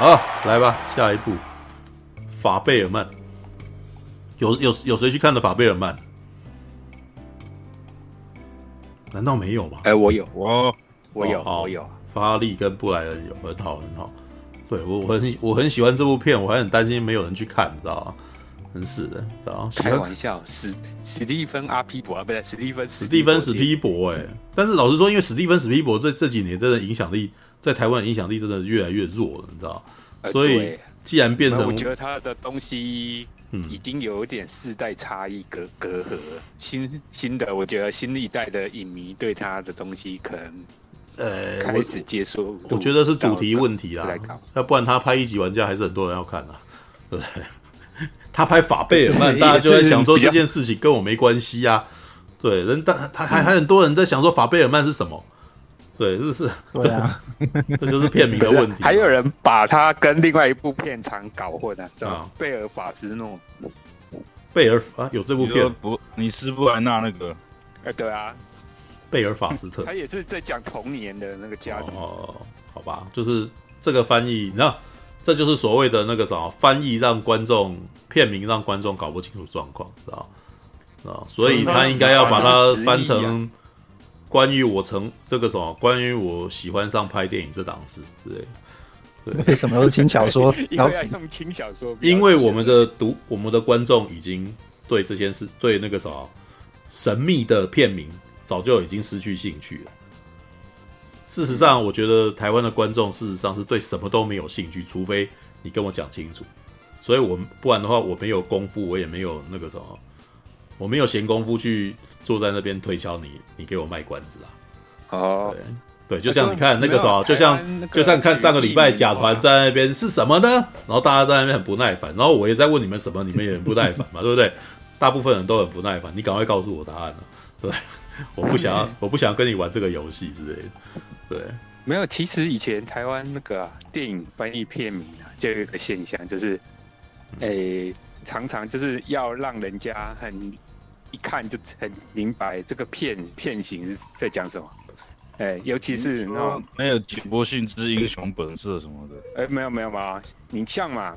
好，来吧，下一部法贝尔曼。有有有谁去看的法贝尔曼？难道没有吗？哎、欸，我有，我我有，哦、我有。法拉利跟布莱恩有很好很好。对我我很我很喜欢这部片，我还很担心没有人去看，你知道吗？真是的，知道吗？开玩笑，史史蒂芬阿皮伯啊，不对，史蒂芬史蒂芬史皮伯哎。但是老实说，因为史蒂芬史皮伯这这几年真的影响力在台湾影响力真的越来越弱了，你知道？呃、所以既然变成，我觉得他的东西已经有一点世代差异隔隔阂。新新的，我觉得新一代的影迷对他的东西可能。呃，开始接受，我觉得是主题问题啦。要不然他拍一级玩家还是很多人要看啊，对不对？他拍法贝尔曼，大家就在想说这件事情跟我没关系啊。对，人大他还还很多人在想说法贝尔曼是什么？对，这是 对啊，这就是片名的问题。还有人把他跟另外一部片场搞混了，是吧？贝尔法斯诺，贝尔啊，有这部片不？你斯布莱纳那个？哎，对啊。贝尔法斯特，他也是在讲童年的那个家庭哦，好吧，就是这个翻译，你知道，这就是所谓的那个什么翻译，让观众片名让观众搞不清楚状况，知道？啊，所以他应该要把它翻成关于我成这个什么，关于我喜欢上拍电影这档事之类的。对，为什么是轻小说？因为要用轻小说，因为我们的读我们的观众已经对这件事，对那个什么神秘的片名。早就已经失去兴趣了。事实上，我觉得台湾的观众事实上是对什么都没有兴趣，除非你跟我讲清楚。所以，我不然的话，我没有功夫，我也没有那个什么，我没有闲工夫去坐在那边推销你，你给我卖关子啊。哦，对，对，就像你看那个什么，就像就像看上个礼拜甲团在那边是什么呢？然后大家在那边很不耐烦，然后我也在问你们什么，你们也很不耐烦嘛，对不对？大部分人都很不耐烦，你赶快告诉我答案了，对。我不想要，我不想要跟你玩这个游戏之类的。对，没有。其实以前台湾那个、啊、电影翻译片名啊，就有一个现象，就是，诶、欸，常常就是要让人家很一看就很明白这个片片型是在讲什么。哎、欸，尤其是那种没有简波信之英雄本色什么的。哎、欸，没有没有嘛，你像嘛，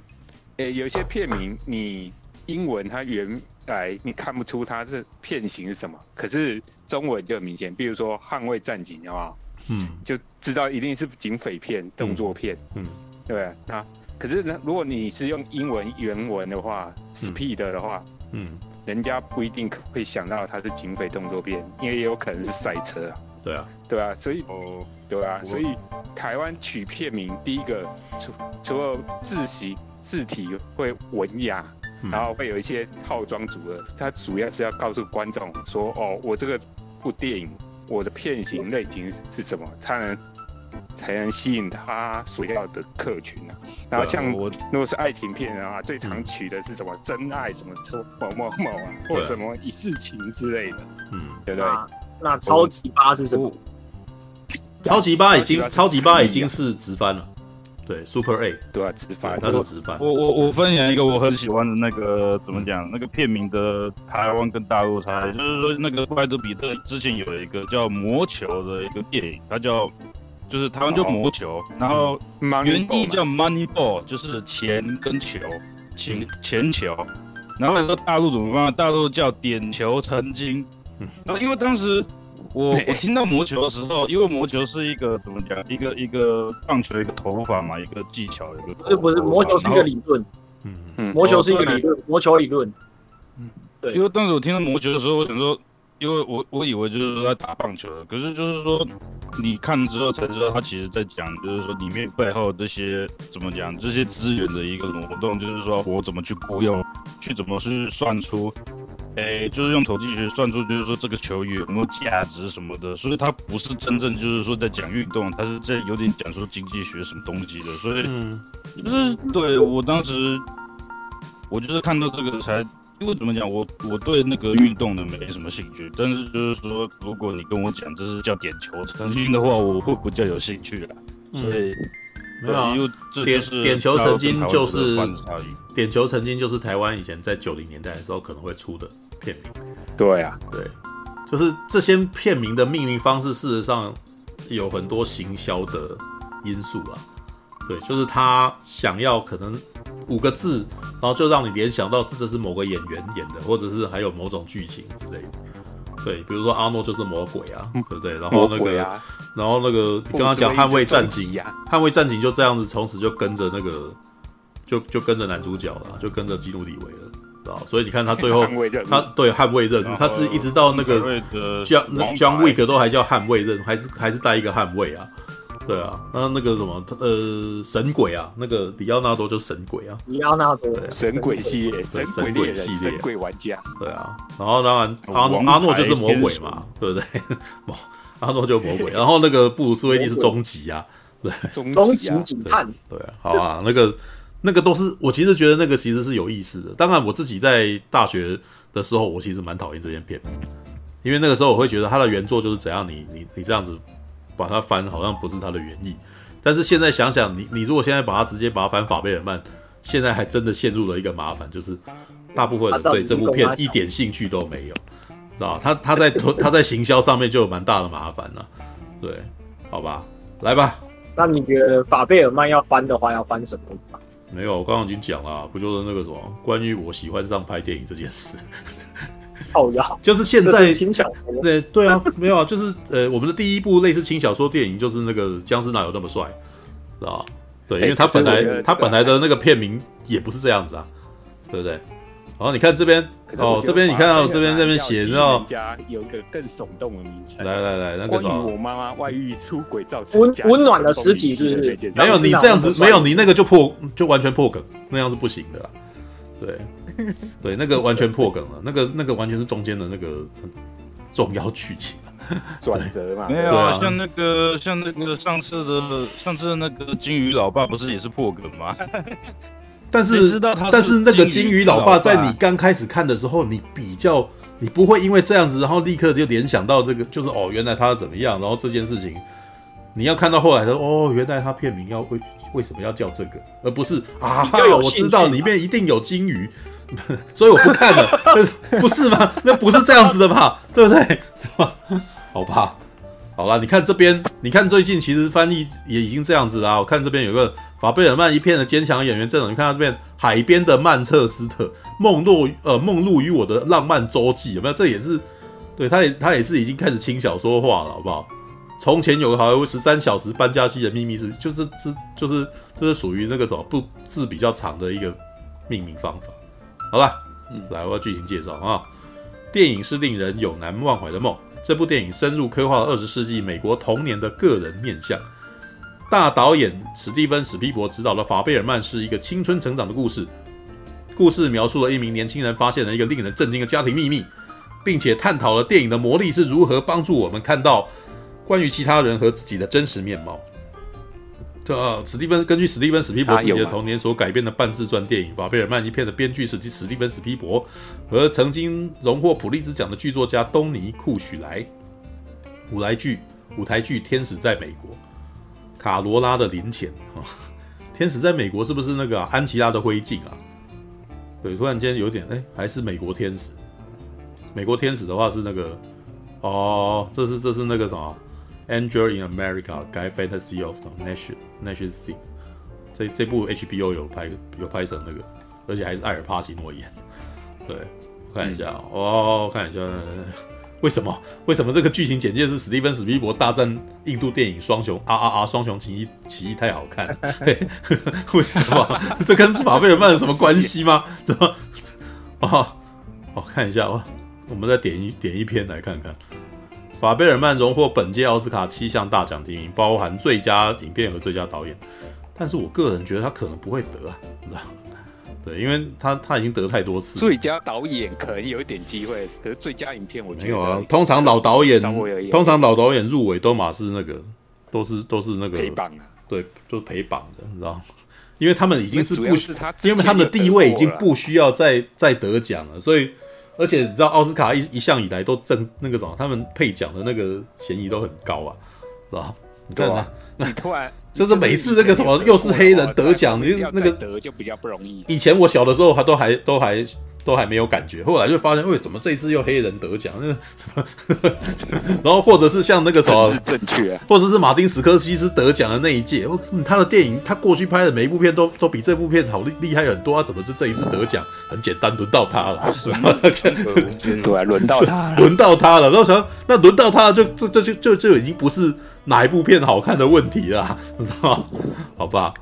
哎、欸，有些片名你英文它原。来，你看不出它是片型是什么，可是中文就很明显。比如说《捍卫战警》，好不好？嗯，就知道一定是警匪片、动作片。嗯，对吧？那可是呢，如果你是用英文原文的话，Speed 的话，嗯，人家不一定会想到它是警匪动作片，因为也有可能是赛车啊。对啊，对啊，所以哦，对啊，所以台湾取片名，第一个除除了字形字体会文雅。然后会有一些套装组合，它主要是要告诉观众说：“哦，我这个部电影，我的片型类型是什么，才能才能吸引他所要的客群啊。”然后像我如果是爱情片啊，最常取的是什么真爱什么某某某啊，或什么一世情之类的，嗯，对不对？那超级八是什么？超级八已经超级八已经是直翻了。对，Super A，对啊，直翻，他是直翻。我我我分享一个我很喜欢的那个，怎么讲？那个片名的台湾跟大陆差，就是说那个布莱德彼特之前有一个叫《魔球》的一个电影，它叫就是台湾叫《魔球》，然后原意叫 Moneyball，就是钱跟球，钱钱球。然后说大陆怎么办？大陆叫点球成金。然后因为当时。我 我听到魔球的时候，因为魔球是一个怎么讲，一个一个棒球的一个投法嘛，一个技巧一个。不是不是魔球是一个理论，嗯嗯，魔球是一个理论，魔球理论。嗯，对。因为当时我听到魔球的时候，我想说，因为我我以为就是说在打棒球的，可是就是说你看之后才知道，他其实在讲，就是说里面背后这些怎么讲，这些资源的一个挪动，就是说我怎么去雇佣，去怎么去算出。哎、欸，就是用统计学算出，就是说这个球员有没有价值什么的，所以他不是真正就是说在讲运动，他是在有点讲说经济学什么东西的，所以就是对我当时，我就是看到这个才，因为怎么讲，我我对那个运动的没什么兴趣，但是就是说，如果你跟我讲这是叫点球成金的话，我会比较有兴趣啦。所以。没有啊，点点球成金就是点球成金就是台湾以前在九零年代的时候可能会出的片名。对啊，对，就是这些片名的命名方式，事实上有很多行销的因素啊。对，就是他想要可能五个字，然后就让你联想到是这是某个演员演的，或者是还有某种剧情之类的。对，比如说阿诺就是魔鬼啊，对不对？然后那个，啊、然后那个你刚刚讲捍卫战警，捍卫战警就这样子，从此就跟着那个，就就跟着男主角了，就跟着基努里维了。所以你看他最后，他对捍卫任务，他自己一直到那个 John John Wick 都还叫捍卫任务，还是还是带一个捍卫啊？对啊，那那个什么呃神鬼啊，那个里奥纳多就是神鬼啊，里奥纳多。神鬼系列，神鬼系列，神鬼玩家，对啊，然后当然阿阿诺就是魔鬼嘛，对不对？阿诺就是魔鬼，然后那个布鲁斯威利是终极啊，对，终极警探，对啊，好啊，那个。那个都是我其实觉得那个其实是有意思的。当然，我自己在大学的时候，我其实蛮讨厌这些片，因为那个时候我会觉得他的原作就是怎样，你你你这样子把它翻，好像不是他的原意。但是现在想想，你你如果现在把它直接把它翻法贝尔曼，现在还真的陷入了一个麻烦，就是大部分人对这部片一点兴趣都没有，知道他他在他在行销上面就有蛮大的麻烦了。对，好吧，来吧。那你觉得法贝尔曼要翻的话，要翻什么？没有，我刚刚已经讲了，不就是那个什么，关于我喜欢上拍电影这件事。就是现在轻小说。对对啊，没有啊，就是呃，我们的第一部类似轻小说电影，就是那个《僵尸哪有那么帅》，知道吧？对，因为他本来他本来的那个片名也不是这样子啊，对不对？然后你看这边哦，这边你看到这边这边写，知道？家有一个更耸动的名称。来来来，那个什么？我妈妈外遇出轨造成温温暖的尸体是不是？没有，你这样子没有，你那个就破就完全破梗，那样是不行的。对 对，那个完全破梗了，那个那个完全是中间的那个重要剧情。转折嘛。没有啊，像那个像那个上次的上次那个金鱼老爸不是也是破梗吗？但是，是但是那个金鱼老爸，在你刚开始看的时候，你比较，你不会因为这样子，然后立刻就联想到这个，就是哦，原来他怎么样，然后这件事情，你要看到后来说，哦，原来他片名要为为什么要叫这个，而不是啊，我知道里面一定有金鱼，所以我不看了，不是吗？那不是这样子的吧？对不对？好吧，好了，你看这边，你看最近其实翻译也已经这样子啦，我看这边有个。法贝尔曼一片的坚强演员阵容，你看到这边海边的曼彻斯特，梦露呃梦露与我的浪漫周记有没有？这也是对他也他也是已经开始轻小说化了，好不好？从前有个好莱坞十三小时搬家期的秘密是，就是这就是这是属于那个什么不字比较长的一个命名方法。好了，嗯，来我要剧情介绍啊。电影是令人永难忘怀的梦，这部电影深入刻画了二十世纪美国童年的个人面相。大导演史蒂芬·史皮伯执导的《法贝尔曼》是一个青春成长的故事。故事描述了一名年轻人发现了一个令人震惊的家庭秘密，并且探讨了电影的魔力是如何帮助我们看到关于其他人和自己的真实面貌。这、史蒂芬根据史蒂芬·史匹柏自己的童年所改编的半自传电影《法贝尔曼》一片的编剧是史蒂芬·史匹柏和曾经荣获普利兹奖的剧作家东尼·库许莱。舞台剧舞台剧《天使在美国》。卡罗拉的临检啊，天使在美国是不是那个、安琪拉的灰烬啊？对，突然间有点哎、还是美国天使。美国天使的话是那个哦，这是这是那个什么《Angel in America》Guy Fantasy of the Nation Nation Thing。这这部 HBO 有拍有拍成那个，而且还是艾尔帕西诺演。对，看一下、嗯、哦，看一下。为什么？为什么这个剧情简介是史蒂芬史皮伯大战印度电影双雄啊啊啊！双雄起义起义太好看，嘿呵呵为什么？这跟马贝尔曼有什么关系吗？怎么？哦，我看一下哦，我们再点一点一篇来看看。法贝尔曼荣获本届奥斯卡七项大奖提名，包含最佳影片和最佳导演，但是我个人觉得他可能不会得啊，你知道。对，因为他他已经得太多次。最佳导演可能有一点机会，可是最佳影片我觉得没有啊。通常老导演，通常老导演入围都马是那个，都是都是那个陪榜啊。对，就是陪榜的，你知道吗？因为他们已经是不需，因为他们的地位已经不需要再再得奖了，所以而且你知道奥斯卡一一向以来都正那个什么，他们配奖的那个嫌疑都很高啊，是吧？你看啊，那突然。就是每次那个什么又是黑人得奖，你那个得就比较不容易。以前我小的时候还都还都还都还没有感觉，后来就发现为什么这一次又黑人得奖？那个，然后或者是像那个什么，是正确，或者是马丁·史科西斯得奖的那一届，他的电影他过去拍的每一部片都都比这部片好厉厉害很多，啊，怎么是这一次得奖？很简单，轮到他了，对啊，轮到他，轮到他了。然后想，那轮到他了就这这就就就已经不是哪一部片好看的问题了，你知道吗？好吧。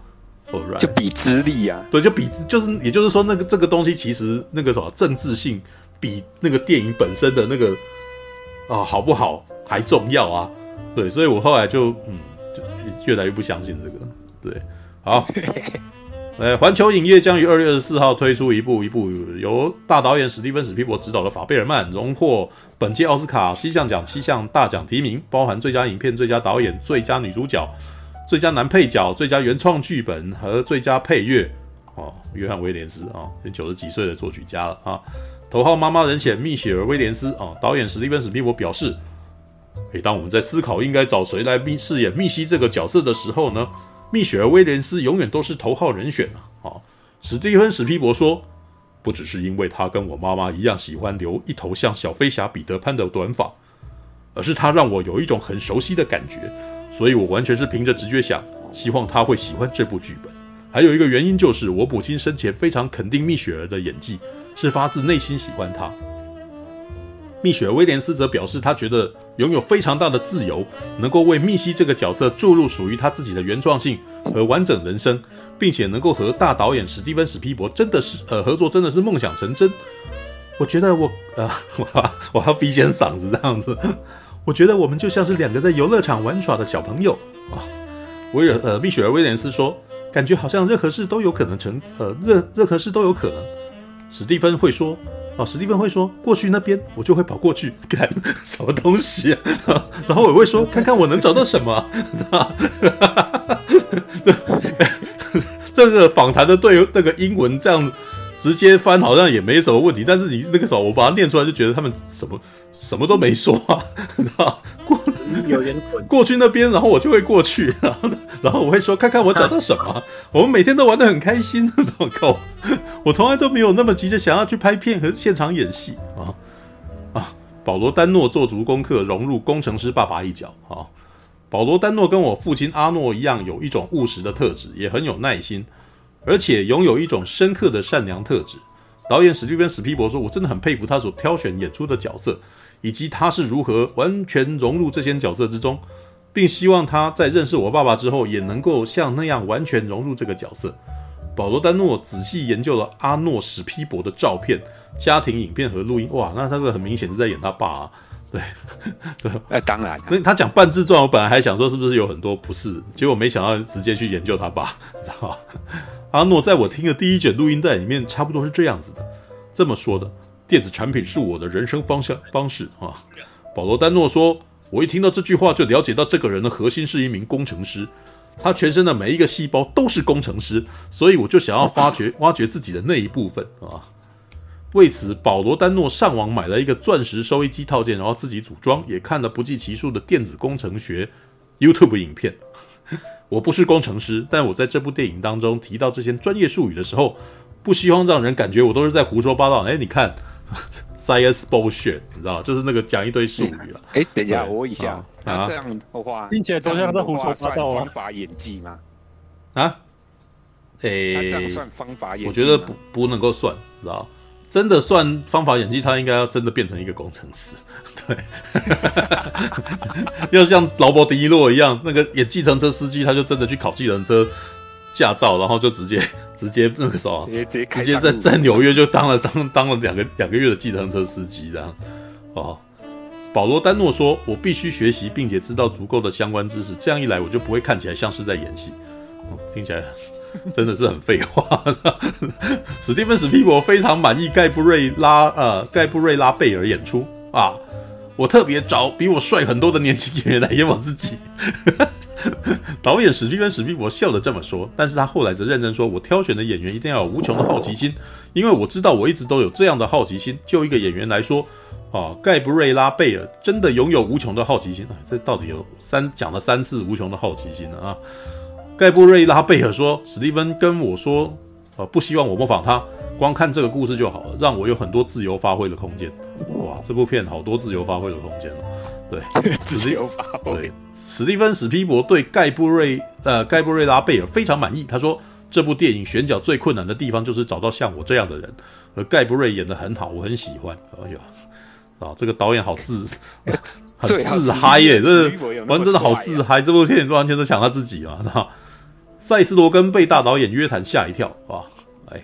就比资历啊，对，就比就是，也就是说，那个这个东西其实那个什么政治性比那个电影本身的那个啊、哦、好不好还重要啊，对，所以我后来就嗯，就越来越不相信这个，对，好，呃，环球影业将于二月二十四号推出一部一部由大导演史蒂芬史皮伯执导的《法贝尔曼》，荣获本届奥斯卡金像奖七项大奖提名，包含最佳影片、最佳导演、最佳女主角。最佳男配角、最佳原创剧本和最佳配乐，哦，约翰威廉斯啊，九十几岁的作曲家了啊。头号妈妈人选蜜雪儿威廉斯啊，导演史蒂芬史匹柏表示，每当我们在思考应该找谁来饰演密西这个角色的时候呢，蜜雪儿威廉斯永远都是头号人选啊。史蒂芬史匹柏说，不只是因为他跟我妈妈一样喜欢留一头像小飞侠彼得潘的短发，而是他让我有一种很熟悉的感觉。所以我完全是凭着直觉想，希望他会喜欢这部剧本。还有一个原因就是，我母亲生前非常肯定蜜雪儿的演技，是发自内心喜欢她。蜜雪儿威廉斯则表示，他觉得拥有非常大的自由，能够为密西这个角色注入属于他自己的原创性和完整人生，并且能够和大导演史蒂芬史皮博真的是呃合作，真的是梦想成真。我觉得我呃我要 我要逼尖嗓子这样子。我觉得我们就像是两个在游乐场玩耍的小朋友啊。威尔呃，蜜雪儿威廉斯说，感觉好像任何事都有可能成，呃，任任何事都有可能。史蒂芬会说，哦，史蒂芬会说，过去那边我就会跑过去 干什么东西啊，然后我会说，看看我能找到什么，啊，这个访谈的对那个英文这样。直接翻好像也没什么问题，但是你那个时候我把它念出来，就觉得他们什么什么都没说啊，知道过有点过去那边，然后我就会过去，然后然后我会说看看我找到什么。我们每天都玩得很开心，我靠，我从来都没有那么急着想要去拍片和现场演戏啊啊！保罗丹诺做足功课，融入工程师爸爸一角啊。保罗丹诺跟我父亲阿诺一样，有一种务实的特质，也很有耐心。而且拥有一种深刻的善良特质。导演史蒂芬史匹柏说：“我真的很佩服他所挑选演出的角色，以及他是如何完全融入这些角色之中，并希望他在认识我爸爸之后，也能够像那样完全融入这个角色。”保罗·丹诺仔细研究了阿诺·史皮伯的照片、家庭影片和录音。哇，那他这个很明显是在演他爸啊。对，对，哎，当然，那他讲半自传，我本来还想说是不是有很多不是，结果没想到直接去研究他爸，你知道吗？阿诺在我听的第一卷录音带里面，差不多是这样子的，这么说的：电子产品是我的人生方向方式啊。保罗·丹诺说：“我一听到这句话，就了解到这个人的核心是一名工程师，他全身的每一个细胞都是工程师，所以我就想要发掘、挖掘自己的那一部分啊。”为此，保罗·丹诺上网买了一个钻石收音机套件，然后自己组装，也看了不计其数的电子工程学 YouTube 影片。我不是工程师，但我在这部电影当中提到这些专业术语的时候，不希望让人感觉我都是在胡说八道。哎，你看，science bullshit，你知道，就是那个讲一堆术语了。哎，等一下，我问一下，那这样的话，并且都像在胡说八道啊？方法演技吗？啊？哎，这样算方法演技？我觉得不不能够算，知道。真的算方法演技，他应该要真的变成一个工程师，对，要像劳勃·迪尼洛一样，那个演计程车司机，他就真的去考计程车驾照，然后就直接 直接那个什么，直接直接直接在在纽约就当了当当了两个两个月的计程车司机这样。哦，保罗·丹诺说：“我必须学习，并且知道足够的相关知识，这样一来，我就不会看起来像是在演戏。”哦，听起来。真的是很废话。史蒂芬史匹柏非常满意盖布瑞拉呃盖布瑞拉贝尔演出啊，我特别找比我帅很多的年轻演员来演我自己。导演史蒂芬史匹柏笑着这么说，但是他后来则认真说：“我挑选的演员一定要有无穷的好奇心，因为我知道我一直都有这样的好奇心。就一个演员来说，啊，盖布瑞拉贝尔真的拥有无穷的好奇心啊！这到底有三讲了三次无穷的好奇心啊！”盖布瑞拉贝尔说：“史蒂芬跟我说，呃，不希望我模仿他，光看这个故事就好了，让我有很多自由发挥的空间。哇，这部片好多自由发挥的空间哦。对，自由发挥。对，史蒂芬史匹柏对盖布瑞呃盖布瑞拉贝尔非常满意。他说，这部电影选角最困难的地方就是找到像我这样的人，而盖布瑞演得很好，我很喜欢。哎呀。啊，这个导演好自，很自嗨耶！这完真的好自嗨，这部片完全都想他自己嘛，是吧？赛斯·罗根被大导演约谈吓一跳啊！哎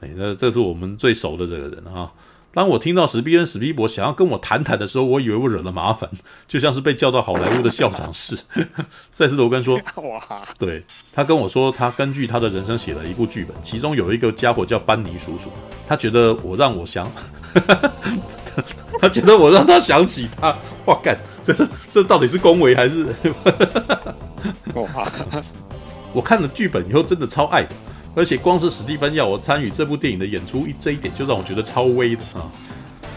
哎，那这是我们最熟的这个人啊。当我听到史蒂恩·史匹柏想要跟我谈谈的时候，我以为我惹了麻烦，就像是被叫到好莱坞的校长室。塞斯·罗根说：“ 哇，对，他跟我说，他根据他的人生写了一部剧本，其中有一个家伙叫班尼叔叔，他觉得我让我想，他觉得我让他想起他。哇，干，这这到底是恭维还是？哇，我看了剧本以后，真的超爱的。”而且光是史蒂芬要我参与这部电影的演出，一这一点就让我觉得超威的啊！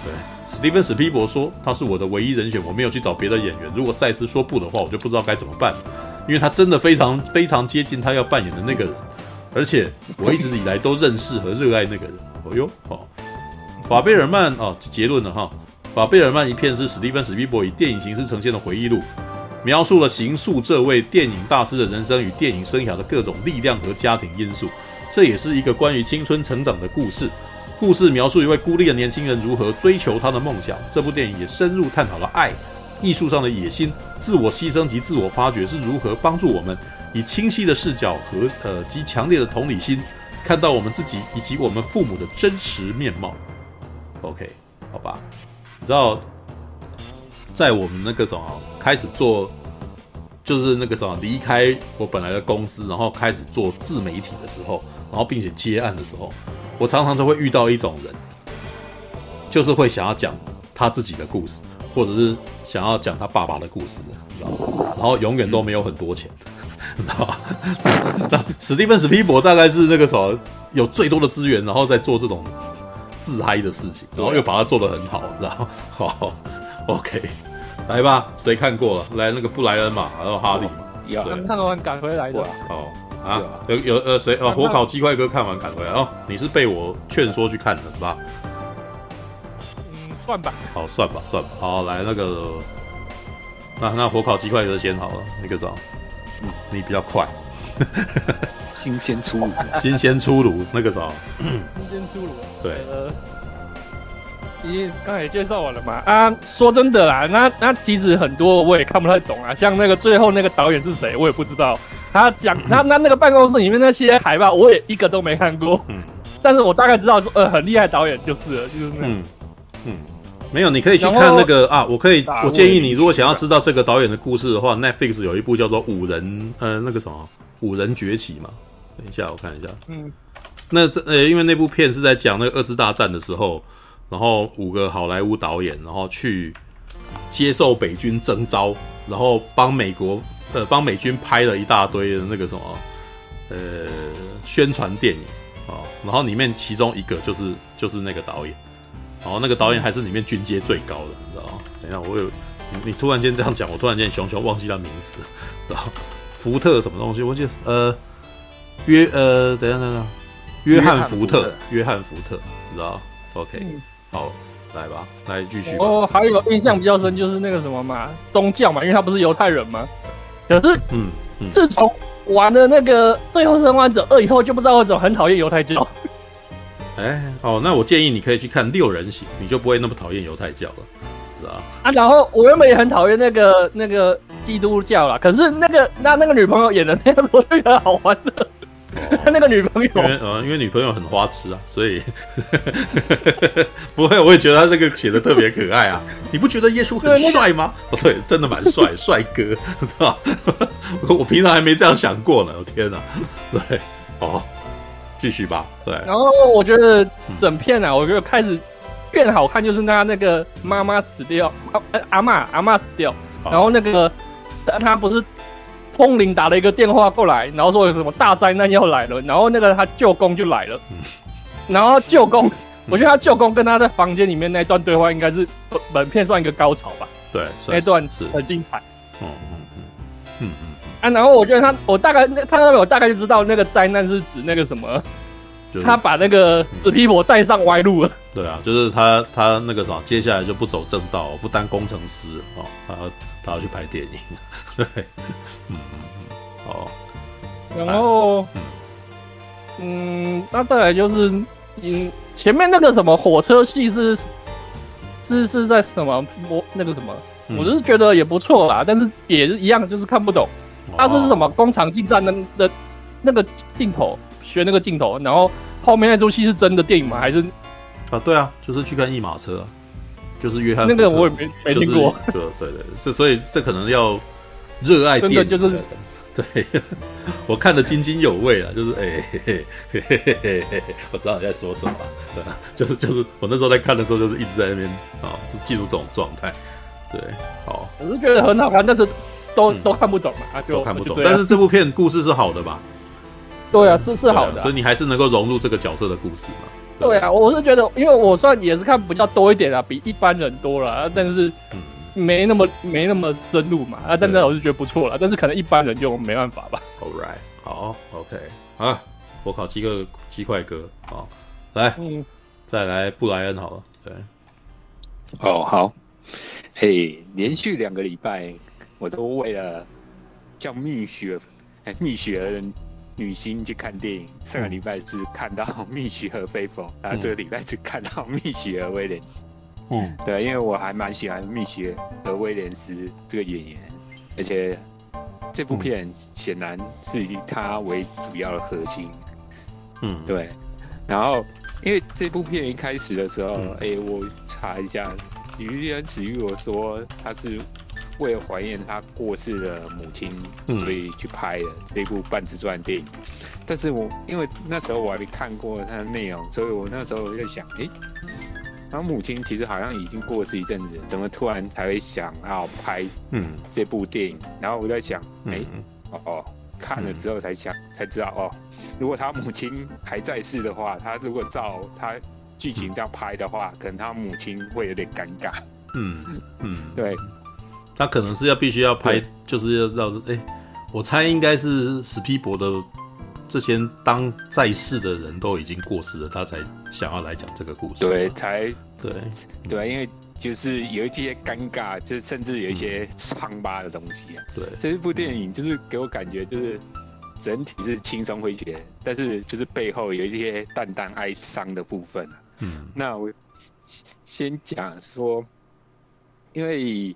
对，史蒂芬史匹柏说他是我的唯一人选，我没有去找别的演员。如果赛斯说不的话，我就不知道该怎么办，因为他真的非常非常接近他要扮演的那个人，而且我一直以来都认识和热爱那个人。哦哟，哦，法贝尔曼哦，结论了哈，法贝尔曼一片是史蒂芬史匹柏以电影形式呈现的回忆录。描述了形塑这位电影大师的人生与电影生涯的各种力量和家庭因素，这也是一个关于青春成长的故事。故事描述一位孤立的年轻人如何追求他的梦想。这部电影也深入探讨了爱、艺术上的野心、自我牺牲及自我发掘是如何帮助我们以清晰的视角和呃及强烈的同理心，看到我们自己以及我们父母的真实面貌。OK，好吧，你知道。在我们那个什么开始做，就是那个什么离开我本来的公司，然后开始做自媒体的时候，然后并且接案的时候，我常常都会遇到一种人，就是会想要讲他自己的故事，或者是想要讲他爸爸的故事，知道？然后永远都没有很多钱，知道吗？那史蒂芬史匹柏大概是那个什么有最多的资源，然后在做这种自嗨的事情，然后又把它做得很好，然后好，OK。来吧，谁看过了？来那个布莱恩嘛，然后哈利嘛，有看完赶回来的。哦啊，有有呃谁呃火烤鸡块哥看完赶回来哦，你是被我劝说去看的吧？嗯，算吧。好，算吧，算吧。好，来那个，那那火烤鸡块哥先好了，那个啥，嗯，你比较快，新鲜出炉，新鲜出炉，那个啥，新鲜出炉，对。咦，刚才也介绍完了嘛？啊，说真的啦，那那其实很多我也看不太懂啊。像那个最后那个导演是谁，我也不知道。他讲 他那那个办公室里面那些海报，我也一个都没看过。嗯，但是我大概知道说，呃，很厉害导演就是了，就是那。嗯嗯，没有，你可以去看那个啊。我可以，我建议你，如果想要知道这个导演的故事的话，Netflix 有一部叫做《五人》，呃，那个什么《五人崛起》嘛。等一下，我看一下。嗯，那这呃，因为那部片是在讲那个二次大战的时候。然后五个好莱坞导演，然后去接受北军征召，然后帮美国呃帮美军拍了一大堆的那个什么呃宣传电影啊、哦，然后里面其中一个就是就是那个导演，然后那个导演还是里面军阶最高的，你知道吗？等一下，我有你，你突然间这样讲，我突然间熊熊忘记他名字，然后福特什么东西？我记得呃约呃等一下等下，约翰福特，约翰福特，你知道？OK。嗯好，来吧，来继续。哦，还有印象比较深就是那个什么嘛，宗教嘛，因为他不是犹太人嘛。可是，嗯，嗯自从玩了那个《最后生还者二》以后，就不知道为什么很讨厌犹太教。哎、欸，哦，那我建议你可以去看《六人行》，你就不会那么讨厌犹太教了，是吧？啊，然后我原本也很讨厌那个那个基督教啦，可是那个那那个女朋友演的那个，我就觉得好玩的。他、哦、那个女朋友，因为呃，因为女朋友很花痴啊，所以不会，我也觉得他这个写的特别可爱啊。你不觉得耶稣很帅吗？哦，对，真的蛮帅，帅哥，知道我平常还没这样想过呢。我天哪，对，哦，继续吧，对。然后我觉得整片啊，我觉得开始变好看，就是他那个妈妈死掉，啊、阿妈阿妈死掉，然后那个他不是。通灵打了一个电话过来，然后说有什么大灾难要来了，然后那个他舅公就来了，然后舅公，我觉得他舅公跟他在房间里面那段对话应该是本片算一个高潮吧？对，那段是很精彩。嗯嗯嗯嗯嗯。啊，然后我觉得他，我大概那他那边我大概就知道那个灾难是指那个什么，就是他把那个史皮博带上歪路了。对啊，就是他他那个什么，接下来就不走正道，不当工程师哦，他要他要去拍电影。对，嗯嗯哦，然后嗯嗯，那再来就是嗯，前面那个什么火车戏是是是在什么我那个什么，嗯、我就是觉得也不错啦，但是也是一样，就是看不懂。他是什么工厂进站的的那个镜头，学那个镜头，然后后面那出戏是真的电影吗？还是啊？对啊，就是去看《一马车》，就是约翰那个我也没没听过。对对对，这所以这可能要热爱电影，就是 对，我看得津津有味啊，就是哎嘿嘿嘿嘿嘿嘿，我知道你在说什么，对啊，就是就是我那时候在看的时候，就是一直在那边啊，就进入这种状态，对，好，我是觉得很好看，但是。都都看不懂嘛，就都看不懂。但是这部片故事是好的吧？对啊，是是好的，所以你还是能够融入这个角色的故事嘛？对啊，我是觉得，因为我算也是看比较多一点啊，比一般人多了，但是没那么没那么深入嘛。啊，但是我是觉得不错了，但是可能一般人就没办法吧。All right，好，OK，啊，我考七个鸡块哥，好，来，嗯，再来布莱恩好了，对，哦，好，嘿，连续两个礼拜。我都为了叫蜜雪，哎，蜜雪儿女星去看电影。上个礼拜是看到 蜜雪和菲佛，然后这个礼拜是看到蜜雪和威廉斯。嗯，对，因为我还蛮喜欢蜜雪和威廉斯这个演员，而且这部片显然是以他为主要的核心。嗯，对。然后，因为这部片一开始的时候，哎、嗯，我查一下，史蒂芬史玉我说他是。为了怀念他过世的母亲，所以去拍了这部半自传电影。嗯、但是我因为那时候我还没看过他的内容，所以我那时候在想，哎、欸，他母亲其实好像已经过世一阵子，怎么突然才会想要拍嗯这部电影？嗯、然后我在想，哎、欸，哦哦，看了之后才想才知道，哦，如果他母亲还在世的话，他如果照他剧情这样拍的话，可能他母亲会有点尴尬。嗯嗯，对。他可能是要必须要拍，就是要绕着哎，我猜应该是史皮博的这些当在世的人都已经过世了，他才想要来讲这个故事。对，才对对，因为就是有一些尴尬，就甚至有一些疮疤的东西啊。对，这部电影就是给我感觉就是整体是轻松诙谐，但是就是背后有一些淡淡哀伤的部分。嗯，那我先讲说，因为。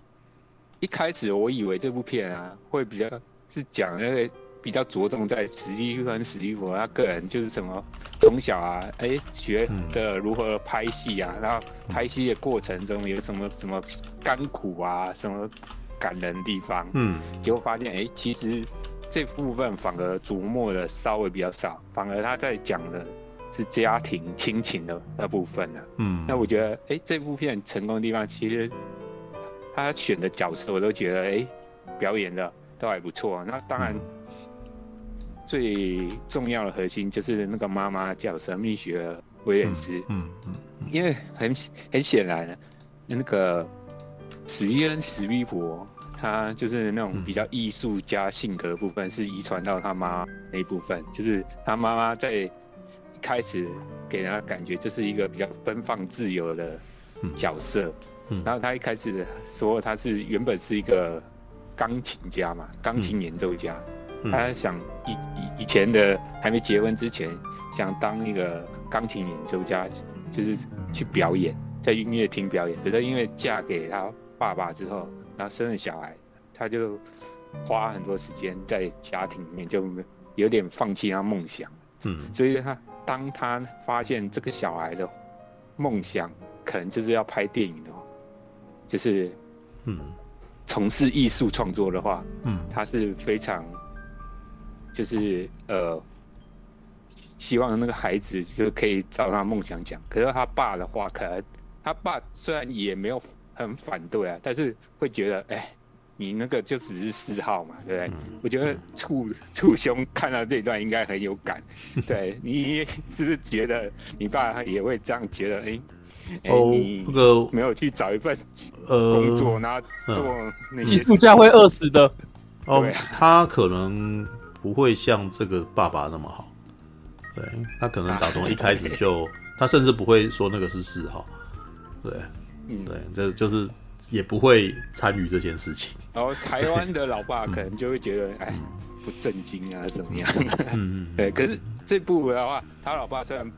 一开始我以为这部片啊会比较是讲那个比较着重在史蒂芬史蒂夫他个人就是什么从小啊哎、欸、学的如何拍戏啊，然后拍戏的过程中有什么什么甘苦啊，什么感人的地方，嗯，结果发现哎、欸、其实这部分反而琢磨的稍微比较少，反而他在讲的是家庭亲情的那部分呢、啊，嗯，那我觉得哎、欸、这部片成功的地方其实。他选的角色我都觉得，哎、欸，表演的都还不错。那当然，最重要的核心就是那个妈妈角色蜜雪威廉斯。嗯嗯，嗯因为很很显然，那个史蒂恩史匹柏，他就是那种比较艺术家性格的部分，是遗传到他妈那一部分。就是他妈妈在一开始给人家感觉就是一个比较奔放自由的角色。嗯然后他一开始说他是原本是一个钢琴家嘛，钢琴演奏家。嗯、他想以以以前的还没结婚之前，想当一个钢琴演奏家，就是去表演，在音乐厅表演。可是因为嫁给他爸爸之后，然后生了小孩，他就花很多时间在家庭里面，就有点放弃他梦想。嗯，所以他当他发现这个小孩的梦想可能就是要拍电影的话。就是，嗯，从事艺术创作的话，嗯，他是非常，就是呃，希望那个孩子就可以照他梦想讲。可是他爸的话，可能他爸虽然也没有很反对啊，但是会觉得，哎、欸，你那个就只是嗜好嘛，对不对？嗯、我觉得处处兄看到这一段应该很有感，对，你是不是觉得你爸也会这样觉得？哎、欸。哦，那个没有去找一份呃工作，然后做那些艺术家会饿死的。哦，他可能不会像这个爸爸那么好。对，他可能打从一开始就，他甚至不会说那个是四号，对，嗯，对，就就是也不会参与这件事情。然后台湾的老爸可能就会觉得，嗯、哎，不正经啊，怎么样？嗯 对，可是这部的话，他老爸虽然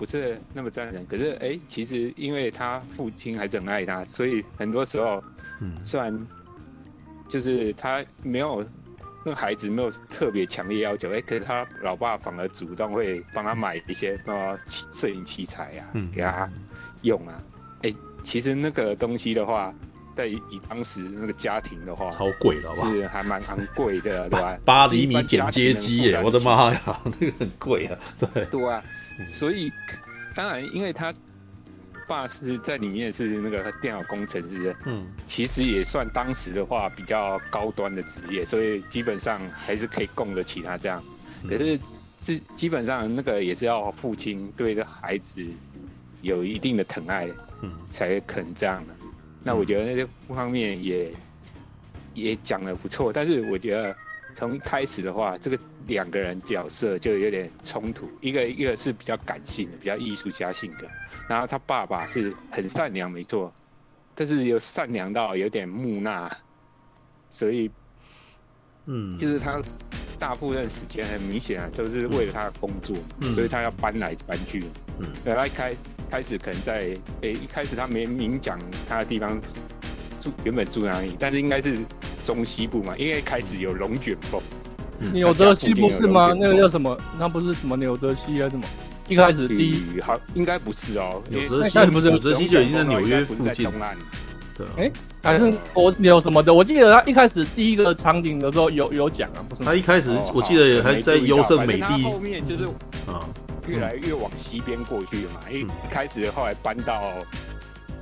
不是那么赞人，可是哎，其实因为他父亲还是很爱他，所以很多时候，嗯，虽然就是他没有。那孩子没有特别强烈要求，哎、欸，可是他老爸反而主动会帮他买一些呃器摄影器材呀、啊，嗯，给他用啊。哎、欸，其实那个东西的话，在以当时那个家庭的话，超贵的，是还蛮昂贵的，对吧？八厘米剪接机耶，我的妈呀，那个很贵啊，对。对啊，所以当然，因为他。爸是在里面是那个电脑工程师，嗯，其实也算当时的话比较高端的职业，所以基本上还是可以供得起他这样。可是是基本上那个也是要父亲对这孩子有一定的疼爱，嗯，才可能这样的。那我觉得那些方面也也讲得不错，但是我觉得从一开始的话，这个两个人角色就有点冲突，一个一个是比较感性的，比较艺术家性格。然后他爸爸是很善良，没错，但是有善良到有点木讷，所以，嗯，就是他大部分时间很明显啊，都是为了他的工作，嗯、所以他要搬来搬去。嗯，对，他一开开始可能在诶、欸，一开始他没明讲他的地方住原本住哪里，但是应该是中西部嘛，因为开始有龙卷风。纽泽西不是吗？那个叫什么？那不是什么纽泽西还是什么？一开始第一好应该不是哦，纽泽西不是纽泽西就已经在纽约附近。对，哎，反正我有什么的，我记得他一开始第一个场景的时候有有讲啊，不是？他一开始我记得也还在优胜美地，后面就是啊，越来越往西边过去了嘛。因为一开始后来搬到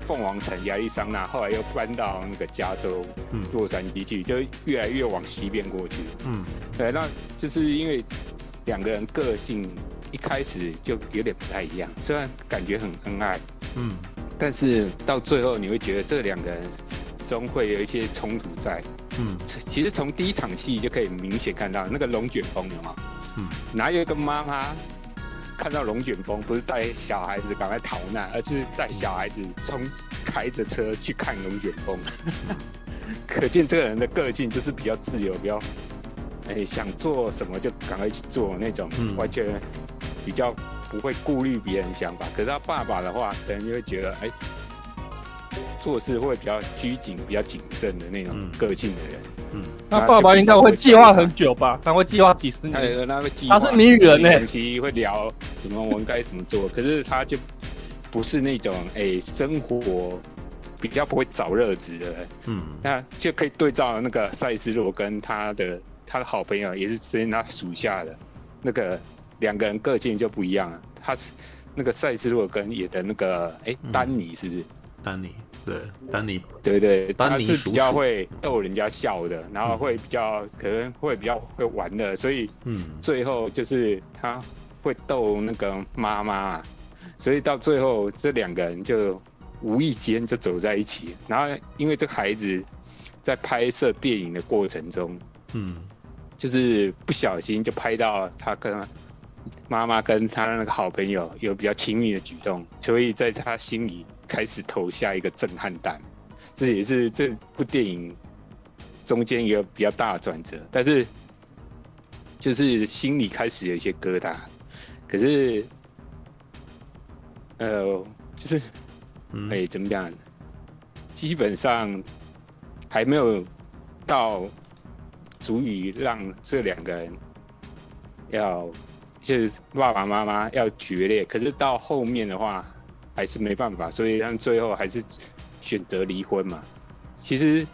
凤凰城亚利桑那，后来又搬到那个加州洛杉矶去，就越来越往西边过去。嗯，对，那就是因为两个人个性。一开始就有点不太一样，虽然感觉很恩爱，嗯，但是到最后你会觉得这两个人终会有一些冲突在，嗯，其实从第一场戏就可以明显看到那个龙卷风了嘛，嗯，哪有一个妈妈看到龙卷风不是带小孩子赶快逃难，而是带小孩子冲开着车去看龙卷风，嗯、可见这个人的个性就是比较自由，比较哎、欸、想做什么就赶快去做那种，嗯、完全。比较不会顾虑别人想法，可是他爸爸的话，可能就会觉得，哎，做事会比较拘谨、比较谨慎的那种个性的人。嗯，那爸爸应该会计划很久吧？他会计划几十年。他那个计划，他是谜语人呢。会聊什么，我们该怎么做？可是他就不是那种哎，生活比较不会找乐子的人。嗯，那就可以对照那个赛斯洛跟他的他的好朋友，也是之前他属下的那个。两个人个性就不一样了。他是那个赛斯洛根也的那个，哎、欸，丹尼是不是？丹尼，对，丹尼，对对，丹尼是比较会逗人家笑的，然后会比较可能会比较会玩的，所以，嗯，最后就是他会逗那个妈妈，所以到最后这两个人就无意间就走在一起。然后因为这个孩子在拍摄电影的过程中，嗯，就是不小心就拍到他跟。妈妈跟他那个好朋友有比较亲密的举动，所以在他心里开始投下一个震撼弹。这也是这部电影中间一个比较大的转折，但是就是心里开始有一些疙瘩。可是，呃，就是，哎、怎么讲？基本上还没有到足以让这两个人要。就是爸爸妈妈要决裂，可是到后面的话还是没办法，所以他们最后还是选择离婚嘛。其实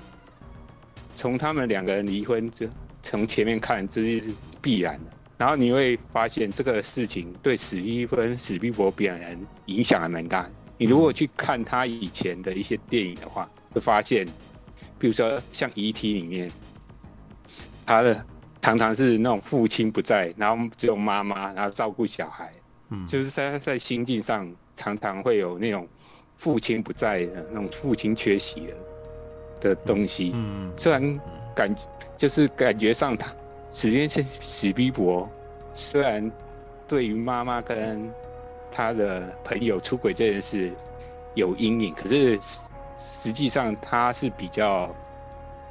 从他们两个人离婚，这从前面看这是必然的。然后你会发现这个事情对史蒂芬史匹柏本人影响还蛮大。你如果去看他以前的一些电影的话，会发现，比如说像《E.T.》里面，他的。常常是那种父亲不在，然后只有妈妈，然后照顾小孩，嗯，就是在在心境上常常会有那种父亲不在的那种父亲缺席的的东西。嗯，虽然感就是感觉上他史蒂芬史匹柏虽然对于妈妈跟他的朋友出轨这件事有阴影，可是实际上他是比较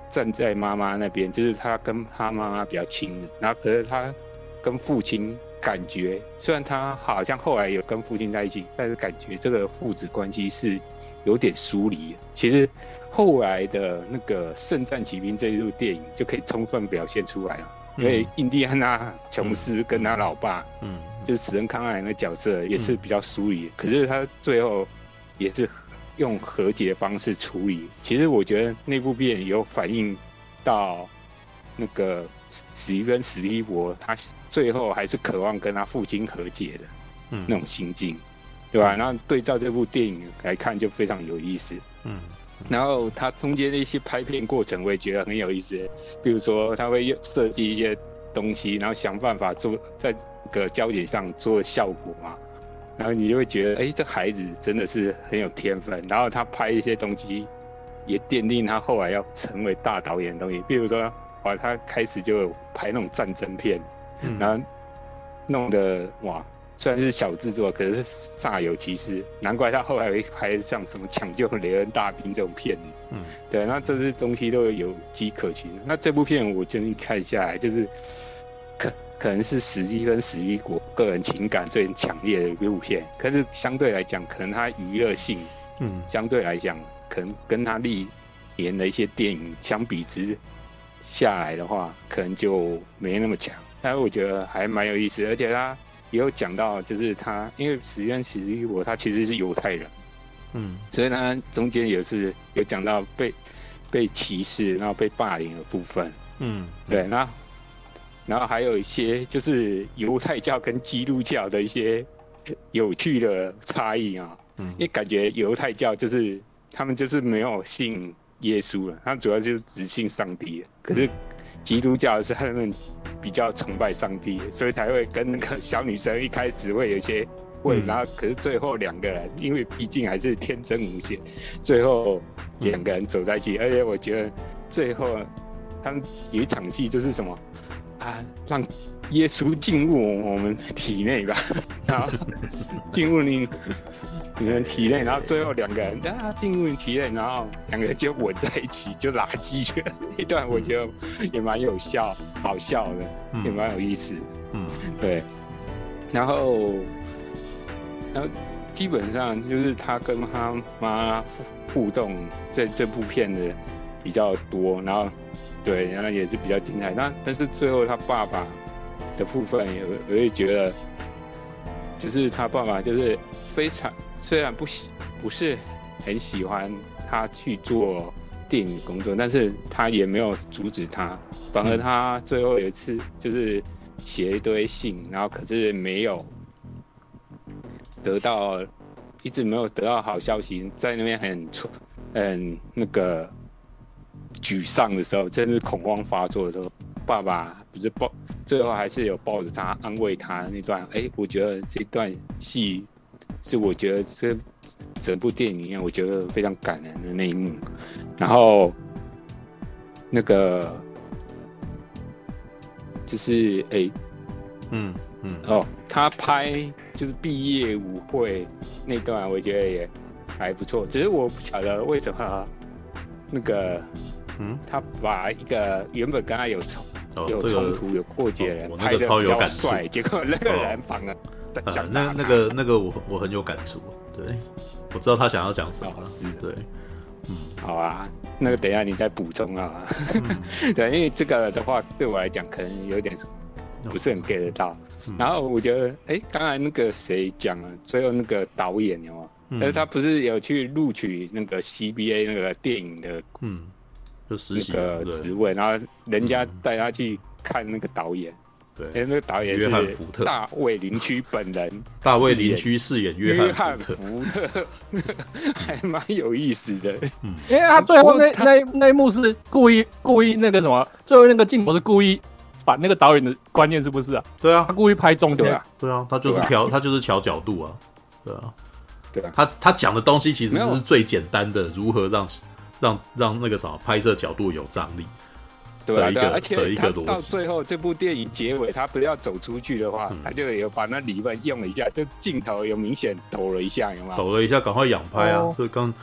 站在妈妈那边，就是他跟他妈妈比较亲的，然后可是他跟父亲感觉，虽然他好像后来有跟父亲在一起，但是感觉这个父子关系是有点疏离。其实后来的那个《圣战骑兵》这一部电影就可以充分表现出来了。因为印第安纳琼斯跟他老爸，嗯，就是死人康奈那个角色也是比较疏离，可是他最后也是用和解的方式处理。其实我觉得那部片有反映到那个史蒂芬史蒂博，他最后还是渴望跟他父亲和解的，那种心境，对吧？然后对照这部电影来看，就非常有意思，嗯。然后他中间的一些拍片过程，我也觉得很有意思。比如说，他会设计一些东西，然后想办法做在这个焦点上做效果嘛。然后你就会觉得，哎，这孩子真的是很有天分。然后他拍一些东西，也奠定他后来要成为大导演的东西。比如说，哇，他开始就拍那种战争片，然后弄得哇。虽然是小制作，可是煞有其事，难怪他后来会拍像什么抢救雷恩大兵这种片。嗯，对，那这些东西都有迹可循。那这部片我建议看下来，就是可可能是十一跟十一国个人情感最强烈的一部片，可是相对来讲，可能他娱乐性，嗯，相对来讲，可能跟他历年的一些电影相比之下来的话，可能就没那么强。但是我觉得还蛮有意思，而且他。也有讲到，就是他，因为史蒂其实我他其实是犹太人，嗯，所以他中间也是有讲到被被歧视，然后被霸凌的部分，嗯，对，然后然后还有一些就是犹太教跟基督教的一些有趣的差异啊，嗯，因为感觉犹太教就是他们就是没有信耶稣了，他主要就是只信上帝，可是。基督教是他们比较崇拜上帝，所以才会跟那个小女生一开始会有一些会，然后可是最后两个人，因为毕竟还是天真无邪，最后两个人走在一起，而且我觉得最后他们有一场戏就是什么啊，让耶稣进入我们体内吧，然后进入你。你们体内，然后最后两个人啊进入你体内，然后两个人就吻在一起，就拉鸡去了。一段我觉得也蛮有效，好笑的，嗯、也蛮有意思的。嗯，对。然后，然后基本上就是他跟他妈互动，在这部片的比较多。然后，对，然后也是比较精彩。那但是最后他爸爸的部分也，我也觉得，就是他爸爸就是非常。虽然不喜不是很喜欢他去做电影工作，但是他也没有阻止他，反而他最后有一次就是写一堆信，然后可是没有得到，一直没有得到好消息，在那边很挫很那个沮丧的时候，甚至恐慌发作的时候，爸爸不是抱，最后还是有抱着他安慰他那段，哎，我觉得这段戏。是我觉得这整部电影里面，我觉得非常感人的那一幕。然后那个就是哎、嗯嗯哦，他拍就是毕业舞会那段，我觉得也还不错。只是我不晓得为什么那个嗯，他把一个原本跟他有冲、哦、有冲突、有过节的人拍的比较帅，结果那个人反而。啊，那那个那个我我很有感触，对，我知道他想要讲什么，是。对，嗯，好啊，那个等一下你再补充啊，嗯、对，因为这个的话对我来讲可能有点不是很 get 得到，嗯、然后我觉得，哎、欸，刚才那个谁讲了，最后那个导演有吗？但是他不是有去录取那个 CBA 那个电影的，嗯，就实习的职位，然后人家带他去看那个导演。对，那个导演是大卫林区本人，大卫林区饰演约翰福特，还蛮有意思的。嗯，因 为他最后那那那一幕是故意故意那个什么，最后那个镜头是故意把那个导演的观念，是不是啊？对啊，他故意拍中间，对啊，他就是调他就是调角度啊，对啊，对啊，他他讲的东西其实是最简单的，如何让让让那个什么拍摄角度有张力。对一个对啊，而且一个他。到最后这部电影结尾，他不要走出去的话，嗯他就有把那理论用了一下，这镜头有明显抖了一下，有吗？抖了一下，赶快仰拍啊！哦就刚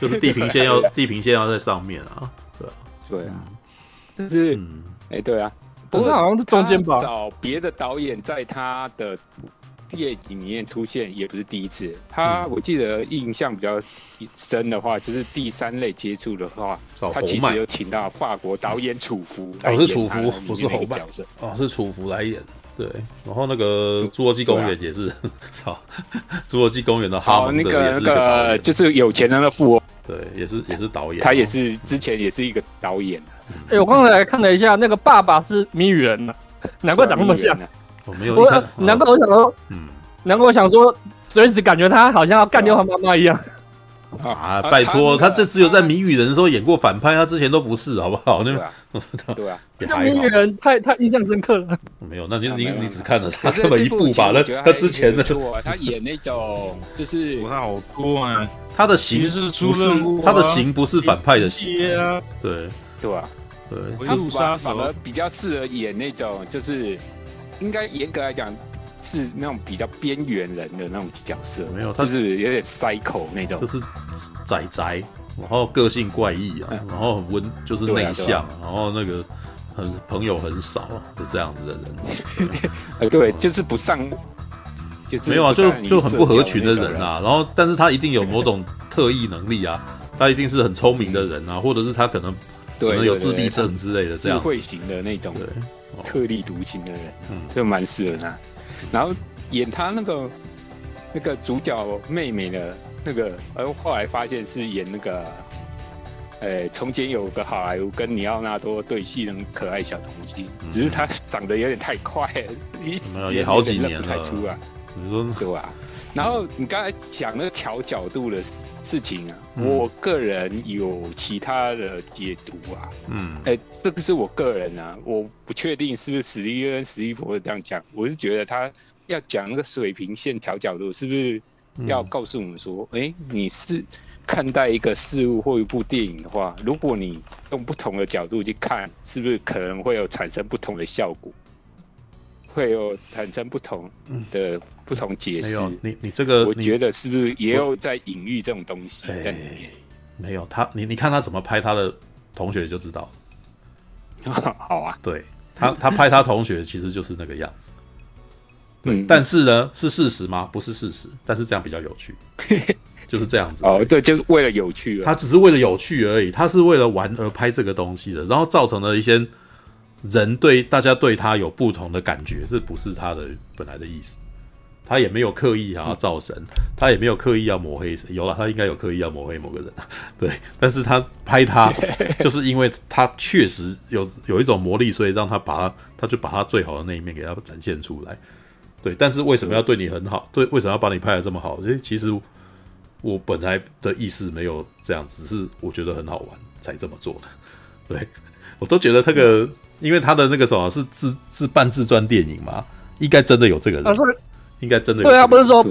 就是地平线要对地平线要在上面啊，对啊，对啊，但是嗯，哎、对啊，不过好像是中间吧找别的导演在他的电影里面出现，也不是第一次。他、嗯。我记得印象比较深的话，就是第三类接触的话，他其实有请到法国导演楚浮来哦是楚浮他的里面不是侯麦。哦，是楚服来演，对，然后那个《侏罗纪公园》也是，操，侏罗纪公园》的哈好，蒙德那个那个，就是有钱人的富翁，对，也是也是导演，他也是之前也是一个导演，哎、我刚才看了一下，那个爸爸是谜语人呢、难怪长那么像。我没有我，难怪我想说，嗯难怪我想说，随时感觉他好像要干掉他妈妈一样。啊，拜托，他这只有在谜语人的时候演过反派，他之前都不是，好不好？那对啊，对啊。谜语人太太印象深刻了。没有，那你你你只看了他这么一部吧？那他之前的他演那种 就是我看好多啊，他的形是出他的形不是反派的型，接啊，对对吧、对，他反而，比较适合演那种，就是应该严格来讲是那种比较边缘人的那种角色，没有他就是有点 psycho 那种就。是宅宅，然后个性怪异啊，嗯然后很温就是内向，然后那个很朋友很少的这样子的人，呃，对，就是不上，就是没有啊，就就很不合群的人啊。然后，但是他一定有某种特异能力啊，他一定是很聪明的人啊，或者是他可能可，能有自闭症之类的这样。智慧型的那种特立独行的人，嗯。这蛮适合他。然后演他那个那个主角妹妹的那个，而后来发现是演那个，呃，从前有个好莱坞跟尼奥纳多对戏那种可爱小童星，嗯。只是他长得有点太快了，一时间有也好几有点认不太年了出来，你说对吧？然后你刚才讲那个调角度的事事情啊，嗯。我个人有其他的解读啊。嗯。哎、这个是我个人啊，我不确定是不是史蒂芬史蒂夫这样讲，我是觉得他要讲那个水平线调角度，是不是要告诉我们说，哎、你是看待一个事物或一部电影的话，如果你用不同的角度去看，是不是可能会有产生不同的效果，会有产生不同的不同解释？你你这个我你觉得是不是也有在隐喻这种东西在里面？没有他，你你看他怎么拍他的同学就知道，好啊，对他他拍他同学其实就是那个样子。嗯，但是呢，是事实吗？不是事实，但是这样比较有趣，就是这样子。哦，对，就是为了有趣他只是为了有趣而已，他是为了玩而拍这个东西的，然后造成了一些人对大家对他有不同的感觉，这不是他的本来的意思。他也没有刻意想要造神，他也没有刻意要抹黑谁。有了，他应该有刻意要抹黑某个人，对。但是他拍他，就是因为他确实有有一种魔力，所以让他把他，他就把他最好的那一面给他展现出来。对，但是为什么要对你很好？对，为什么要把你拍的这么好？因为其实我本来的意思没有这样，只是我觉得很好玩才这么做的。对，我都觉得这个，因为他的那个什么是自是半自传电影嘛，应该真的有这个人，应该真的有、对啊，不是说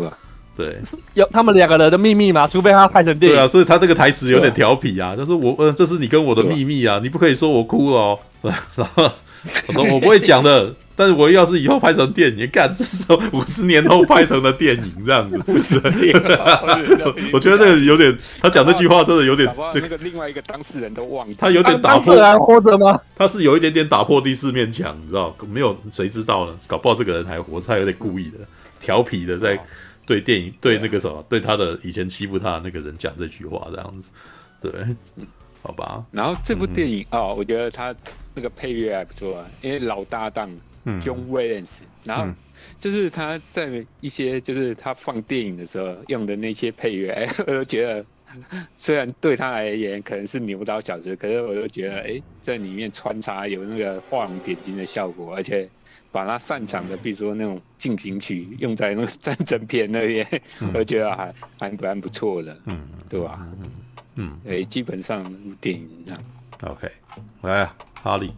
对有他们两个人的秘密嘛？除非他拍成电影。对啊，所以他这个台词有点调皮啊，他说我呃，这是你跟我的秘密啊，你不可以说我哭了哦。然后我说我不会讲的。但是我要是以后拍成电影，干这是五十年后拍成的电影这样子，不是？我觉得那个有点，他讲这句话真的有点，那个另外一个当事人都忘记，他有点打破，还活着吗？他是有一点点打破第四面墙，你知道？没有谁知道呢？搞不好这个人还活着，他有点故意的、调皮的在对电影、对那个什么、对他的以前欺负他的那个人讲这句话，这样子，对，好吧。然后这部电影哦，我觉得他那个配乐还不错啊，因为老搭档。嗯。John Williams，然后就是他在一些就是他放电影的时候用的那些配乐，哎，我都觉得虽然对他而言可能是牛刀小试，可是我都觉得哎，在里面穿插有那个画龙点睛的效果，而且把他擅长的，比如说那种进行曲用在那个战争片那边，嗯、我觉得还还蛮不错的，嗯，对吧？嗯嗯，哎，基本上电影这样，OK，来啊，哈利。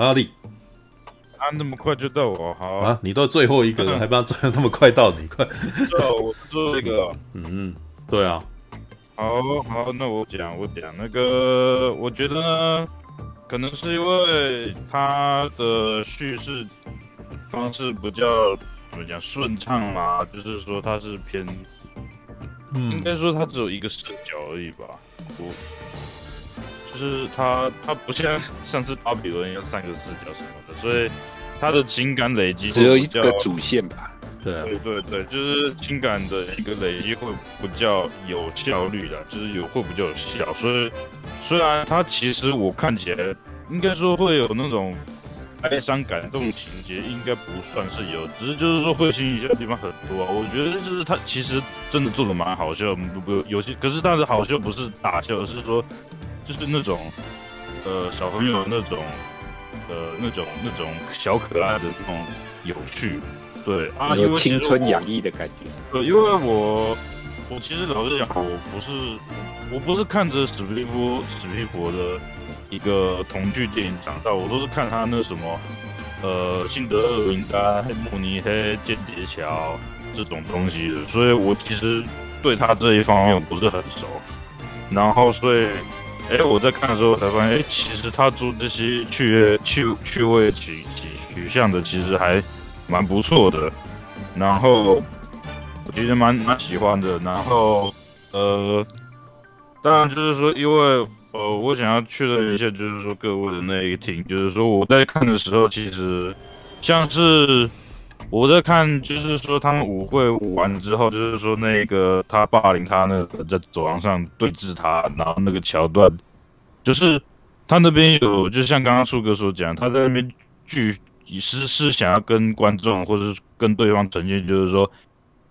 哈利，他，那么快就到我，好啊！你都最后一个了，还不让最后那么快到你，快！最后我最后一个，嗯，对啊，好好，那我讲我讲那个，我觉得呢，可能是因为他的叙事方式比较怎么讲顺畅嘛，就是说他是偏，嗯、应该说他只有一个视角而已吧。我就是他他不像上次巴比伦要三个视角什么的，所以他的情感累积只有一个主线吧。对对对对，就是情感的一个累积会比较有效率的，就是有会比较有效。所以虽然它其实我看起来应该说会有那种哀伤感动情节，应该不算是有，只是就是说会心一笑的地方很多啊。我觉得就是它其实真的做的蛮好笑，不不有些，可是但是好笑不是大笑，而是说就是那种呃小朋友那种呃那种那种小可爱的那种有趣。对啊，有青春洋溢的感觉。对，因为我我其实老实讲，我不是我不是看着史蒂夫史蒂夫的一个童剧电影长大，我都是看他那什么呃辛德勒名单、黑慕尼黑间谍桥这种东西的，所以我其实对他这一方面我不是很熟。然后所以哎，我在看的时候才发现，哎，其实他做这些趣趣趣味取取取向的，其实还。蛮不错的，然后我其实蛮蛮喜欢的，然后呃，当然就是说，因为呃，我想要确认一下，就是说各位的那一听，就是说我在看的时候，其实像是我在看，就是说他们舞会舞完之后，就是说那个他霸凌他那个在走廊上对峙他，然后那个桥段，就是他那边有，就像刚刚树哥所讲，他在那边剧。你是是想要跟观众或者跟对方呈现，就是说，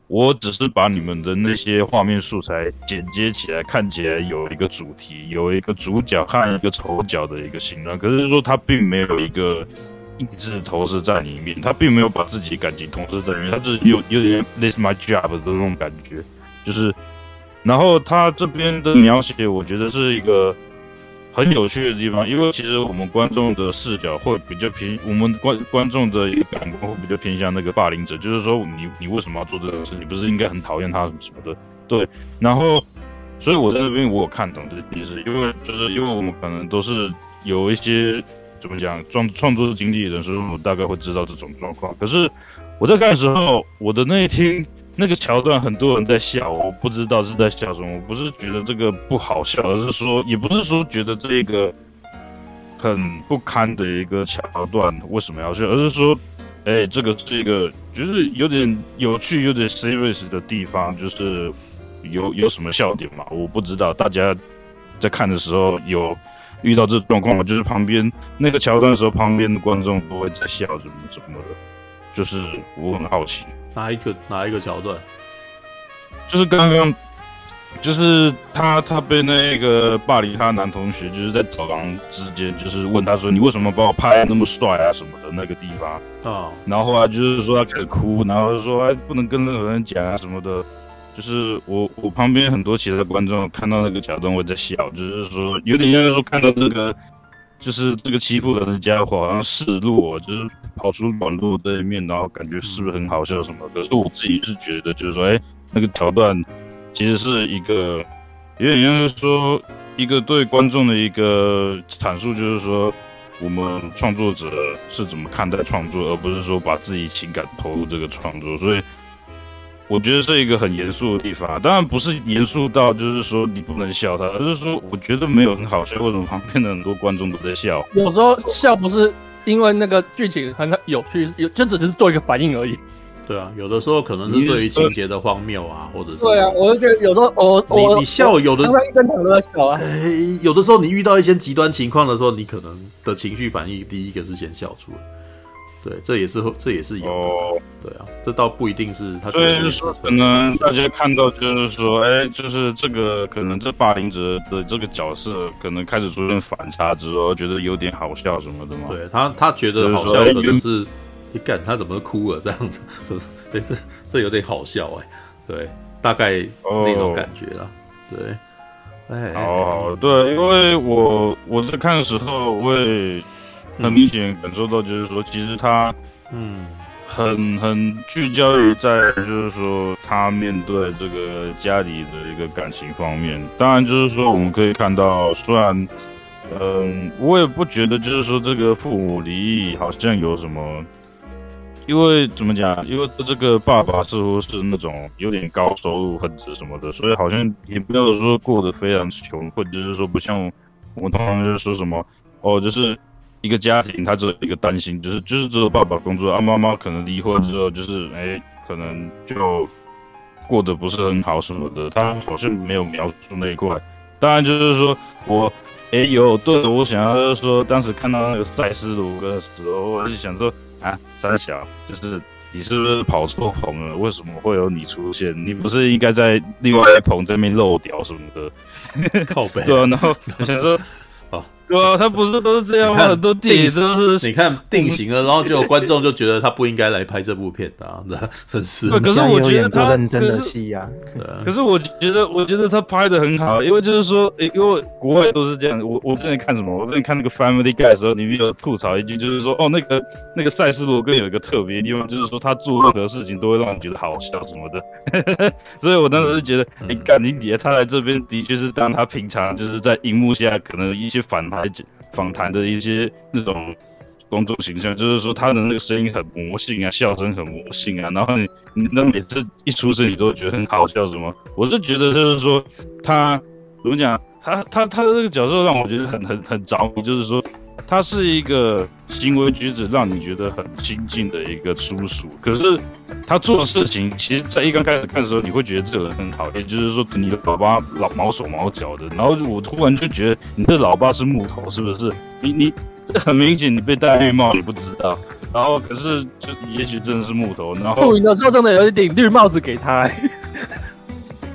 我只是把你们的那些画面素材剪接起来，看起来有一个主题，有一个主角和一个丑角的一个形状，可是说他并没有一个意志投射在里面，他并没有把自己感情投射在里面，他是有有点 this my job 的那种感觉，就是，然后他这边的描写，我觉得是一个。很有趣的地方，因为其实我们观众的视角会比较偏，我们观观众的一个感官会比较偏向那个霸凌者，就是说你你为什么要做这个事？你不是应该很讨厌他什么什么的？对。然后，所以我在那边我有看懂这个意思，因为就是因为我们可能都是有一些怎么讲创创作经历的人，所以我大概会知道这种状况。可是我在看的时候，我的那一天。那个桥段很多人在笑，我不知道是在笑什么。我不是觉得这个不好笑，而是说，也不是说觉得这个很不堪的一个桥段为什么要笑，而是说，哎，这个是一个就是有点 有趣、有点 serious 的地方，就是有有什么笑点嘛？我不知道，大家在看的时候有遇到这状况吗？就是旁边那个桥段的时候，旁边的观众都会在笑什么什么的，就是我很好奇。哪一个哪一个桥段？就是刚刚，就是他他被那个霸凌他的男同学，就是在走廊之间，就是问他说：“你为什么把我拍那么帅啊？”什么的那个地方啊。哦、然后后来就是说他开始哭，然后说：“哎，不能跟任何人讲啊什么的。”就是我我旁边很多其他的观众看到那个桥段会在笑，就是说有点像是说看到这个。就是这个欺负人的家伙好像示弱，就是跑出短路这一面，然后感觉是不是很好笑什么？可是我自己是觉得，就是说，哎，那个桥段其实是一个，有点像是说一个对观众的一个阐述，就是说我们创作者是怎么看待创作，而不是说把自己情感投入这个创作，所以。我觉得是一个很严肃的地方，当然不是严肃到就是说你不能笑他，而是说我觉得没有很好笑，为什么旁边的很多观众都在笑？有时候笑不是因为那个剧情很有趣，有就只是做一个反应而已。对啊，有的时候可能是对于情节的荒谬啊，或者是对啊，我就觉得有时候我你我你笑有的刚刚一整场都在笑啊。有的时候你遇到一些极端情况的时候，你可能的情绪反应第一个是先笑出来。对，这也是这也是有的。哦、对啊，这倒不一定是他。所以说，可能大家看到就是说，哎，就是这个可能这霸凌者的这个角色，可能开始出现反差之后，觉得有点好笑什么的嘛。对他，他觉得好笑可能是，你干他怎么哭了这样子，是不是？对，这这有点好笑哎。对，大概那种感觉啦。哦、对，哎，好好对，因为我我在看的时候，我也。很明显感受到，就是说，其实他，嗯，很很聚焦于在就是说他面对这个家里的一个感情方面。当然，就是说我们可以看到，虽然嗯，我也不觉得就是说这个父母离异好像有什么。因为怎么讲？因为这个爸爸似乎是那种有点高收入分子什么的，所以好像也不要说过得非常穷，或者就是说不像我们通常就是说什么哦，就是一个家庭他只有一个担心，就是就是只有爸爸工作啊，妈妈可能离婚之后就是哎，可能就过得不是很好什么的，他好像没有描述那一块。当然就是说我哎有对我想要就是说当时看到那个赛斯鲁的时候，我就想说。啊，三小，就是你是不是跑错棚了？为什么会有你出现？你不是应该在另外一棚这边漏掉什么的？靠北。对啊，然后我想说。对啊，他不是都是这样吗？很多电影都是你看 定型了，然后就有观众就觉得他不应该来拍这部片的，啊，真是。可是我觉得他认真的戏呀，可是我觉得，我觉得他拍的很好，因为就是说，因为国外都是这样。我我之前看什么？我之前看那个 Family Guy 的时候，里面有吐槽一句，就是说，哦，那个那个赛斯罗根有一个特别的地方，就是说他做任何事情都会让你觉得好笑什么的。所以我当时是觉得，哎，干你姐，他来这边的确是当他平常就是在荧幕下可能一些反派。访谈的一些那种公众形象，就是说他的那个声音很魔性啊，笑声很魔性啊，然后你你那每次一出声，你都觉得很好笑什么？我是觉得就是说他怎么讲，他他他的这个角色让我觉得很很很着迷，就是说他是一个行为举止让你觉得很亲近的一个叔叔，可是他做的事情，其实在一刚开始看的时候，你会觉得这个人很讨厌，就是说你的老爸老毛手毛脚的，然后我突然就觉得你的老爸是木头，是不是？你你这 很明显你被戴绿帽，你不知道，然后可是就也许真的是木头，然后录影的时候真的有一顶绿帽子给他，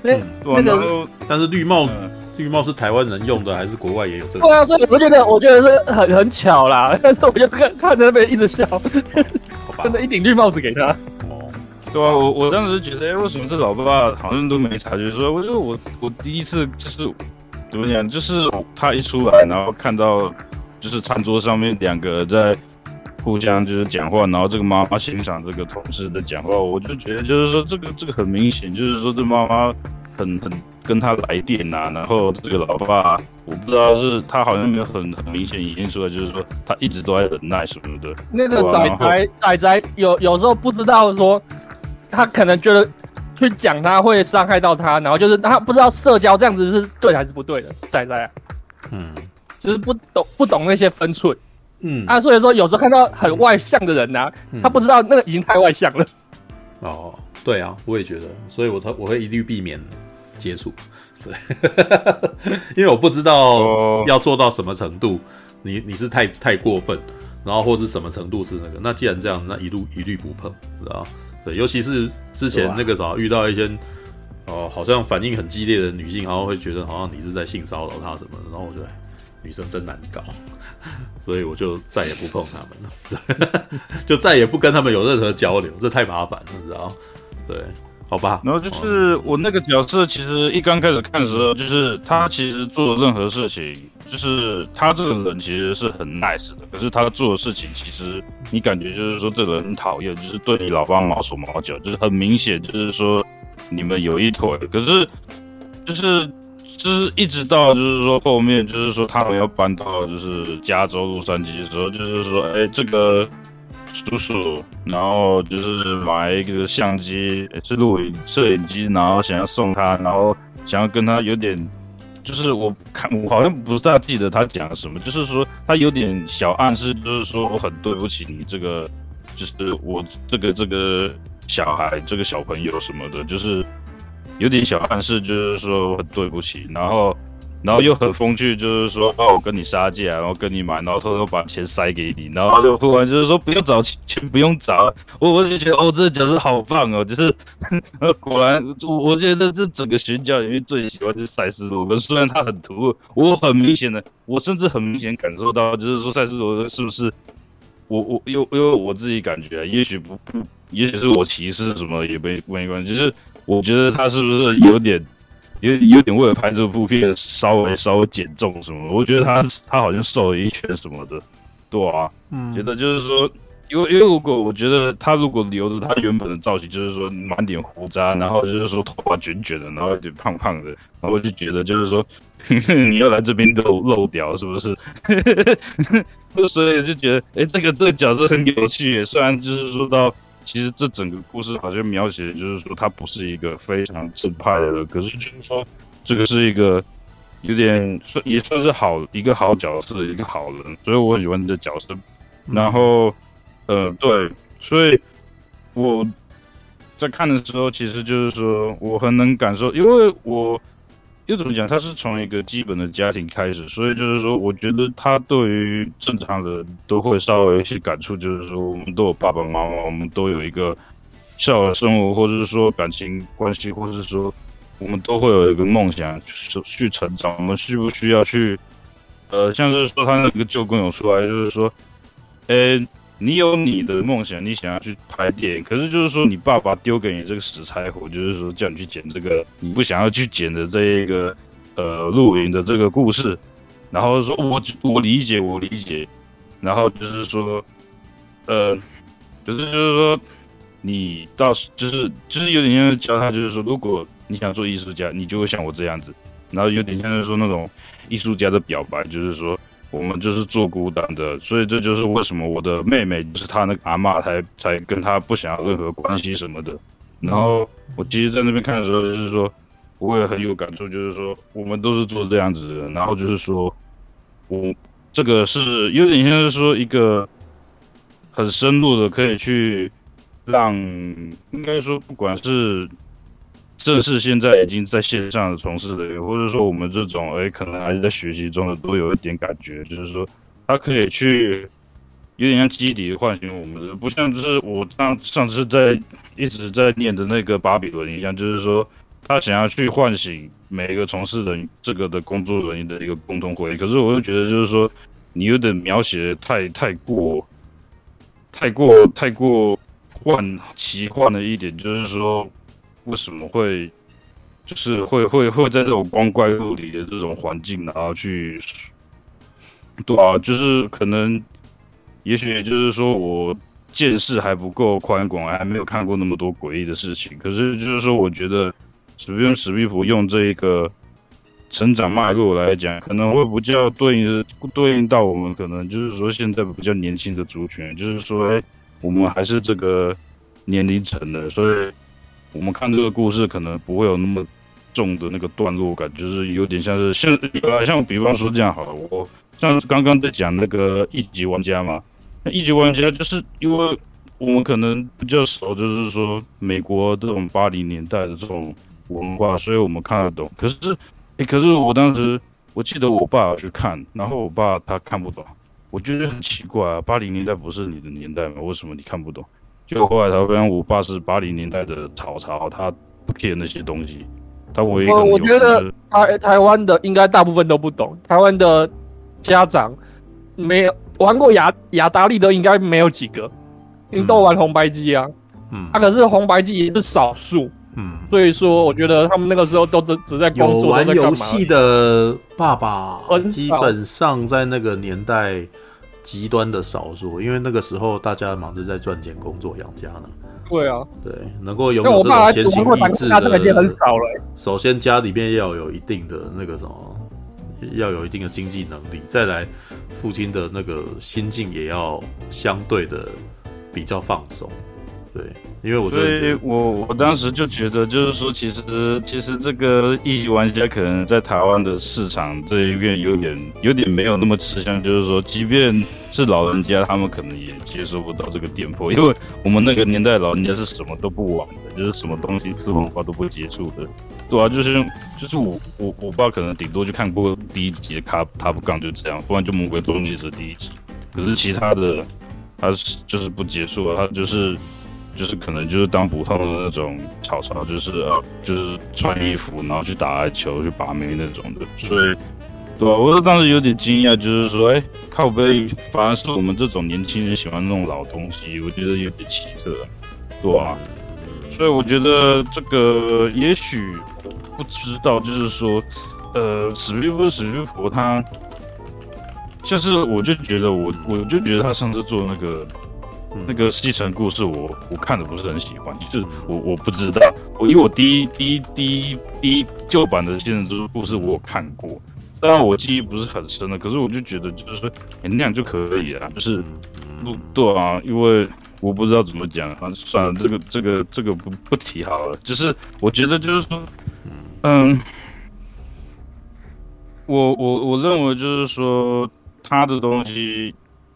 那、嗯、那个但是绿帽。嗯绿帽是台湾人用的，还是国外也有这个？对啊，所以我觉得，我觉得是很很巧啦。但是我就看看着那边一直笑，真的，一顶绿帽子给他。哦，对啊，我我当时觉得，哎、欸，为什么这老爸好像都没察觉？说，我觉得我我第一次就是怎么讲，就是他一出来，然后看到就是餐桌上面两个在互相就是讲话，然后这个妈妈欣赏这个同事的讲话，我就觉得就是说这个这个很明显，就是说这妈妈。很很跟他来电呐、啊，然后这个老爸，我不知道是他好像没有很很明显体现出来，就是说他一直都在忍耐什么的。那个仔仔仔仔有有时候不知道说，他可能觉得去讲他会伤害到他，然后就是他不知道社交这样子是对还是不对的。仔仔啊，嗯，就是不懂不懂那些分寸，嗯啊，所以说有时候看到很外向的人呐、啊，嗯、他不知道那个已经太外向了。哦，对啊，我也觉得，所以我他我会一律避免。接触，对，因为我不知道要做到什么程度，你你是太太过分，然后或者什么程度是那个，那既然这样，那一路一律不碰，知道对，尤其是之前那个啥遇到一些哦、呃，好像反应很激烈的女性，然后会觉得好像你是在性骚扰她什么的，然后我觉得女生真难搞，所以我就再也不碰他们了，就再也不跟他们有任何交流，这太麻烦了，你知道对。好吧，然后就是我那个角色，其实一刚开始看的时候，就是他其实做任何事情，就是他这个人其实是很 nice 的，可是他做的事情，其实你感觉就是说这个人很讨厌，就是对你老爸毛手毛脚，就是很明显，就是说你们有一腿。可是就是就是一直到就是说后面，就是说他们要搬到就是加州洛杉矶的时候，就是说哎这个。叔叔，然后就是买一个相机，是录影摄影机，然后想要送他，然后想要跟他有点，就是我看我好像不大记得他讲了什么，就是说他有点小暗示，就是说我很对不起你这个，就是我这个这个小孩这个小朋友什么的，就是有点小暗示，就是说我很对不起，然后。然后又很风趣，就是说，哦，我跟你杀价，然后跟你买，然后偷偷把钱塞给你，然后就突然就是说，不用找钱，不用找。我我就觉得，哦，这个角色好棒哦，就是，果然，我我觉得这整个选角里面最喜欢就是赛斯罗根，虽然他很突兀，我很明显的，我甚至很明显感受到，就是说赛斯罗根是不是，我我因为因为我自己感觉，也许不，也许是我歧视什么也没没关系，就是我觉得他是不是有点。有有点为了拍这部片稍微稍微减重什么，我觉得他他好像瘦了一圈什么的，对啊，嗯，觉得就是说因为因为如果我觉得他如果留着他原本的造型，就是说满脸胡渣，然后就是说头发卷卷的，然后有点胖胖的，然后我就觉得就是说呵呵 你要来这边露露屌是不是？所以就觉得哎，这个这个角色很有趣。虽然就是说到其实这整个故事好像描写就是说他不是一个非常正派的人，可是就是说这个是一个有点算也算是好一个好角色，一个好人，所以我喜欢这角色。然后。呃，对，所以我在看的时候，其实就是说，我很能感受，因为我又怎么讲，他是从一个基本的家庭开始，所以就是说，我觉得他对于正常人都会稍微有一些感触，就是说，我们都有爸爸妈妈，我们都有一个小的生活，或者是说感情关系，或者是说，我们都会有一个梦想去成长，我们需不需要去？呃，像是说他那个旧工友出来，就是说，诶。你有你的梦想，你想要去拍电影，可是就是说你爸爸丢给你这个死柴火，就是说叫你去剪这个你不想要去剪的这一个呃露营的这个故事，然后说我我理解我理解，然后就是说呃，可是就是说你到时就是就是有点像教他，就是说如果你想做艺术家，你就会像我这样子，然后有点像是说那种艺术家的表白，就是说。我们就是做孤单的，所以这就是为什么我的妹妹就是她那个阿嬷才才跟她不想要任何关系什么的。然后我其实，在那边看的时候，就是说我也很有感触，就是说我们都是做这样子的。然后就是说我这个是有点像是说一个很深入的，可以去让应该说不管是。正是现在已经在线上的从事的人，或者说我们这种哎，可能还是在学习中的，都有一点感觉，就是说他可以去有点像基底唤醒我们的，不像就是我上上次在一直在念的那个巴比伦一样，就是说他想要去唤醒每一个从事人这个的工作人员的一个共同回忆。可是我又觉得就是说你有点描写太太过太过太过幻奇幻了一点，就是说。为什么会，就是会会会在这种光怪陆离的这种环境，然后去，对啊，就是可能，也许就是说我见识还不够宽广，还没有看过那么多诡异的事情。可是就是说，我觉得史蒂芬史蒂夫用这一个成长脉络来讲，可能会比较对应对应到我们可能就是说现在比较年轻的族群，就是说，哎，我们还是这个年龄层的，所以。我们看这个故事可能不会有那么重的那个段落感，就是有点像是像呃像比方说这样好了，我像刚刚在讲那个一级玩家嘛，那一级玩家就是因为我们可能比较熟，就是说美国这种八零年代的这种文化，所以我们看得懂。可是，哎，可是我当时我记得我爸去看，然后我爸他看不懂，我觉得很奇怪啊，八零年代不是你的年代吗？为什么你看不懂？就后来他发现，我爸是八零年代的曹操，他不 care 那些东西。他唯一我我觉得台台湾的应该大部分都不懂，台湾的家长没有玩过雅雅达利的应该没有几个，因为都玩红白机啊。嗯，他、啊、可是红白机也是少数。嗯，所以说我觉得他们那个时候都只只在工作，有玩游戏的爸爸基本上在那个年代。极端的少数，因为那个时候大家忙着在赚钱、工作、养家呢。对啊，对，能够拥有这种闲情逸致的，很少了。首先家里面要有一定的那个什么，要有一定的经济能力，再来父亲的那个心境也要相对的比较放松。对，因为我所以我我当时就觉得，就是说，其实其实这个一级玩家可能在台湾的市场这一边有点有点没有那么吃香，就是说，即便是老人家，他们可能也接受不到这个店铺，因为我们那个年代老人家是什么都不玩的，就是什么东西吃文化都不接触的。对啊，就是就是我我我爸可能顶多就看过第一集的卡塔布杠就这样，不然就魔鬼终结者第一集，可是其他的他是就是不结束啊，他就是。就是可能就是当普通的那种草草，就是呃，就是穿衣服，然后去打球、去把妹那种的，所以，对吧？我当时有点惊讶，就是说，哎、靠背，反而是我们这种年轻人喜欢那种老东西，我觉得有点奇特，对吧？所以我觉得这个也许不知道，就是说，呃，史蒂夫史蒂夫他，像是我就觉得我我就觉得他上次做那个。那个西城故事我我看的不是很喜欢，就是我我不知道，我因为我第一第一第一第一旧版的西城故事我有看过，当然我记忆不是很深的，可是我就觉得就是说、欸、那样就可以了，就是不对啊，因为我不知道怎么讲啊，算了，这个这个这个不不提好了，就是我觉得就是说，嗯，我我我认为就是说他的东西。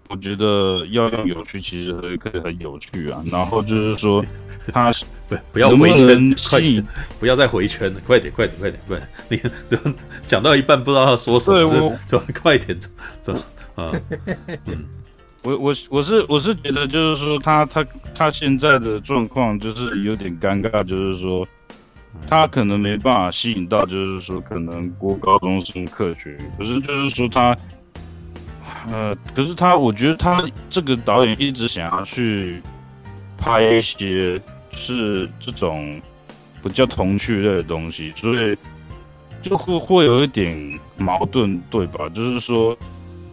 我觉得要用有趣，其实可以很有趣啊。然后就是说，他是不不要回圈，快点，不要再回圈了，快点，快点，快点，快点！你就讲到一半不知道他说什么，我就快点，走啊！嗯，我我我是我是觉得就是说他他他现在的状况就是有点尴尬，就是说他可能没办法吸引到，就是说可能国高中生客群，可是就是说他。呃，可是他，我觉得他这个导演一直想要去拍一些是这种不叫童趣类的东西，所以就会会有一点矛盾，对吧？就是说，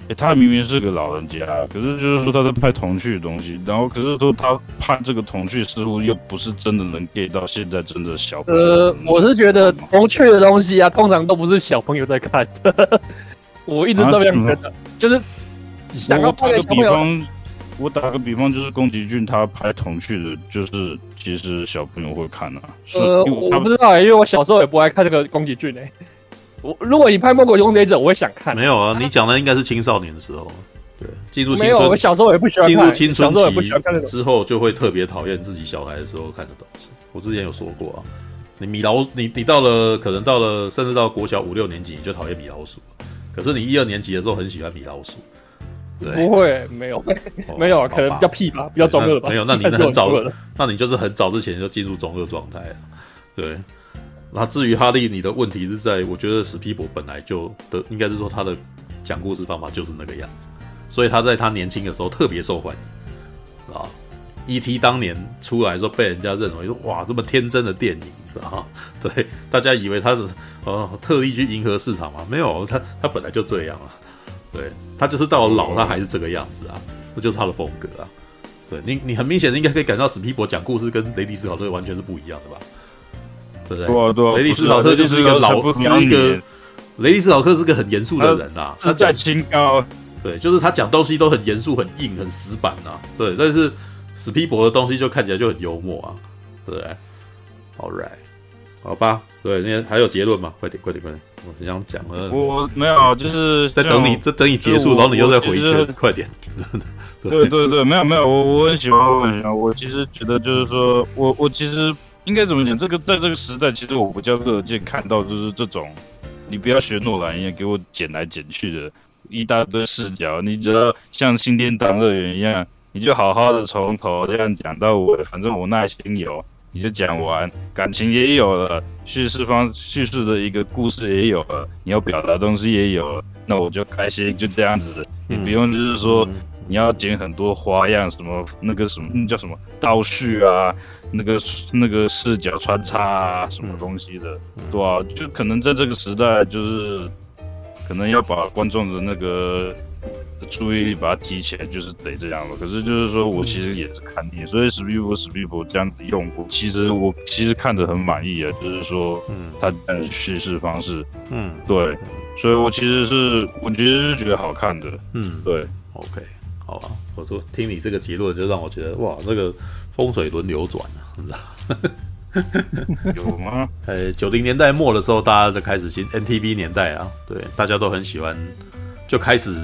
欸，他明明是个老人家，可是就是说他在拍童趣的东西，然后可是说他拍这个童趣似乎又不是真的能 get 到现在真的小朋友。呃，我是觉得童趣的东西啊，通常都不是小朋友在看的。我一直都这样觉得，就是。我打个比方，我打个比方，就是宫崎骏他拍童趣的，就是其实小朋友会看啊。呃，我不知道、欸，因为我小时候也不爱看这个宫崎骏诶。我如果你拍《魔鬼终结者》，我会想看。没有啊，你讲的应该是青少年的时候。对，进入青春。没有，我小时候也不喜欢看。进入青春期之后，就会特别讨厌自己小孩的时候看的东西。我之前有说过啊，你米老，你你到了可能到了，甚至到国小五六年级，你就讨厌米老鼠。可是你一二年级的时候很喜欢米老鼠。不会，没有，没有，可能比较屁吧，比较中二吧。没有，那你很早，那你就是很早之前就进入中二状态了。对，那至于哈利，你的问题是在，我觉得史匹博本来就的，应该是说他的讲故事方法就是那个样子，所以他在他年轻的时候特别受欢迎啊。E.T. 当年出来的时候，被人家认为说哇，这么天真的电影啊，对，大家以为他是呃特意去迎合市场嘛？没有，他他本来就这样啊。对，他就是到了老，他还是这个样子啊，这就是他的风格啊。对你，你很明显的应该可以感到史皮博讲故事跟雷迪斯考特完全是不一样的吧？对不对？对啊，对啊，雷迪斯考特就是一个老，是一个雷迪斯考特是个很严肃的人呐，他在清高。对，就是他讲东西都很严肃、很硬、很死板啊。对，但是史皮博的东西就看起来就很幽默啊，对不对？All right，好吧，对，那还有结论吗？快点，快点，快点。我很想讲了，我没有，就是在等你，在等你结束，然后你又再回去，快点。对对对，没有没有，我我很喜欢，我很喜欢。我其实觉得就是说，我我其实应该怎么讲？这个在这个时代，其实我比较乐见看到就是这种，你不要学诺兰一样给我剪来剪去的一大堆视角，你只要像新天堂乐园一样，你就好好的从头这样讲到尾，反正我耐心有。你就讲完，感情也有了，叙事方叙事的一个故事也有了，你要表达东西也有了，那我就开心，就这样子。你不用就是说你要剪很多花样，什么那个什么那叫什么倒叙啊，那个那个视角穿插啊，什么东西的，对啊，就可能在这个时代，就是可能要把观众的那个。注意力把它提起来，就是得这样了。可是就是说我其实也是看腻，所以史蒂夫史蒂夫这样子用过，其实我其实看着很满意啊。就是说，嗯，他的叙事方式，嗯，对，所以我其实是我其实是觉得好看的，嗯，对，OK，好吧。我说听你这个结论，就让我觉得哇，那个风水轮流转啊，你知道？有吗？呃，九零年代末的时候，大家就开始新 NTV 年代啊，对，大家都很喜欢，就开始。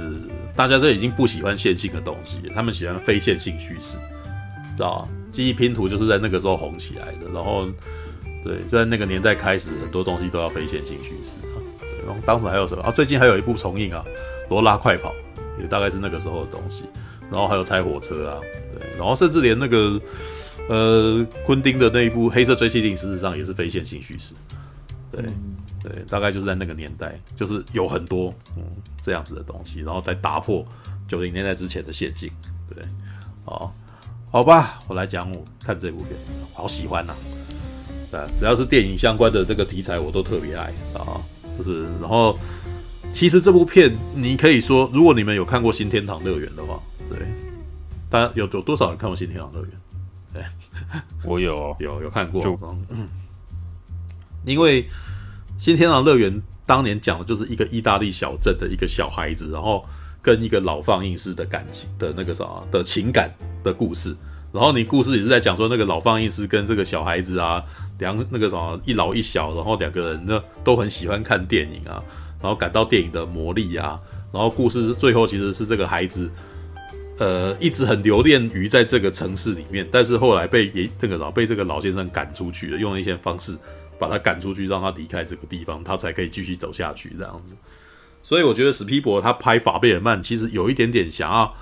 大家这已经不喜欢线性的东西，他们喜欢非线性叙事，知道吗？记忆拼图就是在那个时候红起来的。然后，对，在那个年代开始，很多东西都要非线性叙事啊。对，然后当时还有什么啊？最近还有一部重映啊，《罗拉快跑》，也大概是那个时候的东西。然后还有拆火车啊，对，然后甚至连那个呃，昆汀的那一部《黑色追击令》，事实上也是非线性叙事。对。对，大概就是在那个年代，就是有很多嗯这样子的东西，然后再打破九零年代之前的陷阱。对，好，好吧，我来讲我看这部片，好喜欢呐、啊。对，只要是电影相关的这个题材，我都特别爱啊。就是，然后其实这部片，你可以说，如果你们有看过《新天堂乐园》的话，对，大家有有多少人看过《新天堂乐园》？对，我有 有有看过。嗯，因为《新天堂乐园》当年讲的就是一个意大利小镇的一个小孩子，然后跟一个老放映师的感情的那个啥的情感的故事。然后你故事也是在讲说那个老放映师跟这个小孩子啊，两那个什么一老一小，然后两个人呢都很喜欢看电影啊，然后感到电影的魔力啊。然后故事最后其实是这个孩子，呃，一直很留恋于在这个城市里面，但是后来被也那个老被这个老先生赶出去了，用了一些方式把他赶出去，让他离开这个地方，他才可以继续走下去这样子。所以我觉得史皮博他拍法贝尔曼其实有一点点想要。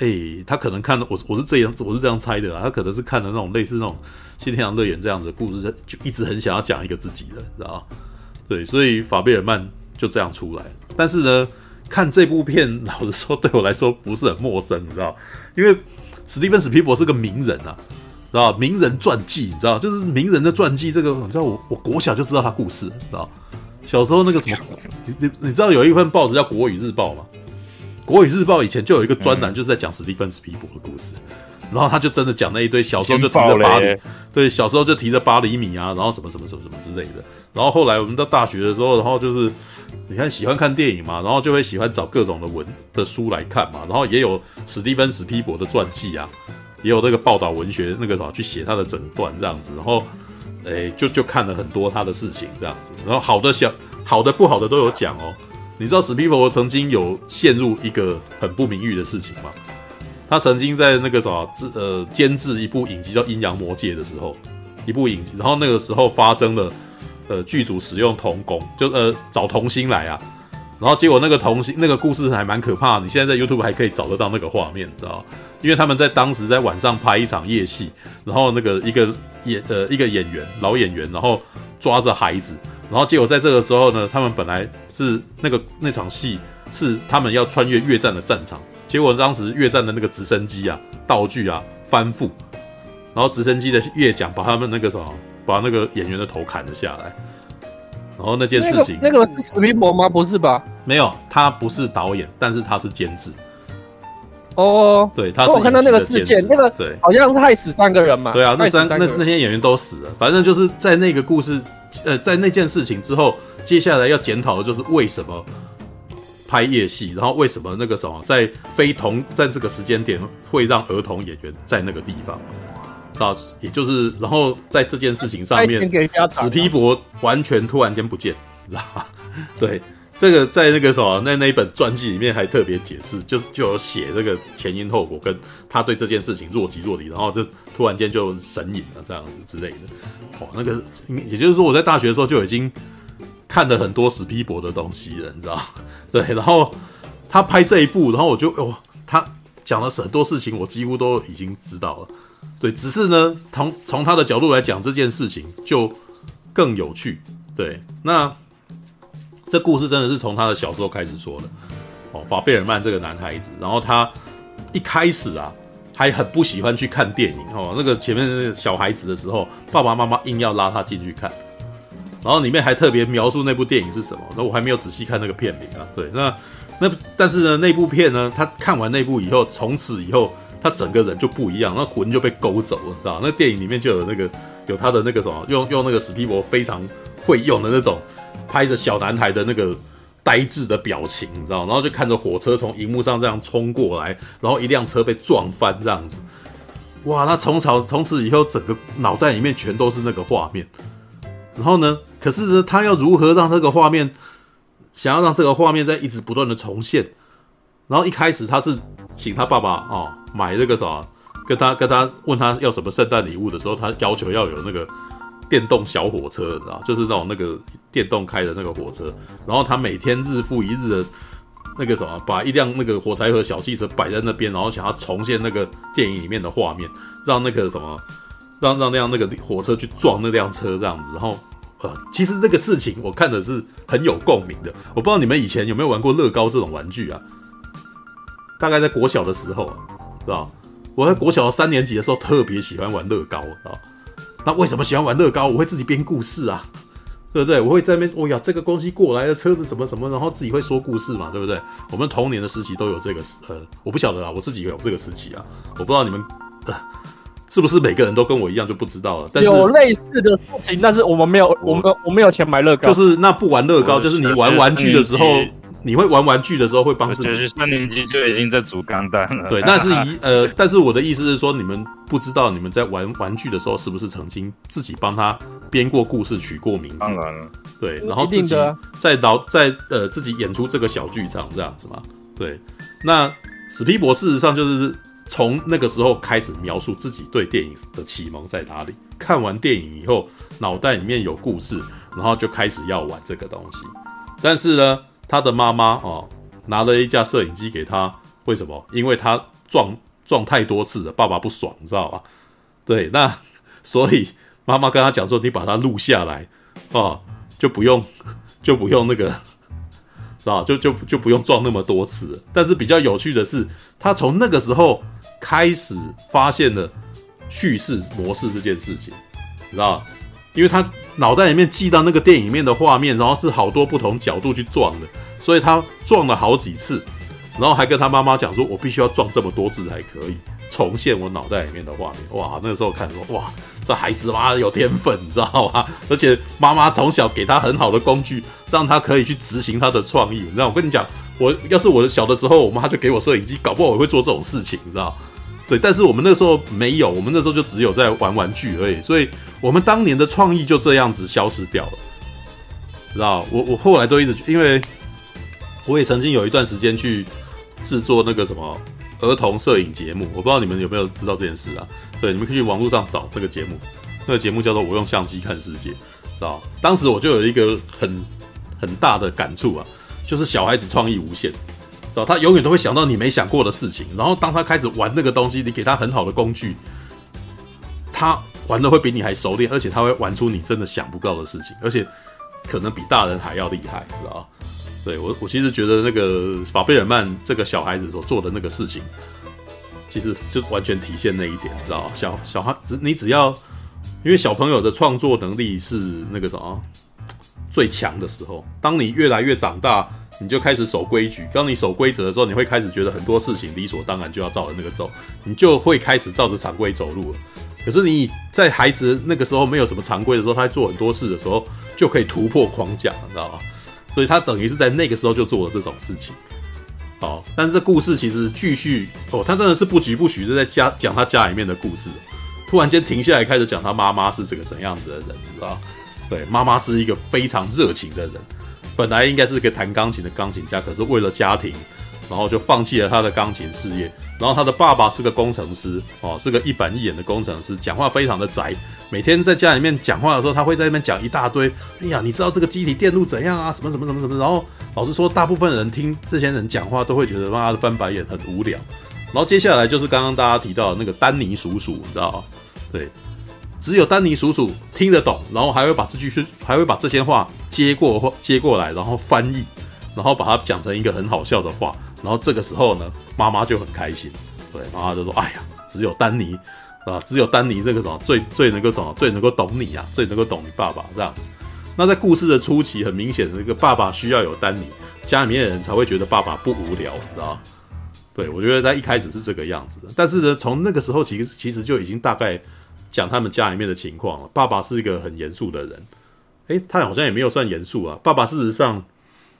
哎、他可能看了我，我是这样，我是这样猜的啊。他可能是看了那种类似那种《新天堂乐园》这样子的故事，就一直很想要讲一个自己的，知道？对，所以法贝尔曼就这样出来。但是呢，看这部片，老实说，对我来说不是很陌生，你知道？因为史蒂芬史皮伯是个名人啊，知道？名人传记，你知道？就是名人的传记，这个你知道我？我我国小就知道他故事，知道？小时候那个什么，你你你知道有一份报纸叫《国语日报》吗？《国语日报》以前就有一个专栏，就是在讲史蒂芬·史皮伯的故事，然后他就真的讲那一堆小时候就提着八厘，对，小时候就提着八厘米啊，然后什么什么什么什么之类的。然后后来我们到大学的时候，然后就是你看喜欢看电影嘛，然后就会喜欢找各种的文的书来看嘛，然后也有史蒂芬·史皮伯的传记啊，也有那个报道文学那个什么去写他的诊断这样子，然后诶就就看了很多他的事情这样子，然后好的小好的不好的都有讲哦。你知道史皮伯曾经有陷入一个很不名誉的事情吗？他曾经在那个什么制呃监制一部影集叫《阴阳魔界》的时候，一部影集，然后那个时候发生了呃剧组使用童工，就呃找童星来啊，然后结果那个童星那个故事还蛮可怕的，你现在在 YouTube 还可以找得到那个画面，你知道？因为他们在当时在晚上拍一场夜戏，然后那个一个演呃一个演员老演员，然后抓着孩子。然后结果在这个时候呢，他们本来是那个那场戏是他们要穿越越战的战场，结果当时越战的那个直升机啊、道具啊翻覆，然后直升机的越奖把他们那个什么，把那个演员的头砍了下来。然后那件事情，那个、那个是史皮伯吗？不是吧？没有，他不是导演，但是他是监制。哦，对，他是我看到那个事件，那个对，好像是害死三个人嘛。对啊，那三那那些演员都死了，反正就是在那个故事。呃，在那件事情之后，接下来要检讨的就是为什么拍夜戏，然后为什么那个什么在非同在这个时间点会让儿童演员在那个地方，啊，也就是然后在这件事情上面，史皮博完全突然间不见，知道吧？对，这个在那个什么那那一本传记里面还特别解释，就是就有写这个前因后果，跟他对这件事情若即若离，然后就突然间就神隐了这样子之类的。哦，那个，也就是说，我在大学的时候就已经看了很多史皮博的东西了，你知道？对，然后他拍这一部，然后我就哦，他讲了很多事情，我几乎都已经知道了。对，只是呢，从从他的角度来讲，这件事情就更有趣。对，那这故事真的是从他的小时候开始说的。哦，法贝尔曼这个男孩子，然后他一开始啊。还很不喜欢去看电影哦，那个前面那个小孩子的时候，爸爸妈妈硬要拉他进去看，然后里面还特别描述那部电影是什么，那我还没有仔细看那个片名啊。对，那那但是呢，那部片呢，他看完那部以后，从此以后他整个人就不一样，那魂就被勾走了，知道？那电影里面就有那个有他的那个什么，用用那个史皮博非常会用的那种拍着小男孩的那个。呆滞的表情，你知道，然后就看着火车从荧幕上这样冲过来，然后一辆车被撞翻这样子，哇！他从从从此以后，整个脑袋里面全都是那个画面。然后呢，可是呢，他要如何让这个画面，想要让这个画面在一直不断的重现？然后一开始他是请他爸爸哦买那个啥，跟他跟他问他要什么圣诞礼物的时候，他要求要有那个。电动小火车，你知道，就是那种那个电动开的那个火车。然后他每天日复一日的，那个什么，把一辆那个火柴盒小汽车摆在那边，然后想要重现那个电影里面的画面，让那个什么，让让那样那个火车去撞那辆车这样子。然后，呃，其实那个事情我看的是很有共鸣的。我不知道你们以前有没有玩过乐高这种玩具啊？大概在国小的时候，是吧？我在国小三年级的时候特别喜欢玩乐高，啊。那为什么喜欢玩乐高？我会自己编故事啊，对不对？我会在那边，哦呀，这个东西过来的车子什么什么，然后自己会说故事嘛，对不对？我们童年的时期都有这个，呃，我不晓得啊，我自己有这个时期啊，我不知道你们，呃，是不是每个人都跟我一样就不知道了？但是有类似的事情，但是我们没有，我们我没有钱买乐高，就是那不玩乐高，就是你玩玩具的时候。你会玩玩具的时候会帮自己，就是三年级就已经在组钢弹了。对，那是一 呃，但是我的意思是说，你们不知道你们在玩玩具的时候是不是曾经自己帮他编过故事、取过名字？当然了，对，然后自己在导在呃自己演出这个小剧场这样子嘛。对，那史皮博事实上就是从那个时候开始描述自己对电影的启蒙在哪里。看完电影以后，脑袋里面有故事，然后就开始要玩这个东西。但是呢，他的妈妈哦，拿了一架摄影机给他，为什么？因为他撞撞太多次了，爸爸不爽，你知道吧？对，那 所以妈妈跟他讲说：“你把它录下来，哦，就不用 就不用那个，知道就就就不用撞那么多次。”但是比较有趣的是，他从那个时候开始发现了叙事模式这件事情，你知道？因为他脑袋里面记到那个电影里面的画面，然后是好多不同角度去撞的，所以他撞了好几次，然后还跟他妈妈讲说：“我必须要撞这么多次才可以重现我脑袋里面的画面。”哇，那个时候看说：“哇，这孩子妈有天分，你知道吗？而且妈妈从小给他很好的工具，让他可以去执行他的创意。你知道，我跟你讲，我要是我小的时候，我妈就给我摄影机，搞不好我会做这种事情，你知道。”对，但是我们那时候没有，我们那时候就只有在玩玩具而已，所以我们当年的创意就这样子消失掉了，知道？我我后来都一直，因为我也曾经有一段时间去制作那个什么儿童摄影节目，我不知道你们有没有知道这件事啊？对，你们可以去网络上找这个节目，那个节目叫做《我用相机看世界》，知道？当时我就有一个很很大的感触啊，就是小孩子创意无限。他永远都会想到你没想过的事情，然后当他开始玩那个东西，你给他很好的工具，他玩的会比你还熟练，而且他会玩出你真的想不到的事情，而且可能比大人还要厉害，知道吧？对，我，我其实觉得那个法贝尔曼这个小孩子所做的那个事情，其实就完全体现那一点，知道？小小孩只你只要，因为小朋友的创作能力是那个什么最强的时候，当你越来越长大。你就开始守规矩。当你守规则的时候，你会开始觉得很多事情理所当然就要照着那个走，你就会开始照着常规走路了。可是你在孩子那个时候没有什么常规的时候，他在做很多事的时候就可以突破框架，你知道吗？所以他等于是在那个时候就做了这种事情。好，但是这故事其实继续哦，他真的是不疾不徐的在家讲他家里面的故事。突然间停下来开始讲他妈妈是这个怎样子的人，你知道？对，妈妈是一个非常热情的人。本来应该是个弹钢琴的钢琴家，可是为了家庭，然后就放弃了他的钢琴事业。然后他的爸爸是个工程师，哦，是个一板一眼的工程师，讲话非常的宅。每天在家里面讲话的时候，他会在那边讲一大堆。哎呀，你知道这个机体电路怎样啊？什么什么什么什么。然后老实说，大部分人听这些人讲话都会觉得妈的翻白眼，很无聊。然后接下来就是刚刚大家提到的那个丹尼叔叔，你知道吗？对。只有丹尼叔叔听得懂，然后还会把这句是还会把这些话接过接过来，然后翻译，然后把它讲成一个很好笑的话。然后这个时候呢，妈妈就很开心，对，妈妈就说：“哎呀，只有丹尼啊，只有丹尼这个什么最最能够什么最能够懂你啊，最能够懂你爸爸这样子。”那在故事的初期，很明显的一个爸爸需要有丹尼，家里面的人才会觉得爸爸不无聊，你知道？对，我觉得在一开始是这个样子的，但是呢，从那个时候其实其实就已经大概。讲他们家里面的情况了。爸爸是一个很严肃的人，诶，他好像也没有算严肃啊。爸爸事实上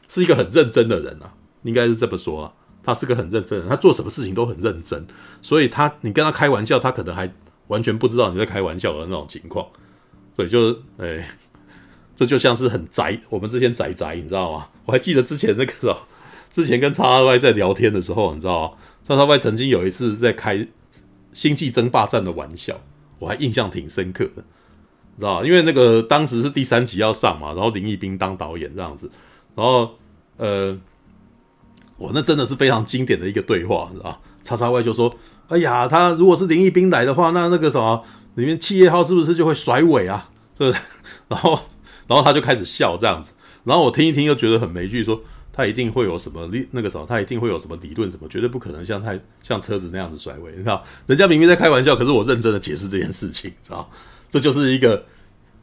是一个很认真的人啊，应该是这么说啊。他是个很认真的人，他做什么事情都很认真，所以他你跟他开玩笑，他可能还完全不知道你在开玩笑的那种情况。所以，就是诶，这就像是很宅，我们之前宅宅，你知道吗？我还记得之前那个时候，之前跟叉叉 Y 在聊天的时候，你知道吗？叉叉 Y 曾经有一次在开星际争霸战的玩笑。我还印象挺深刻的，知道因为那个当时是第三集要上嘛，然后林义斌当导演这样子，然后呃，我那真的是非常经典的一个对话，知道叉叉 Y 就说：“哎呀，他如果是林义斌来的话，那那个什么里面企业号是不是就会甩尾啊？对不对？”然后，然后他就开始笑这样子，然后我听一听又觉得很没趣，说。他一定会有什么理那个什么，他一定会有什么理论什么，绝对不可能像他像车子那样子甩尾，你知道？人家明明在开玩笑，可是我认真的解释这件事情，知道？这就是一个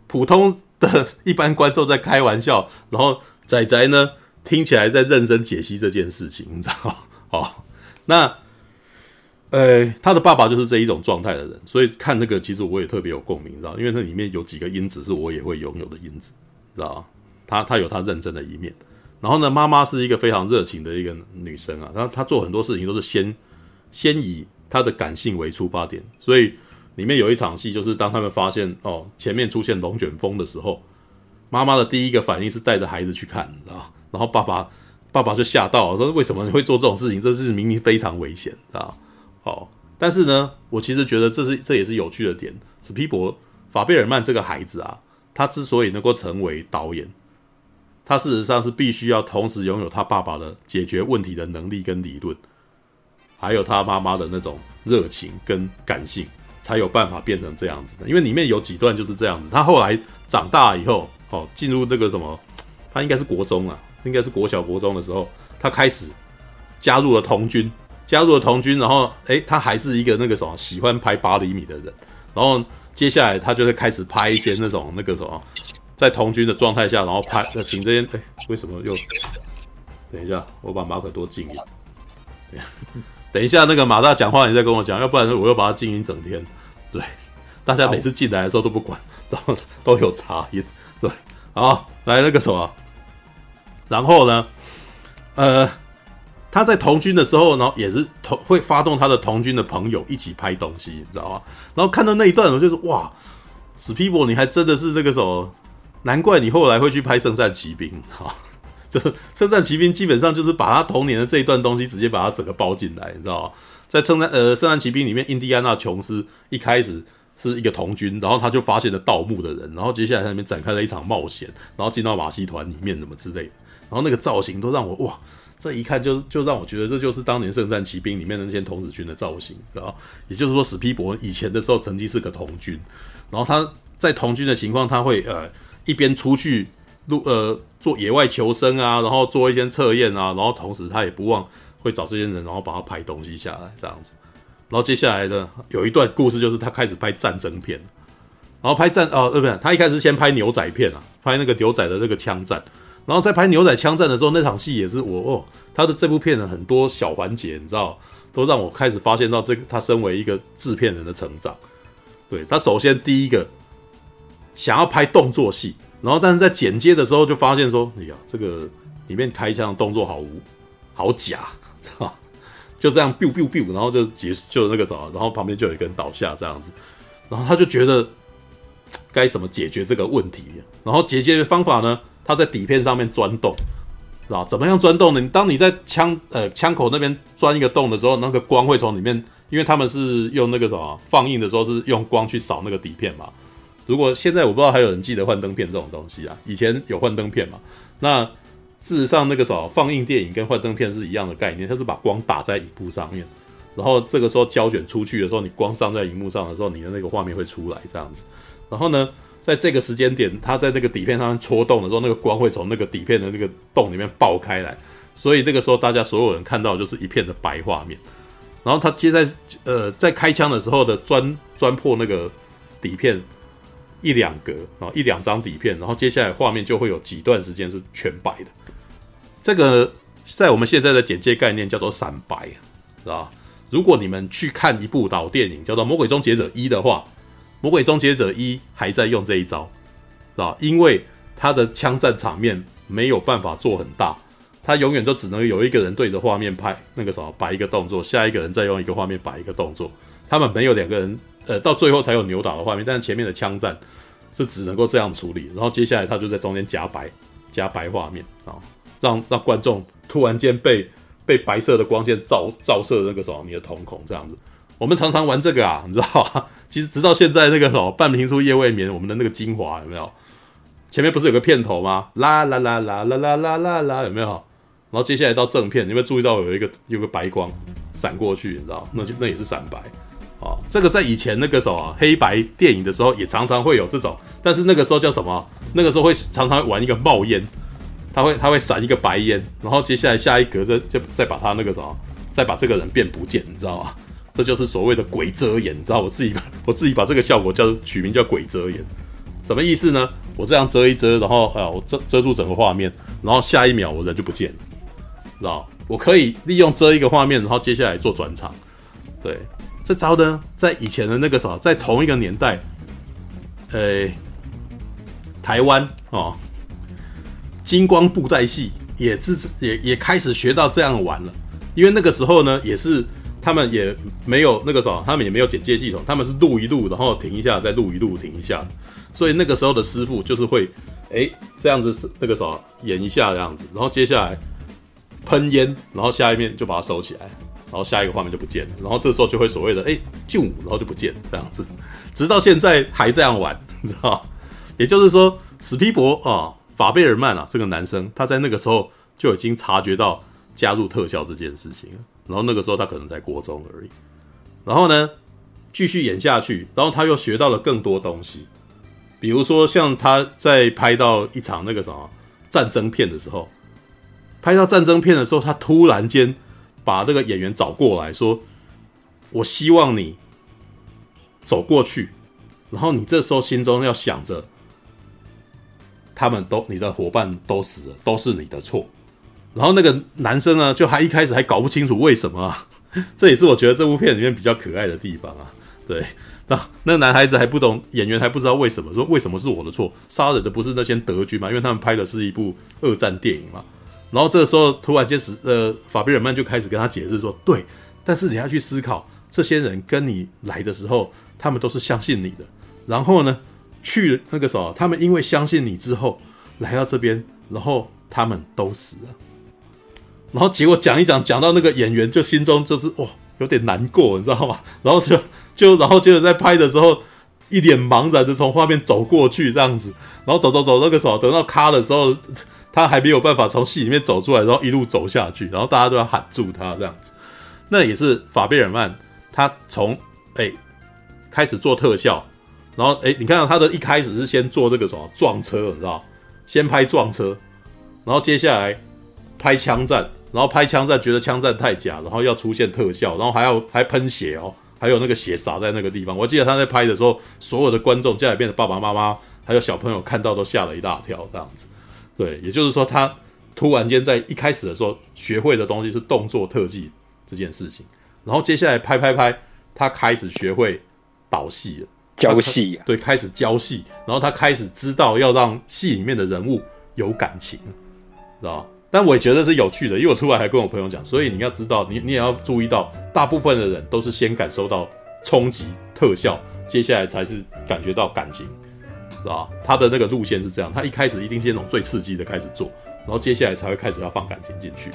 普通的一般观众在开玩笑，然后仔仔呢听起来在认真解析这件事情，你知道 哦？那。呃，他的爸爸就是这一种状态的人，所以看那个其实我也特别有共鸣，知道？因为那里面有几个因子是我也会拥有的因子，知道？他他有他认真的一面，然后呢，妈妈是一个非常热情的一个女生啊，然后她做很多事情都是先先以她的感性为出发点，所以里面有一场戏就是当他们发现哦前面出现龙卷风的时候，妈妈的第一个反应是带着孩子去看，知道？然后爸爸爸爸就吓到了，说为什么你会做这种事情？这事明明非常危险，知道？好，但是呢，我其实觉得这是这也是有趣的点。史皮博法贝尔曼这个孩子啊，他之所以能够成为导演，他事实上是必须要同时拥有他爸爸的解决问题的能力跟理论，还有他妈妈的那种热情跟感性，才有办法变成这样子的。因为里面有几段就是这样子。他后来长大以后，哦，进入那个什么，他应该是国中啊，应该是国小国中的时候，他开始加入了童军。加入了童军，然后诶，他还是一个那个什么喜欢拍八厘米的人，然后接下来他就会开始拍一些那种那个什么，在同军的状态下，然后拍 请这些诶，为什么又？等一下，我把马可多静音。等一下，那个马大讲话你再跟我讲，要不然我又把它静音整天。对，大家每次进来的时候都不管，都都有杂音。对，好，来那个什么，然后呢，呃。他在同军的时候，然后也是同会发动他的同军的朋友一起拍东西，你知道吗？然后看到那一段，我就说：哇，史皮博，你还真的是那个什么？难怪你后来会去拍《圣战骑兵》哈，就是《圣战骑兵》基本上就是把他童年的这一段东西直接把它整个包进来，你知道？在圣战呃《圣战骑兵》里面，印第安纳琼斯一开始是一个童军，然后他就发现了盗墓的人，然后接下来在那边展开了一场冒险，然后进到马戏团里面什么之类的，然后那个造型都让我哇。这一看就就让我觉得这就是当年《圣战骑兵》里面的那些童子军的造型，知道？也就是说，史皮博以前的时候曾经是个童军，然后他在童军的情况，他会呃一边出去录呃做野外求生啊，然后做一些测验啊，然后同时他也不忘会找这些人，然后把他拍东西下来这样子。然后接下来的有一段故事就是他开始拍战争片，然后拍战哦对不对？他一开始先拍牛仔片啊，拍那个牛仔的那个枪战。然后在拍牛仔枪战的时候，那场戏也是我哦，他的这部片的很多小环节，你知道，都让我开始发现到这个他身为一个制片人的成长。对，他首先第一个想要拍动作戏，然后但是在剪接的时候就发现说，哎呀，这个里面开枪的动作好无好假，就这样 biu biu biu，然后就结就那个什么，然后旁边就有一个人倒下这样子，然后他就觉得该怎么解决这个问题，然后解决的方法呢？他在底片上面钻洞，啊，怎么样钻洞呢？当你在枪呃枪口那边钻一个洞的时候，那个光会从里面，因为他们是用那个什么放映的时候是用光去扫那个底片嘛。如果现在我不知道还有人记得幻灯片这种东西啊，以前有幻灯片嘛。那事实上那个什么放映电影跟幻灯片是一样的概念，它是把光打在荧幕上面，然后这个时候胶卷出去的时候，你光上在荧幕上的时候，你的那个画面会出来这样子。然后呢，在这个时间点，它在那个底片上面戳洞的时候，那个光会从那个底片的那个洞里面爆开来，所以那个时候大家所有人看到就是一片的白画面。然后他接在呃在开枪的时候的钻钻破那个底片一两格啊一两张底片，然后接下来画面就会有几段时间是全白的。这个在我们现在的简介概念叫做闪白，是吧？如果你们去看一部老电影叫做《魔鬼终结者一》的话。魔鬼终结者一还在用这一招，是吧？因为他的枪战场面没有办法做很大，他永远都只能有一个人对着画面拍那个什么摆一个动作，下一个人再用一个画面摆一个动作。他们没有两个人，呃，到最后才有扭打的画面，但是前面的枪战是只能够这样处理。然后接下来他就在中间夹白夹白画面啊，让让观众突然间被被白色的光线照 照射那个什么你的瞳孔这样子。我们常常玩这个啊，你知道吗？其实直到现在那个什么半瓶醋夜未眠，我们的那个精华有没有？前面不是有个片头吗？啦啦啦啦啦啦啦啦啦，有没有？然后接下来到正片，你有没有注意到有一个有个白光闪过去？你知道？那就那也是闪白啊。这个在以前那个什么黑白电影的时候也常常会有这种，但是那个时候叫什么？那个时候会常常玩一个冒烟，它会它会闪一个白烟，然后接下来下一格就就再把它那个什么，再把这个人变不见，你知道吗？这就是所谓的鬼遮眼，你知道？我自己把 我自己把这个效果叫取名叫鬼遮眼，什么意思呢？我这样遮一遮，然后啊，我遮遮住整个画面，然后下一秒我人就不见了，知道？我可以利用遮一个画面，然后接下来做转场。对，这招呢，在以前的那个时候，在同一个年代，呃，台湾哦，金光布袋戏也是也也开始学到这样玩了，因为那个时候呢，也是。他们也没有那个什么，他们也没有剪接系统，他们是录一录，然后停一下，再录一录，停一下。所以那个时候的师傅就是会，哎，这样子是那个什么演一下这样子，然后接下来喷烟，然后下一面就把它收起来，然后下一个画面就不见了，然后这时候就会所谓的哎就，然后就不见了这样子，直到现在还这样玩，你知道？也就是说，史皮博啊，法贝尔曼啊，这个男生他在那个时候就已经察觉到加入特效这件事情。然后那个时候他可能在国中而已，然后呢，继续演下去，然后他又学到了更多东西，比如说像他在拍到一场那个什么战争片的时候，拍到战争片的时候，他突然间把这个演员找过来说：“我希望你走过去，然后你这时候心中要想着，他们都你的伙伴都死了，都是你的错。”然后那个男生呢，就还一开始还搞不清楚为什么啊，这也是我觉得这部片里面比较可爱的地方啊。对，那那男孩子还不懂，演员还不知道为什么，说为什么是我的错，杀人的不是那些德军嘛，因为他们拍的是一部二战电影嘛。然后这个时候突然间是呃，法比尔曼就开始跟他解释说，对，但是你要去思考，这些人跟你来的时候，他们都是相信你的，然后呢，去那个时候，他们因为相信你之后来到这边，然后他们都死了。然后结果讲一讲，讲到那个演员就心中就是哇，有点难过，你知道吗？然后就就然后接着在拍的时候，一脸茫然的从画面走过去这样子，然后走走走那个时候，等到卡的时候，他还没有办法从戏里面走出来，然后一路走下去，然后大家都要喊住他这样子。那也是法贝尔曼，他从哎开始做特效，然后哎你看到他的一开始是先做这个什么撞车，你知道，先拍撞车，然后接下来拍枪战。然后拍枪战，觉得枪战太假，然后要出现特效，然后还要还喷血哦，还有那个血洒在那个地方。我记得他在拍的时候，所有的观众家里边的爸爸妈妈还有小朋友看到都吓了一大跳，这样子。对，也就是说，他突然间在一开始的时候学会的东西是动作特技这件事情，然后接下来拍拍拍，他开始学会导戏了，教戏啊，对，开始教戏，然后他开始知道要让戏里面的人物有感情，知道吧？但我也觉得是有趣的，因为我出来还跟我朋友讲，所以你要知道，你你也要注意到，大部分的人都是先感受到冲击特效，接下来才是感觉到感情，是吧？他的那个路线是这样，他一开始一定先从最刺激的开始做，然后接下来才会开始要放感情进去，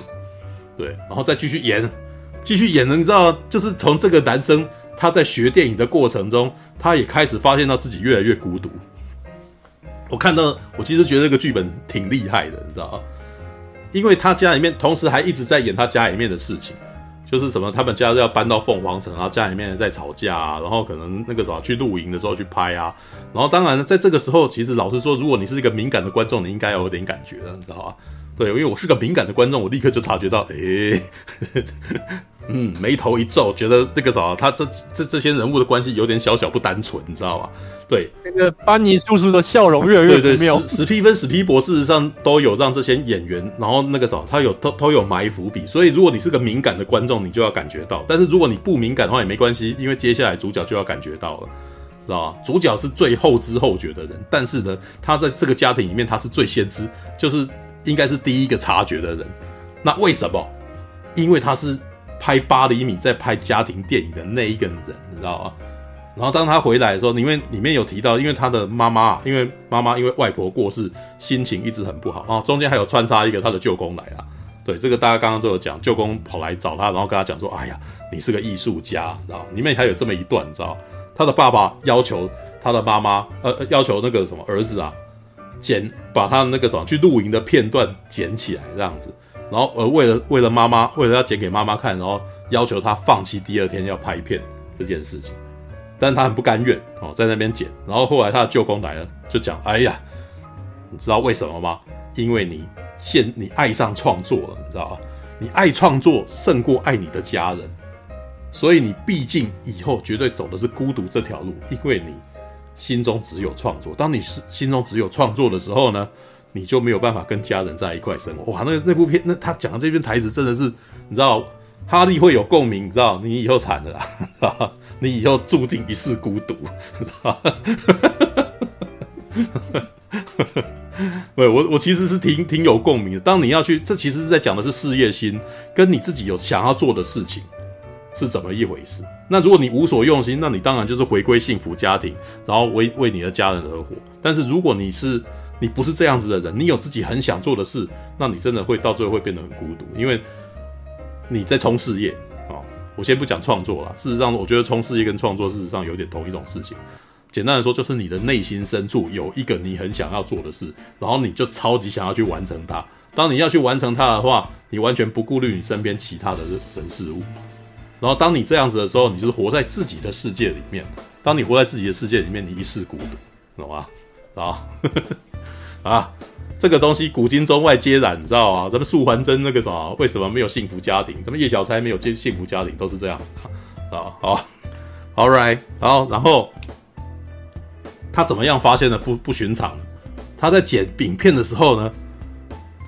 对，然后再继续演，继续演，你知道，就是从这个男生他在学电影的过程中，他也开始发现到自己越来越孤独。我看到，我其实觉得这个剧本挺厉害的，你知道？因为他家里面同时还一直在演他家里面的事情，就是什么他们家要搬到凤凰城，啊家里面在吵架啊，然后可能那个什么去露营的时候去拍啊，然后当然在这个时候，其实老实说，如果你是一个敏感的观众，你应该有点感觉的，你知道吧？对，因为我是个敏感的观众，我立刻就察觉到，诶。嗯，眉头一皱，觉得那个啥，他这这这些人物的关系有点小小不单纯，你知道吗？对，那个班尼叔叔的笑容越来越不妙。对对，史史蒂芬史皮博事实上都有让这些演员，然后那个啥，他有都都有埋伏笔，所以如果你是个敏感的观众，你就要感觉到；但是如果你不敏感的话也没关系，因为接下来主角就要感觉到了，知道吧？主角是最后知后觉的人，但是呢，他在这个家庭里面他是最先知，就是应该是第一个察觉的人。那为什么？因为他是。拍八厘米在拍家庭电影的那一个人，你知道吗？然后当他回来的时候，里面里面有提到，因为他的妈妈，因为妈妈因为外婆过世，心情一直很不好啊。中间还有穿插一个他的舅公来了，对，这个大家刚刚都有讲，舅公跑来找他，然后跟他讲说：“哎呀，你是个艺术家，你知道？”里面还有这么一段，你知道？他的爸爸要求他的妈妈，呃，要求那个什么儿子啊，剪把他的那个什么去露营的片段剪起来，这样子。然后，呃，为了为了妈妈，为了要剪给妈妈看，然后要求她放弃第二天要拍片这件事情，但她很不甘愿哦，在那边剪。然后后来他的舅公来了，就讲：“哎呀，你知道为什么吗？因为你现你爱上创作了，你知道吗？你爱创作胜过爱你的家人，所以你毕竟以后绝对走的是孤独这条路，因为你心中只有创作。当你是心中只有创作的时候呢，你就没有办法跟家人在一块生活。哇，那那部片，那他讲的这篇台词真的是，你知道，哈利会有共鸣，你知道，你以后惨了，你以后注定一世孤独，对，我我其实是挺挺有共鸣的。当你要去，这其实是在讲的是事业心，跟你自己有想要做的事情是怎么一回事。那如果你无所用心，那你当然就是回归幸福家庭，然后为为你的家人而活。但是如果你是你不是这样子的人，你有自己很想做的事，那你真的会到最后会变得很孤独，因为你在冲事业啊。我先不讲创作了，事实上，我觉得冲事业跟创作事实上有点同一种事情。简单的说，就是你的内心深处有一个你很想要做的事，然后你就超级想要去完成它。当你要去完成它的话，你完全不顾虑你身边其他的人事物。然后当你这样子的时候，你就是活在自己的世界里面。当你活在自己的世界里面，你一世孤独，懂吗？啊，啊，这个东西古今中外皆然，你知道啊？咱们素还真那个什么，为什么没有幸福家庭？咱们叶小钗没有幸幸福家庭，都是这样子啊。好，All right，好，然后。他怎么样发现的不不寻常？他在剪影片的时候呢，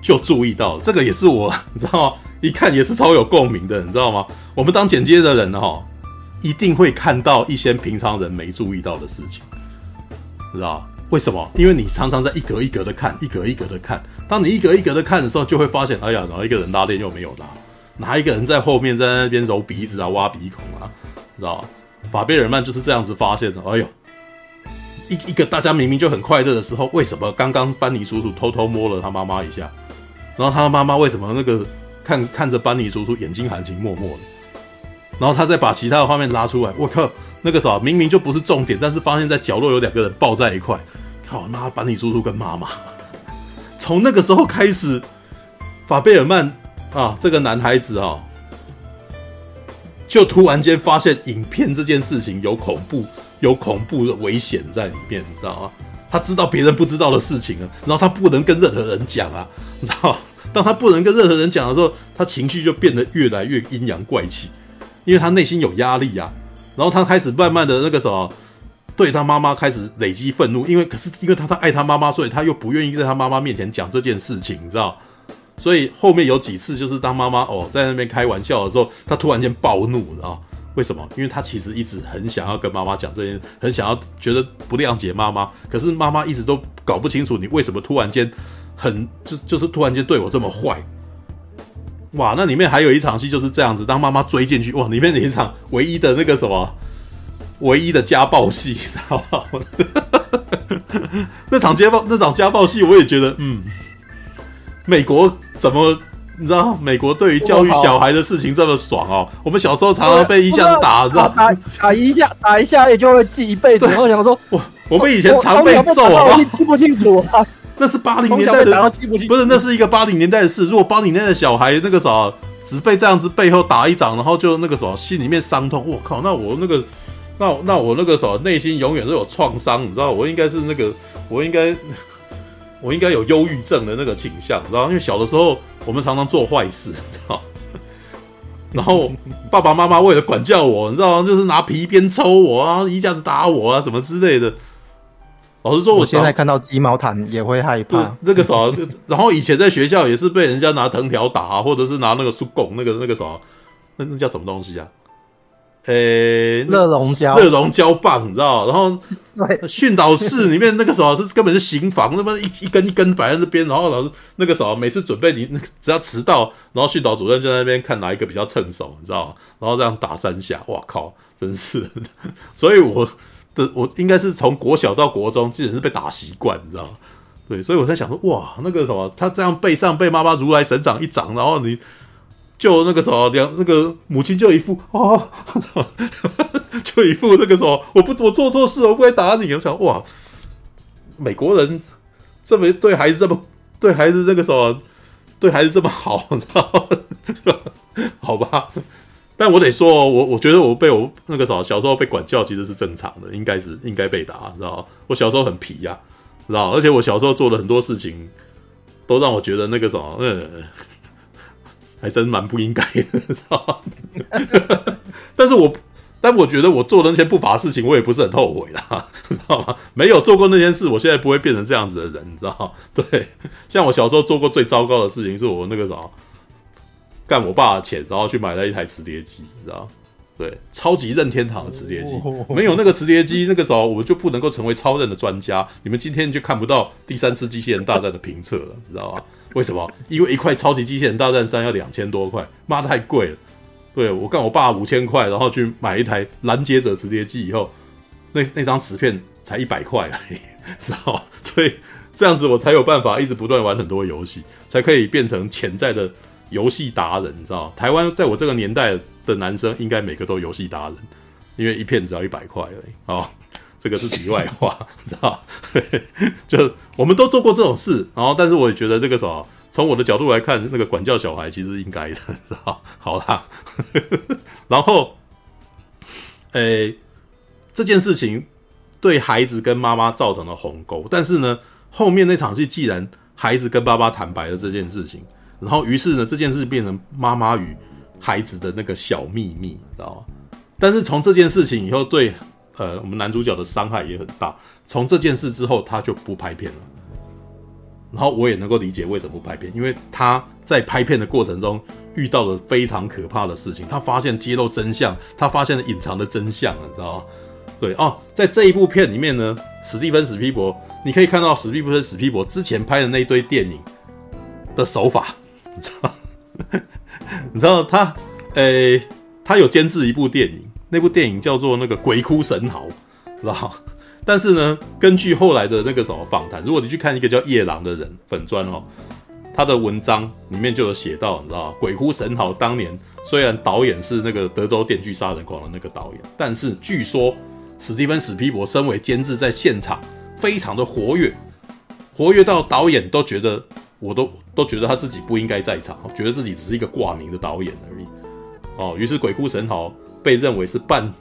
就注意到这个也是我，你知道吗？一看也是超有共鸣的，你知道吗？我们当剪接的人呢，哈，一定会看到一些平常人没注意到的事情，知道为什么？因为你常常在一格一格的看，一格一格的看。当你一格一格的看的时候，就会发现，哎呀，哪一个人拉链又没有拉？哪一个人在后面在那边揉鼻子啊、挖鼻孔啊？知道法贝尔曼就是这样子发现的。哎呦！一一个大家明明就很快乐的时候，为什么刚刚班尼叔叔偷偷摸了他妈妈一下？然后他妈妈为什么那个看看着班尼叔叔眼睛含情脉脉的？然后他再把其他的画面拉出来，我靠，那个啥明明就不是重点，但是发现在角落有两个人抱在一块，靠，那班尼叔叔跟妈妈。从那个时候开始，法贝尔曼啊，这个男孩子啊，就突然间发现影片这件事情有恐怖。有恐怖的危险在里面，你知道吗？他知道别人不知道的事情啊，然后他不能跟任何人讲啊，你知道吗？当他不能跟任何人讲的时候，他情绪就变得越来越阴阳怪气，因为他内心有压力啊。然后他开始慢慢的那个什么，对他妈妈开始累积愤怒，因为可是因为他他爱他妈妈，所以他又不愿意在他妈妈面前讲这件事情，你知道？所以后面有几次就是当妈妈哦在那边开玩笑的时候，他突然间暴怒，你知道？为什么？因为他其实一直很想要跟妈妈讲这件，很想要觉得不谅解妈妈，可是妈妈一直都搞不清楚你为什么突然间很就就是突然间对我这么坏。哇，那里面还有一场戏就是这样子，当妈妈追进去，哇，里面的一场唯一的那个什么，唯一的家暴戏，知道吗？那场家暴那场家暴戏，我也觉得，嗯，美国怎么？你知道美国对于教育小孩的事情这么爽哦？我们小时候常常被一下子打，知道打打一下打一下也就会记一辈子。然后想说，我我们以前常被揍啊，记不清楚啊。那是八零年代的，不是那是一个八零年代的事。如果八零年代的小孩那个啥只被这样子背后打一掌，然后就那个什么心里面伤痛，我靠，那我那个那那我那个啥内心永远都有创伤，你知道？我应该是那个我应该。我应该有忧郁症的那个倾向，知道？因为小的时候我们常常做坏事，你知道？然后爸爸妈妈为了管教我，你知道，就是拿皮鞭抽我啊，一下子打我啊，什么之类的。老实说，我现在看到鸡毛毯也会害怕。那个啥，然后以前在学校也是被人家拿藤条打啊，或者是拿那个树拱，那个那个啥，那那叫什么东西啊？诶、欸，热熔胶，热熔胶棒，你知道？然后 训导室里面那个什么是根本是刑房，那么一一根一根摆在那边，然后老师那个什么每次准备你那只要迟到，然后训导主任就在那边看哪一个比较趁手，你知道？然后这样打三下，哇靠，真是！所以我的我应该是从国小到国中，基本是被打习惯，你知道？对，所以我在想说，哇，那个什么，他这样背上被妈妈如来神掌一掌，然后你。就那个时候，两那个母亲就一副啊，就一副那个什么，我不我做错事，我不会打你。我想哇，美国人这么对孩子这么对孩子那个什么对孩子这么好，你知道？好吧，但我得说，我我觉得我被我那个什么小时候被管教其实是正常的，应该是应该被打，你知道？我小时候很皮呀、啊，知道，而且我小时候做了很多事情，都让我觉得那个什么，嗯。还真蛮不应该的，知道吗？但是我但我觉得我做的那些不法事情，我也不是很后悔啦，知道吗？没有做过那件事，我现在不会变成这样子的人，你知道吗？对，像我小时候做过最糟糕的事情，是我那个啥，干我爸的钱，然后去买了一台磁碟机，你知道吗？对，超级任天堂的磁碟机，没有那个磁碟机，那个时候我们就不能够成为超任的专家。你们今天就看不到第三次机器人大战的评测了，你知道吗？为什么？因为一块超级机器人大战三要两千多块，妈的太贵了。对，我干我爸五千块，然后去买一台拦截者磁碟机以后，那那张磁片才一百块而已，知道吗？所以这样子我才有办法一直不断玩很多游戏，才可以变成潜在的游戏达人，你知道？台湾在我这个年代的男生应该每个都游戏达人，因为一片只要一百块而已。哦，这个是题外话，知道？就我们都做过这种事，然后但是我也觉得这个什么。从我的角度来看，那个管教小孩其实应该的，知道好啦，然后，诶、这件事情对孩子跟妈妈造成了鸿沟，但是呢，后面那场戏既然孩子跟爸爸坦白了这件事情，然后于是呢，这件事变成妈妈与孩子的那个小秘密，知道？但是从这件事情以后，对呃我们男主角的伤害也很大。从这件事之后，他就不拍片了。然后我也能够理解为什么不拍片，因为他在拍片的过程中遇到了非常可怕的事情，他发现揭露真相，他发现了隐藏的真相，你知道吗？对哦，在这一部片里面呢，史蒂芬·史皮伯，你可以看到史蒂芬·史皮伯之前拍的那一堆电影的手法，你知道？你知道他，诶，他有监制一部电影，那部电影叫做那个《鬼哭神嚎》，知道？但是呢，根据后来的那个什么访谈，如果你去看一个叫夜郎的人粉砖哦，他的文章里面就有写到，你知道，鬼哭神嚎当年虽然导演是那个德州电锯杀人狂的那个导演，但是据说史蒂芬史匹柏身为监制，在现场非常的活跃，活跃到导演都觉得，我都都觉得他自己不应该在场，觉得自己只是一个挂名的导演而已。哦，于是鬼哭神嚎被认为是半。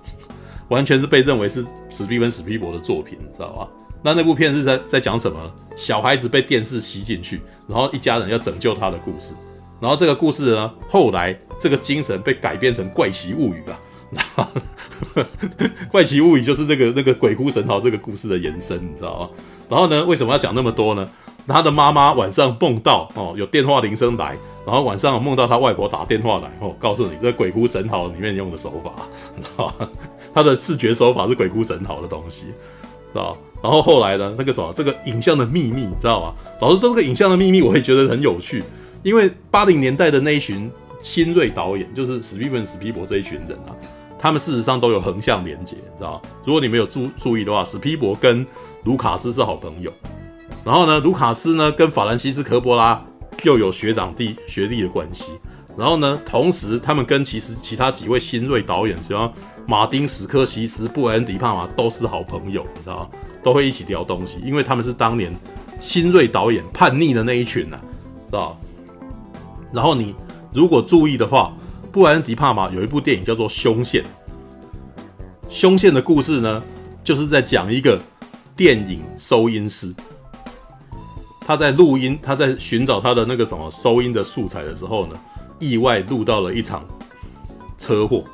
完全是被认为是史蒂芬史匹柏的作品，你知道吧？那那部片是在在讲什么？小孩子被电视吸进去，然后一家人要拯救他的故事。然后这个故事呢，后来这个精神被改编成《怪奇物语》啊，你知道吗？《怪奇物语》就是这个那个鬼哭神嚎这个故事的延伸，你知道吗？然后呢，为什么要讲那么多呢？他的妈妈晚上梦到哦，有电话铃声来，然后晚上梦到他外婆打电话来哦，告诉你这鬼哭神嚎里面用的手法，你知道吗？他的视觉手法是鬼哭神嚎的东西，知道？然后后来呢，那个什么，这个影像的秘密，你知道吗？老实说，这个影像的秘密我也觉得很有趣，因为八零年代的那一群新锐导演，就是史蒂芬史匹柏这一群人啊，他们事实上都有横向连接，知道？如果你没有注注意的话，史匹柏跟卢卡斯是好朋友，然后呢，卢卡斯呢跟法兰西斯科波拉又有学长弟学弟的关系，然后呢，同时他们跟其实其他几位新锐导演，比方。马丁·史科西斯、布莱恩·迪帕马都是好朋友，你知道吗？都会一起聊东西，因为他们是当年新锐导演叛逆的那一群呐、知道？然后你如果注意的话，布莱恩·迪帕马有一部电影叫做《凶线》，《凶线》的故事呢，就是在讲一个电影收音师，他在录音，他在寻找他的那个什么收音的素材的时候呢，意外录到了一场车祸。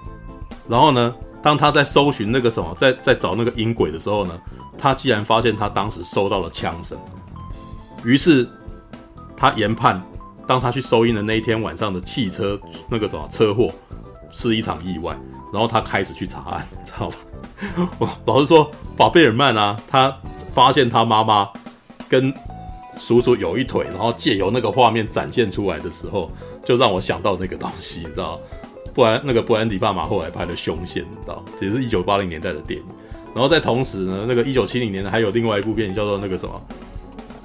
然后呢，当他在搜寻那个什么，在在找那个音轨的时候呢，他竟然发现他当时收到了枪声。于是他研判，当他去收音的那一天晚上的汽车那个什么车祸是一场意外。然后他开始去查案，知道吧？我 老实说，法贝尔曼啊，他发现他妈妈跟叔叔有一腿，然后借由那个画面展现出来的时候，就让我想到那个东西，你知道。不然，那个布兰迪·巴马后来拍的《凶线》，你知道，也是一九八零年代的电影。然后在同时呢，那个一九七零年还有另外一部电影叫做那个什么《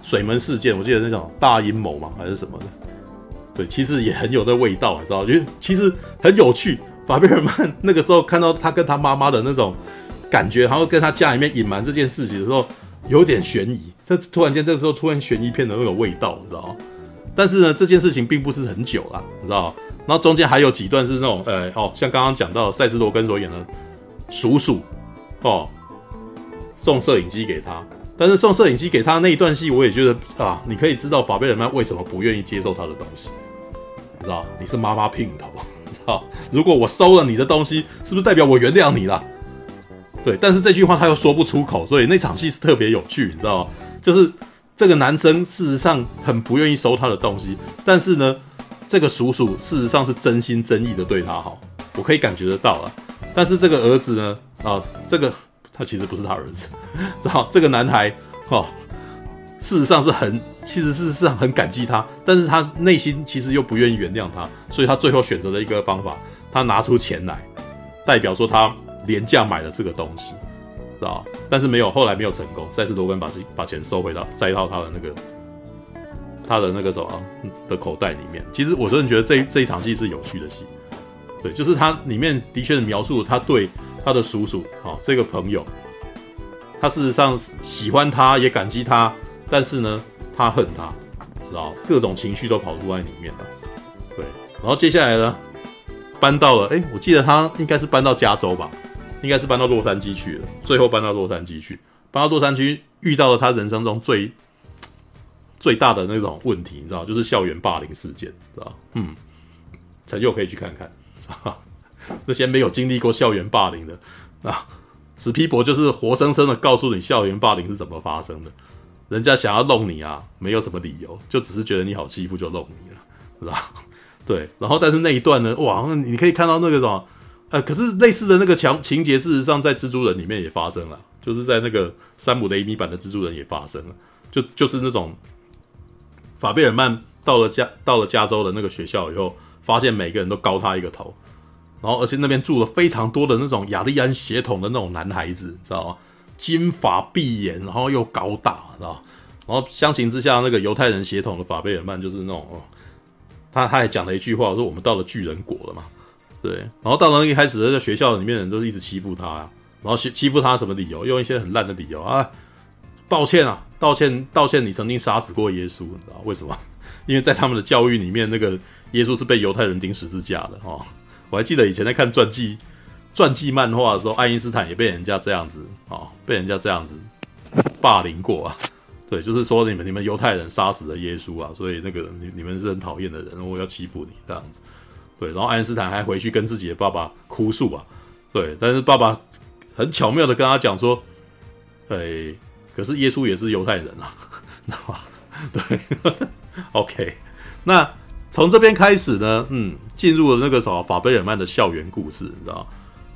水门事件》，我记得那种大阴谋嘛，还是什么的。对，其实也很有那味道，你知道，因为其实很有趣。法贝尔曼那个时候看到他跟他妈妈的那种感觉，然后跟他家里面隐瞒这件事情的时候，有点悬疑。这突然间这时候出现悬疑片的那种味道，你知道。但是呢，这件事情并不是很久啦，你知道。然后中间还有几段是那种，呃，哦，像刚刚讲到赛斯罗根所演的叔叔，哦，送摄影机给他，但是送摄影机给他那一段戏，我也觉得啊，你可以知道法贝尔曼为什么不愿意接受他的东西，你知道，你是妈妈姘头，你知道，如果我收了你的东西，是不是代表我原谅你了？对，但是这句话他又说不出口，所以那场戏是特别有趣，你知道吗？就是这个男生事实上很不愿意收他的东西，但是呢，这个叔叔事实上是真心真意的对他好，我可以感觉得到啊。但是这个儿子呢，啊，这个他其实不是他儿子，知道这个男孩，哈，事实上是很，其实事实上很感激他，但是他内心其实又不愿意原谅他，所以他最后选择了一个方法，他拿出钱来，代表说他。廉价买了这个东西，知道？但是没有，后来没有成功。再次罗根把把钱收回到塞到他的那个他的那个什么的口袋里面。其实我真的觉得这这一场戏是有趣的戏，对，就是他里面的确描述他对他的叔叔啊这个朋友，他事实上喜欢他也感激他，但是呢他恨他，知道？各种情绪都跑出来里面了。对，然后接下来呢搬到了，哎，我记得他应该是搬到加州吧。应该是搬到洛杉矶去了，最后搬到洛杉矶去，搬到洛杉矶遇到了他人生中最最大的那种问题，你知道，就是校园霸凌事件，知道？嗯，陈佑可以去看看，那些没有经历过校园霸凌的啊，史皮博就是活生生的告诉你校园霸凌是怎么发生的，人家想要弄你啊，没有什么理由，就只是觉得你好欺负就弄你了，知道？对，然后但是那一段呢，哇，你可以看到那个什么。呃，可是类似的那个强情节，事实上在蜘蛛人里面也发生了，就是在那个山姆雷米版的蜘蛛人也发生了，就就是那种法贝尔曼到了加到了加州的那个学校以后，发现每个人都高他一个头，然后而且那边住了非常多的那种雅利安血统的那种男孩子，知道吗？金发碧眼，然后又高大，知道吗？然后相形之下，那个犹太人血统的法贝尔曼就是那种，他他还讲了一句话，说我们到了巨人国了嘛。对，然后到了一开始，在学校里面人都是一直欺负他啊，然后欺欺负他什么理由？用一些很烂的理由啊，抱歉啊，道歉，道歉，你曾经杀死过耶稣，你知道为什么？因为在他们的教育里面，那个耶稣是被犹太人钉十字架的哦。我还记得以前在看传记、传记漫画的时候，爱因斯坦也被人家这样子哦，被人家这样子霸凌过啊。对，就是说你们你们犹太人杀死了耶稣啊，所以那个你你们是很讨厌的人，我要欺负你这样子。对，然后爱因斯坦还回去跟自己的爸爸哭诉啊，对，但是爸爸很巧妙的跟他讲说，哎，可是耶稣也是犹太人啊，知道吗？对，OK，那从这边开始呢，嗯，进入了那个什么法贝尔曼的校园故事，你知道？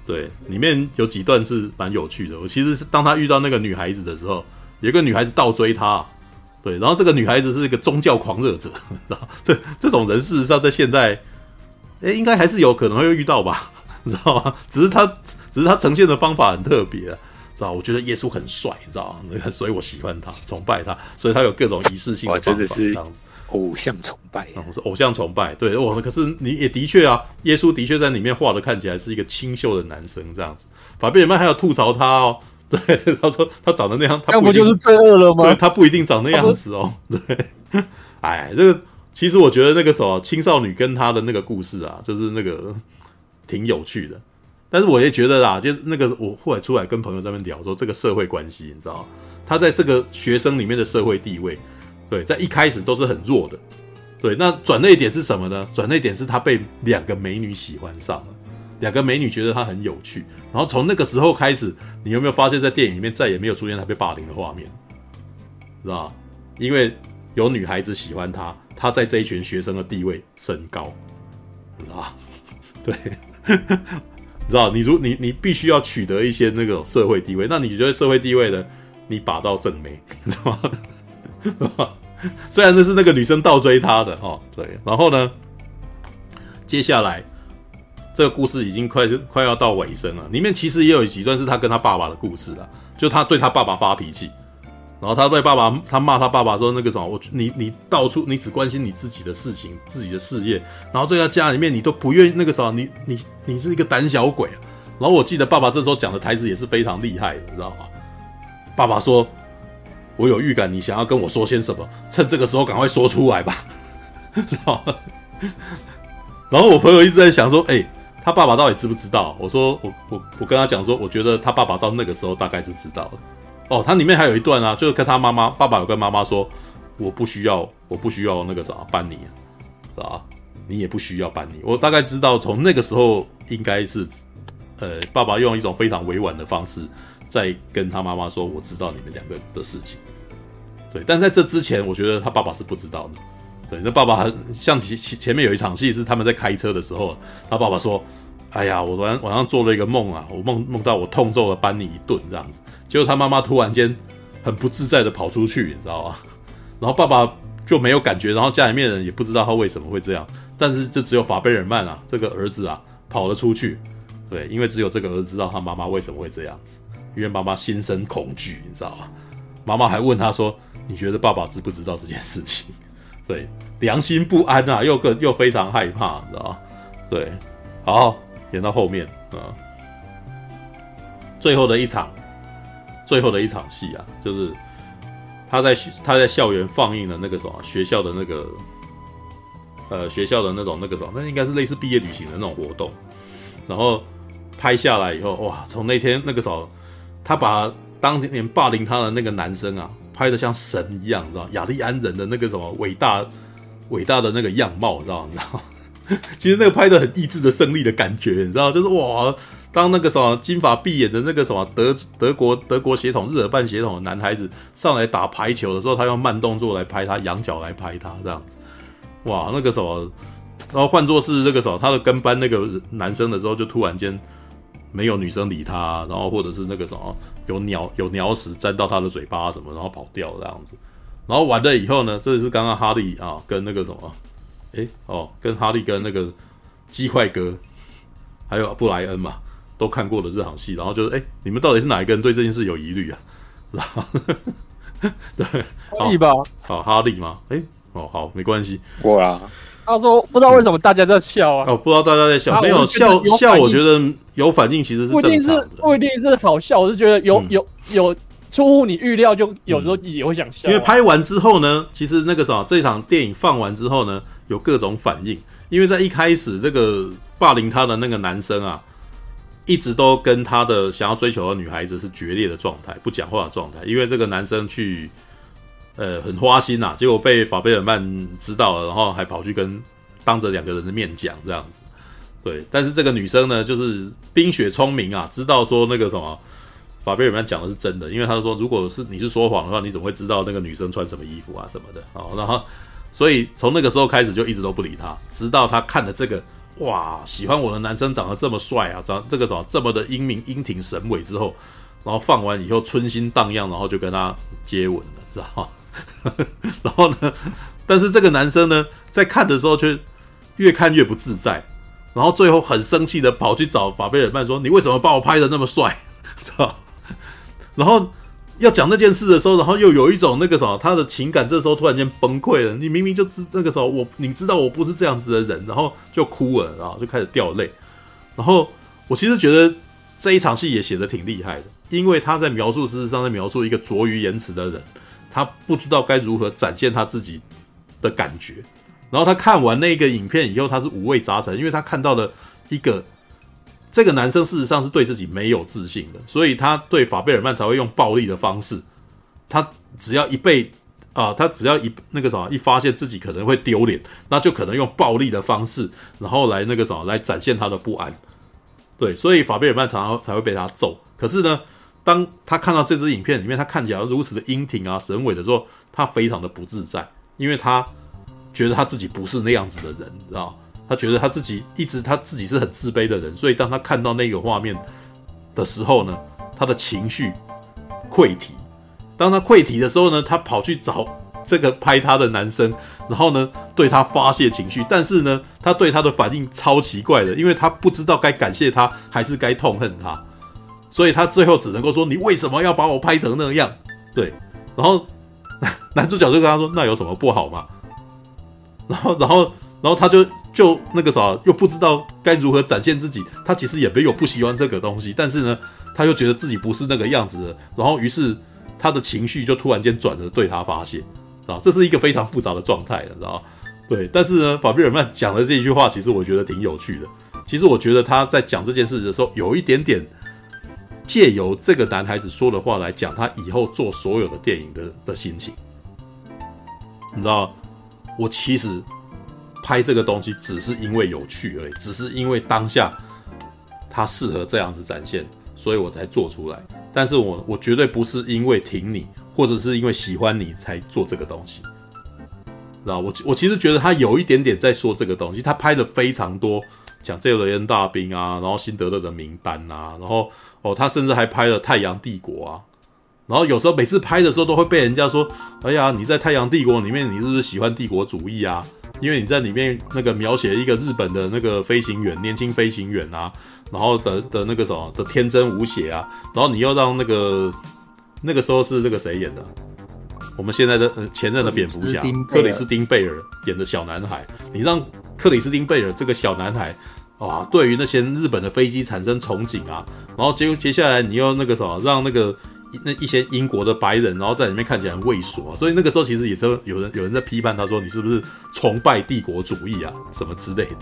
对，里面有几段是蛮有趣的。我其实是当他遇到那个女孩子的时候，有个女孩子倒追他，对，然后这个女孩子是一个宗教狂热者，知道？这这种人事实上在现在。哎，应该还是有可能会遇到吧，你知道吗？只是他，只是他呈现的方法很特别，知道？我觉得耶稣很帅，你知道吗？所以我喜欢他，崇拜他，所以他有各种仪式性的方法，真的是这样子。偶像崇拜，啊，是偶像崇拜。对，我可是你也的确啊，耶稣的确在里面画的看起来是一个清秀的男生，这样子。法贝尔曼还有吐槽他哦，对，他说他长得那样，他不，不就是罪恶了吗？对，他不一定长那样子哦，对，哎，这个。其实我觉得那个时候青少女跟她的那个故事啊，就是那个 挺有趣的。但是我也觉得啦，就是那个我后来出来跟朋友在那边聊说，这个社会关系，你知道，他在这个学生里面的社会地位，对，在一开始都是很弱的。对，那转捩点是什么呢？转捩点是他被两个美女喜欢上了，两个美女觉得他很有趣。然后从那个时候开始，你有没有发现，在电影里面再也没有出现他被霸凌的画面，知道？因为有女孩子喜欢他。他在这一群学生的地位升高，你知道吧？对，你知道，你如你你必须要取得一些那个社会地位，那你觉得社会地位呢？你把到正妹，你知道吗？虽然这是那个女生倒追他的哦，对，然后呢，接下来这个故事已经快快要到尾声了，里面其实也有几段是他跟他爸爸的故事了，就他对他爸爸发脾气。然后他被爸爸，他骂他爸爸说：“那个什么，我你你到处你只关心你自己的事情，自己的事业，然后在他家里面你都不愿意那个什么，你你你是一个胆小鬼！”然后我记得爸爸这时候讲的台词也是非常厉害的，你知道吗？爸爸说：“我有预感，你想要跟我说些什么，趁这个时候赶快说出来吧。”然后我朋友一直在想说：“哎，他爸爸到底知不知道？”我说：“我我我跟他讲说，我觉得他爸爸到那个时候大概是知道了。”哦，他里面还有一段啊，就是跟他妈妈，爸爸有跟妈妈说，我不需要，我不需要那个啥，帮你，是吧？你也不需要搬你。我大概知道，从那个时候应该是，呃，爸爸用一种非常委婉的方式在跟他妈妈说：“我知道你们两个的事情。”对，但在这之前，我觉得他爸爸是不知道的。对，那爸爸很像前前面有一场戏是他们在开车的时候，他爸爸说：“哎呀，我昨天晚上做了一个梦啊，我梦梦到我痛揍了班尼一顿这样子。”结果他妈妈突然间很不自在的跑出去，你知道吗？然后爸爸就没有感觉，然后家里面人也不知道他为什么会这样。但是就只有法贝尔曼啊，这个儿子啊跑了出去。对，因为只有这个儿子知道他妈妈为什么会这样子，因为妈妈心生恐惧，你知道吗？妈妈还问他说：“你觉得爸爸知不知道这件事情？”对，良心不安啊，又更又非常害怕，你知道吗？对，好，演到后面啊，最后的一场，最后的一场戏啊，就是他在他在校园放映的那个什么学校的那个，呃，学校的那种那个什么，那应该是类似毕业旅行的那种活动，然后拍下来以后，哇，从那天那个时候，他把当年霸凌他的那个男生啊。拍的像神一样，你知道雅利安人的那个什么伟大、伟大的那个样貌，你知道？你知道？其实那个拍的很意志的胜利的感觉，你知道？就是哇，当那个什么金发碧眼的那个什么德德国德国血统、日耳曼血统的男孩子上来打排球的时候，他用慢动作来拍他，仰角来拍他，这样子，哇，那个什么，然后换作是那个什么他的跟班那个男生的时候，就突然间。没有女生理他，然后或者是那个什么有鸟有鸟屎沾到他的嘴巴什么，然后跑掉这样子，然后完了以后呢，这是刚刚哈利啊跟那个什么，诶哦，跟哈利跟那个鸡块哥还有布莱恩嘛都看过了这场戏，然后就是诶你们到底是哪一个人对这件事有疑虑啊？然后 对，哈利吧，好哈利吗？诶哦好没关系，过啊。他说：“不知道为什么大家在笑啊？哦，不知道大家在笑，没有笑笑。我觉得有反应其实是正常的，不一定是不一定是好笑，我是觉得有有有出乎你预料，就有时候也会想笑。因为拍完之后呢，其实那个什么，这场电影放完之后呢，有各种反应。因为在一开始，这个霸凌他的那个男生啊，一直都跟他的想要追求的女孩子是决裂的状态，不讲话的状态。因为这个男生去。”呃，很花心呐、啊，结果被法贝尔曼知道了，然后还跑去跟当着两个人的面讲这样子。对，但是这个女生呢，就是冰雪聪明啊，知道说那个什么法贝尔曼讲的是真的，因为他说，如果是你是说谎的话，你怎么会知道那个女生穿什么衣服啊什么的？好，然后所以从那个时候开始就一直都不理他，直到他看了这个哇，喜欢我的男生长得这么帅啊，长这个什么这么的英明英挺神伟之后，然后放完以后春心荡漾，然后就跟他接吻了，知道吗？然后呢？但是这个男生呢，在看的时候却越看越不自在，然后最后很生气的跑去找法贝尔曼说：“你为什么把我拍的那么帅？”操！然后要讲那件事的时候，然后又有一种那个什么，他的情感这时候突然间崩溃了。你明明就知那个时候我，你知道我不是这样子的人，然后就哭了，然后就开始掉泪。然后我其实觉得这一场戏也写的挺厉害的，因为他在描述，事实上在描述一个拙于言辞的人。他不知道该如何展现他自己的感觉，然后他看完那个影片以后，他是五味杂陈，因为他看到了一个这个男生事实上是对自己没有自信的，所以他对法贝尔曼才会用暴力的方式。他只要一被啊，他只要一那个什么，一发现自己可能会丢脸，那就可能用暴力的方式，然后来那个什么，来展现他的不安。对，所以法贝尔曼常常才会被他揍。可是呢，当他看到这支影片里面，他看起来如此的英挺啊、神伟的时候，他非常的不自在，因为他觉得他自己不是那样子的人，你知道？他觉得他自己一直他自己是很自卑的人，所以当他看到那个画面的时候呢，他的情绪溃堤。当他溃堤的时候呢，他跑去找这个拍他的男生，然后呢对他发泄情绪，但是呢，他对他的反应超奇怪的，因为他不知道该感谢他还是该痛恨他。所以他最后只能够说：“你为什么要把我拍成那样？”对，然后男主角就跟他说：“那有什么不好吗？”然后，然后，然后他就就那个啥，又不知道该如何展现自己。他其实也没有不喜欢这个东西，但是呢，他又觉得自己不是那个样子的。然后，于是他的情绪就突然间转而对他发泄啊，这是一个非常复杂的状态，你知道吗？对，但是呢，法贝尔曼讲的这一句话，其实我觉得挺有趣的。其实我觉得他在讲这件事的时候，有一点点。借由这个男孩子说的话来讲他以后做所有的电影的的心情，你知道，我其实拍这个东西只是因为有趣而已，只是因为当下他适合这样子展现，所以我才做出来。但是我我绝对不是因为挺你，或者是因为喜欢你才做这个东西。知道我我其实觉得他有一点点在说这个东西，他拍的非常多，讲这个雷恩大兵啊，然后辛德勒的名单啊，然后哦，他甚至还拍了太阳帝国啊。然后有时候每次拍的时候都会被人家说：“哎呀，你在《太阳帝国》里面，你是不是喜欢帝国主义啊？因为你在里面那个描写一个日本的那个飞行员，年轻飞行员啊，然后的的那个什么的天真无邪啊，然后你又让那个那个时候是这个谁演的？我们现在的前任的蝙蝠侠克里斯汀贝尔演的小男孩，你让克里斯汀贝尔这个小男孩啊，对于那些日本的飞机产生憧憬啊，然后接接下来你又那个什么，让那个。”那一些英国的白人，然后在里面看起来很畏缩，所以那个时候其实也是有人有人在批判他说，你是不是崇拜帝国主义啊什么之类的。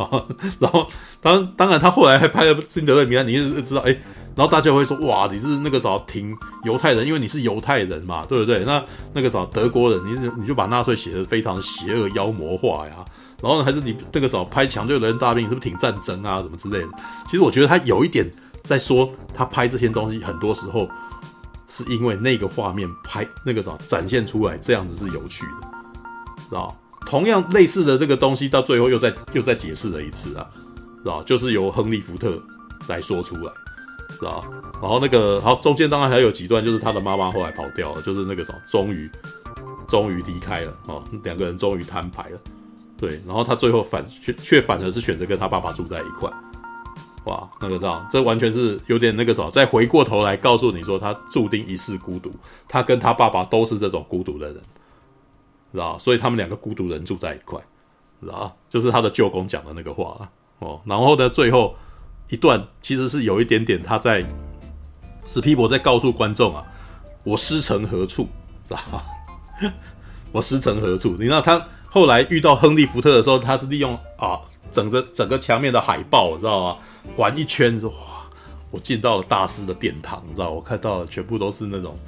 然后当当然他后来还拍了辛德勒名单，你就知道哎，然后大家会说哇，你是那个啥挺犹太人，因为你是犹太人嘛，对不对？那那个啥德国人，你你就把纳粹写的非常邪恶妖魔化呀，然后还是你那个时候拍抢救人大兵，是不是挺战争啊什么之类的？其实我觉得他有一点在说，他拍这些东西很多时候。是因为那个画面拍那个什么展现出来这样子是有趣的，知道？同样类似的这个东西到最后又再又再解释了一次啊，知道？就是由亨利福特来说出来，知道？然后那个好中间当然还有几段，就是他的妈妈后来跑掉了，就是那个什么终于终于离开了啊，两个人终于摊牌了，对，然后他最后反却却反而是选择跟他爸爸住在一块。哇，那个这样，这完全是有点那个什么，再回过头来告诉你说，他注定一世孤独，他跟他爸爸都是这种孤独的人，知道？所以他们两个孤独人住在一块，知道？就是他的舅公讲的那个话了哦。然后呢，最后一段其实是有一点点他在史皮博在告诉观众啊，我师承何处，知道？我师承何处？你知道他后来遇到亨利福特的时候，他是利用啊。整个整个墙面的海报，知道吗？环一圈，说哇，我进到了大师的殿堂，你知道，我看到的全部都是那种，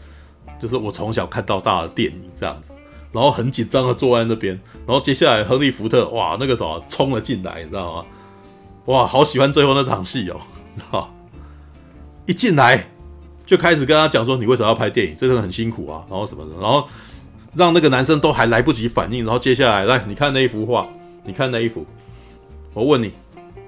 就是我从小看到大的电影这样子，然后很紧张的坐在那边，然后接下来亨利福特，哇，那个什么冲了进来，你知道吗？哇，好喜欢最后那场戏哦，你知道，一进来就开始跟他讲说，你为什么要拍电影？真的很辛苦啊，然后什么的，然后让那个男生都还来不及反应，然后接下来来，你看那一幅画，你看那一幅。我问你，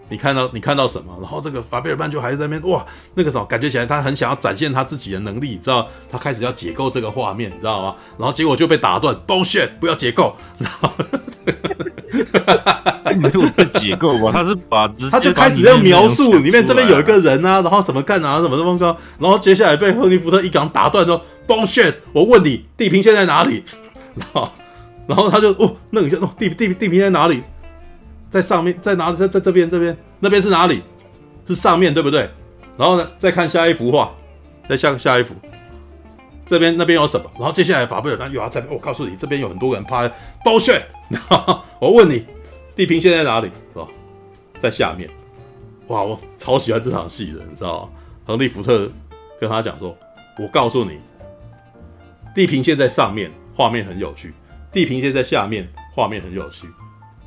你看到你看到什么？然后这个法贝尔曼就还是在那边哇，那个什么，感觉起来他很想要展现他自己的能力，你知道？他开始要解构这个画面，你知道吗？然后结果就被打断，bullshit，不要解构，知道吗？没有被解构吧？他是把 他就开始要描述里面这边有一个人啊，然后什么干啊，什么什么什么，然后接下来被亨利福特一杆打断说，bullshit，我问你，地平线在哪里？然后然后他就哦，愣一下哦，地地地平在哪里？在上面，在哪里？在在这边，这边那边是哪里？是上面对不对？然后呢，再看下一幅画，再下下一幅，这边那边有什么？然后接下来法贝尔他又要在，我告诉你，这边有很多人趴，包炫。我问你，地平线在哪里？是吧？在下面。哇，我超喜欢这场戏的，你知道吗？亨利福特跟他讲说，我告诉你，地平线在上面，画面很有趣；地平线在下面，画面很有趣。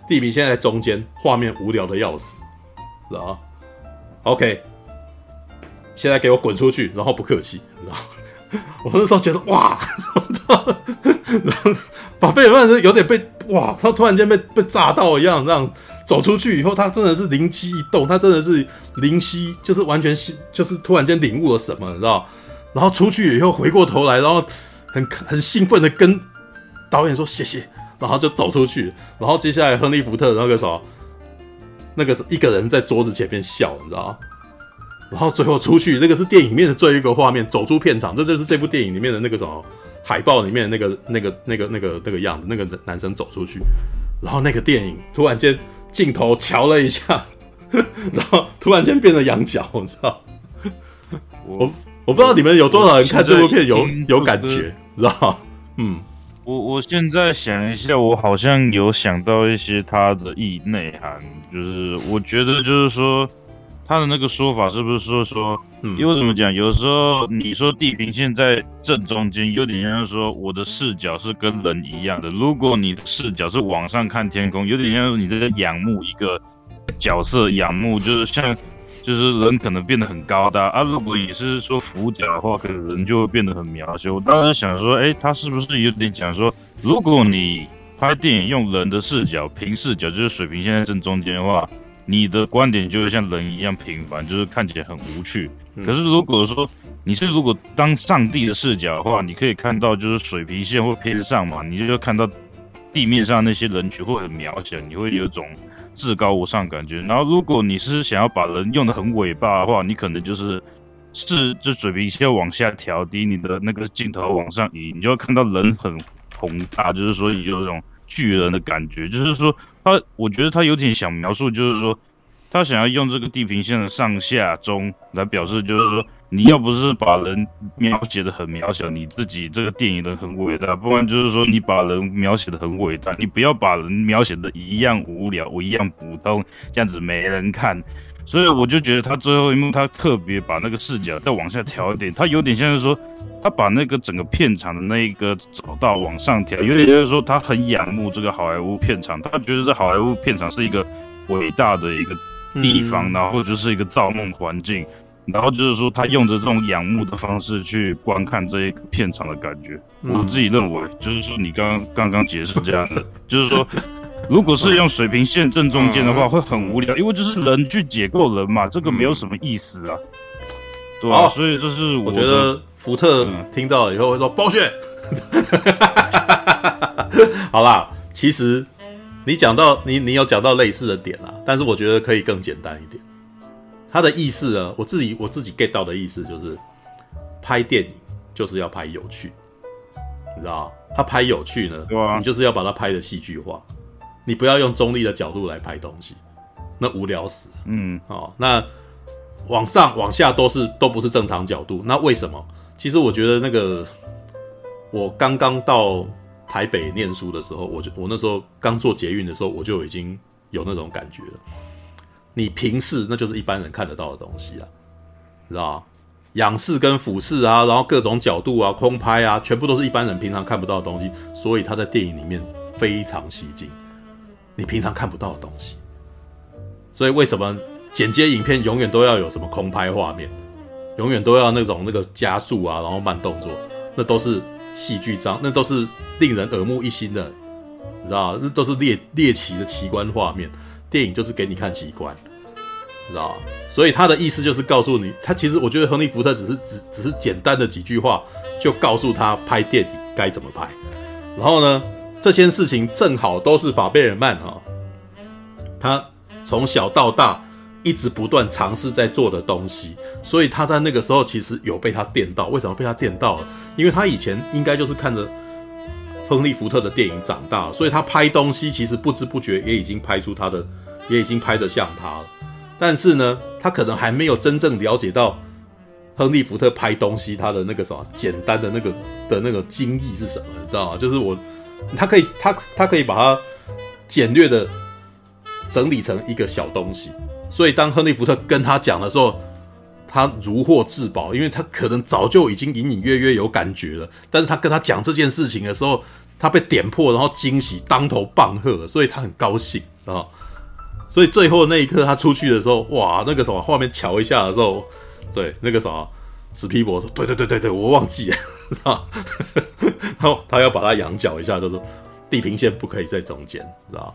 地平线在中间，画面无聊的要死，知道吗？OK，现在给我滚出去，然后不客气，知道吗？我那时候觉得哇，然后法贝尔曼是有点被哇，他突然间被被炸到一样，这样走出去以后，他真的是灵机一动，他真的是灵犀，就是完全是就是突然间领悟了什么，你知道？然后出去以后回过头来，然后很很兴奋的跟导演说谢谢。然后就走出去，然后接下来亨利福特那个什么，那个是一个人在桌子前面笑，你知道？然后最后出去，那个是电影里面的最后一个画面，走出片场，这就是这部电影里面的那个什么海报里面的那个那个那个那个那个样子，那个男生走出去，然后那个电影突然间镜头瞧了一下，然后突然间变成羊角，你知道？我我不知道你们有多少人看这部片有有感觉，知道？嗯。我我现在想一下，我好像有想到一些他的意内涵，就是我觉得就是说，他的那个说法是不是说说，嗯，因为怎么讲？有时候你说地平线在正中间，有点像是说我的视角是跟人一样的。如果你的视角是往上看天空，有点像是你在仰慕一个角色，仰慕就是像。就是人可能变得很高大啊，如果你是说俯角的话，可能人就会变得很渺小。我当时想说，哎，他是不是有点讲说，如果你拍电影用人的视角，平视角就是水平线在正中间的话，你的观点就会像人一样平凡，就是看起来很无趣。可是如果说你是如果当上帝的视角的话，你可以看到就是水平线会偏上嘛，你就会看到地面上那些人群会很渺小，你会有一种。至高无上感觉，然后如果你是想要把人用的很伟大的话，你可能就是是就水平线往下调低，你的那个镜头往上移，你就会看到人很宏大，就是说你有这种巨人的感觉，就是说他，我觉得他有点想描述，就是说他想要用这个地平线的上下中来表示，就是说。你要不是把人描写的很渺小，你自己这个电影人很伟大，不然就是说你把人描写的很伟大，你不要把人描写的一样无聊，我一样普通，这样子没人看。所以我就觉得他最后一幕，他特别把那个视角再往下调一点，他有点像是说，他把那个整个片场的那一个走道往上调，有点像是说他很仰慕这个好莱坞片场，他觉得这好莱坞片场是一个伟大的一个地方，然后就是一个造梦环境。然后就是说，他用着这种仰慕的方式去观看这一个片场的感觉。嗯、我自己认为，就是说你刚刚刚刚解释这样的，就是说，如果是用水平线正中间的话，会很无聊，因为就是人去解构人嘛，这个没有什么意思啊。对啊，所以这是我，觉得福特听到了以后会说包血。好啦，其实你讲到你你有讲到类似的点啦，但是我觉得可以更简单一点。他的意思呢，我自己我自己 get 到的意思就是，拍电影就是要拍有趣，你知道？他拍有趣呢，你就是要把它拍的戏剧化，你不要用中立的角度来拍东西，那无聊死。嗯，哦，那往上往下都是都不是正常角度，那为什么？其实我觉得那个，我刚刚到台北念书的时候，我就我那时候刚做捷运的时候，我就已经有那种感觉了。你平视，那就是一般人看得到的东西啊，知道？仰视跟俯视啊，然后各种角度啊，空拍啊，全部都是一般人平常看不到的东西，所以它在电影里面非常吸睛，你平常看不到的东西。所以为什么剪接影片永远都要有什么空拍画面，永远都要那种那个加速啊，然后慢动作，那都是戏剧张，那都是令人耳目一新的，你知道？那都是猎猎奇的奇观画面。电影就是给你看奇观。知道，所以他的意思就是告诉你，他其实我觉得亨利福特只是只只是简单的几句话，就告诉他拍电影该怎么拍。然后呢，这些事情正好都是法贝尔曼哈，他从小到大一直不断尝试在做的东西，所以他在那个时候其实有被他电到。为什么被他电到了？因为他以前应该就是看着亨利福特的电影长大，所以他拍东西其实不知不觉也已经拍出他的，也已经拍得像他了。但是呢，他可能还没有真正了解到亨利福特拍东西他的那个什么简单的那个的那个精义是什么，你知道吗？就是我，他可以他他可以把它简略的整理成一个小东西，所以当亨利福特跟他讲的时候，他如获至宝，因为他可能早就已经隐隐约约有感觉了，但是他跟他讲这件事情的时候，他被点破，然后惊喜当头棒喝，所以他很高兴啊。所以最后那一刻，他出去的时候，哇，那个什么画面瞧一下的时候，对，那个什么史皮博说，对对对对对，我忘记了，啊，然后他要把他仰角一下，就说地平线不可以在中间，知道？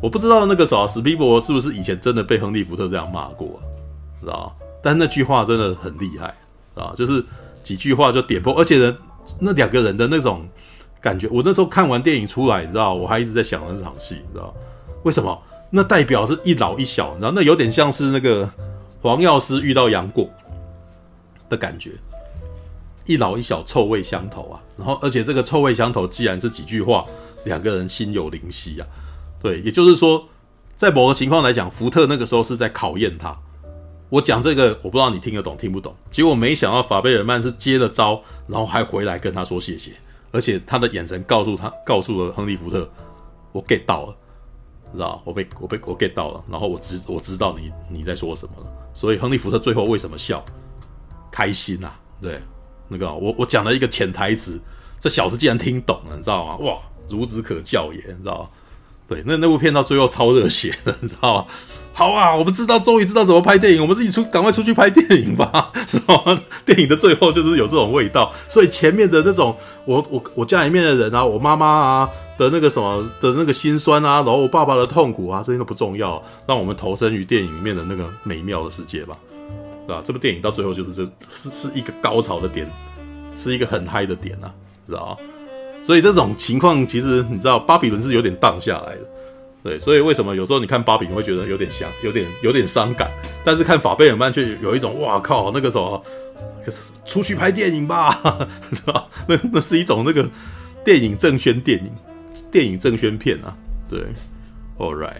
我不知道那个什么史皮博是不是以前真的被亨利福特这样骂过，知道？但那句话真的很厉害，啊，就是几句话就点破，而且呢，那两个人的那种感觉，我那时候看完电影出来，你知道，我还一直在想那场戏，你知道？为什么？那代表是一老一小，然后那有点像是那个黄药师遇到杨过的感觉，一老一小臭味相投啊。然后而且这个臭味相投，既然是几句话，两个人心有灵犀啊。对，也就是说，在某个情况来讲，福特那个时候是在考验他。我讲这个，我不知道你听得懂听不懂。结果没想到法贝尔曼是接了招，然后还回来跟他说谢谢，而且他的眼神告诉他，告诉了亨利福特，我 get 到了。知道我被我被我 get 到了，然后我知我知道你你在说什么了，所以亨利福特最后为什么笑？开心啊，对，那个我我讲了一个潜台词，这小子竟然听懂了，你知道吗？哇，孺子可教也，你知道吗？对，那那部片到最后超热血的，你知道吗？好啊，我们知道，终于知道怎么拍电影，我们自己出，赶快出去拍电影吧，是吧？电影的最后就是有这种味道，所以前面的那种，我我我家里面的人啊，我妈妈啊的那个什么的那个心酸啊，然后我爸爸的痛苦啊，这些都不重要，让我们投身于电影里面的那个美妙的世界吧。是吧？这部电影到最后就是这是是一个高潮的点，是一个很嗨的点啊，知道？所以这种情况其实你知道，巴比伦是有点荡下来的，对。所以为什么有时候你看巴比，你会觉得有点香，有点有点伤感，但是看法贝尔曼却有一种哇靠，那个什么，出去拍电影吧？那那是一种那个电影正宣电影，电影正宣片啊，对。All right，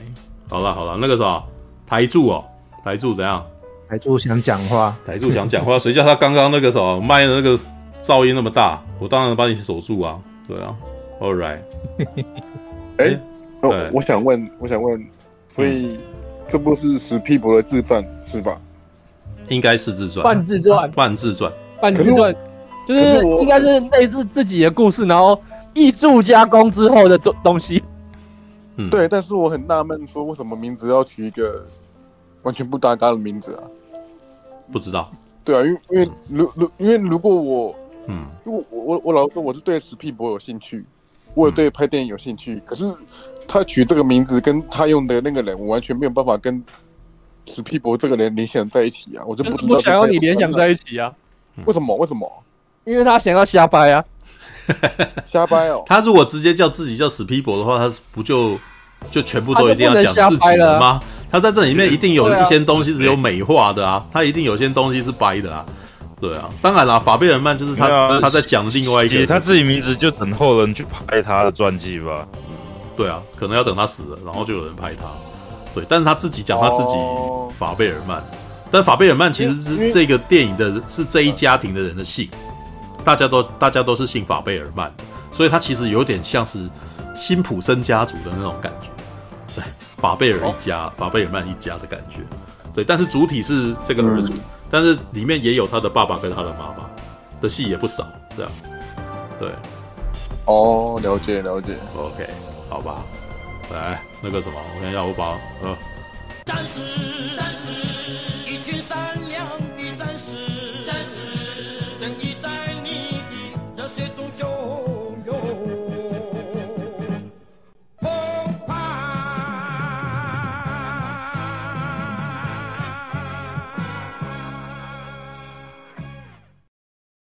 好了好了，那个什么台柱哦，台柱怎样？台柱想讲话，台柱想讲话，谁叫他刚刚那个什么麦的那个噪音那么大？我当然把你锁住啊！对啊，All right。哎、欸，哦，我想问，我想问，所以、嗯、这部是史皮博的自传是吧？应该是自传，半自传，半自传，半自传，就是应该是类似自己的故事，然后艺术加工之后的东东西。嗯，对，但是我很纳闷，说为什么名字要取一个完全不搭嘎的名字啊？不知道，对啊，因为因为如如因为如果我，嗯，如果我我我老实说，我是对史皮博有兴趣，我也对拍电影有兴趣，嗯，可是他取这个名字跟他用的那个人，我完全没有办法跟史皮博这个人联想在一起啊，我就不知道。我想要你联想在一起啊？为什么？为什么？因为他想要瞎掰啊，瞎掰哦。他如果直接叫自己叫史皮博的话，他不就就全部都一定要讲自己的吗？他在这里面一定有一些东西是有美化的啊，他一定有些东西是掰的啊，对啊，当然啦，法贝尔曼就是他、啊、他在讲另外一些，他自己名字就等后人去拍他的传记吧，对啊，可能要等他死了，然后就有人拍他，对，但是他自己讲他自己法贝尔曼，但法贝尔曼其实是这个电影的是这一家庭的人的姓，大家都大家都是姓法贝尔曼，所以他其实有点像是辛普森家族的那种感觉，对。法贝尔一家，哦、法贝尔曼一家的感觉，对，但是主体是这个儿子，嗯、但是里面也有他的爸爸跟他的妈妈的戏也不少，这样子，对，哦，了解了解，OK，好吧，来那个什么，我看一下，我把呃。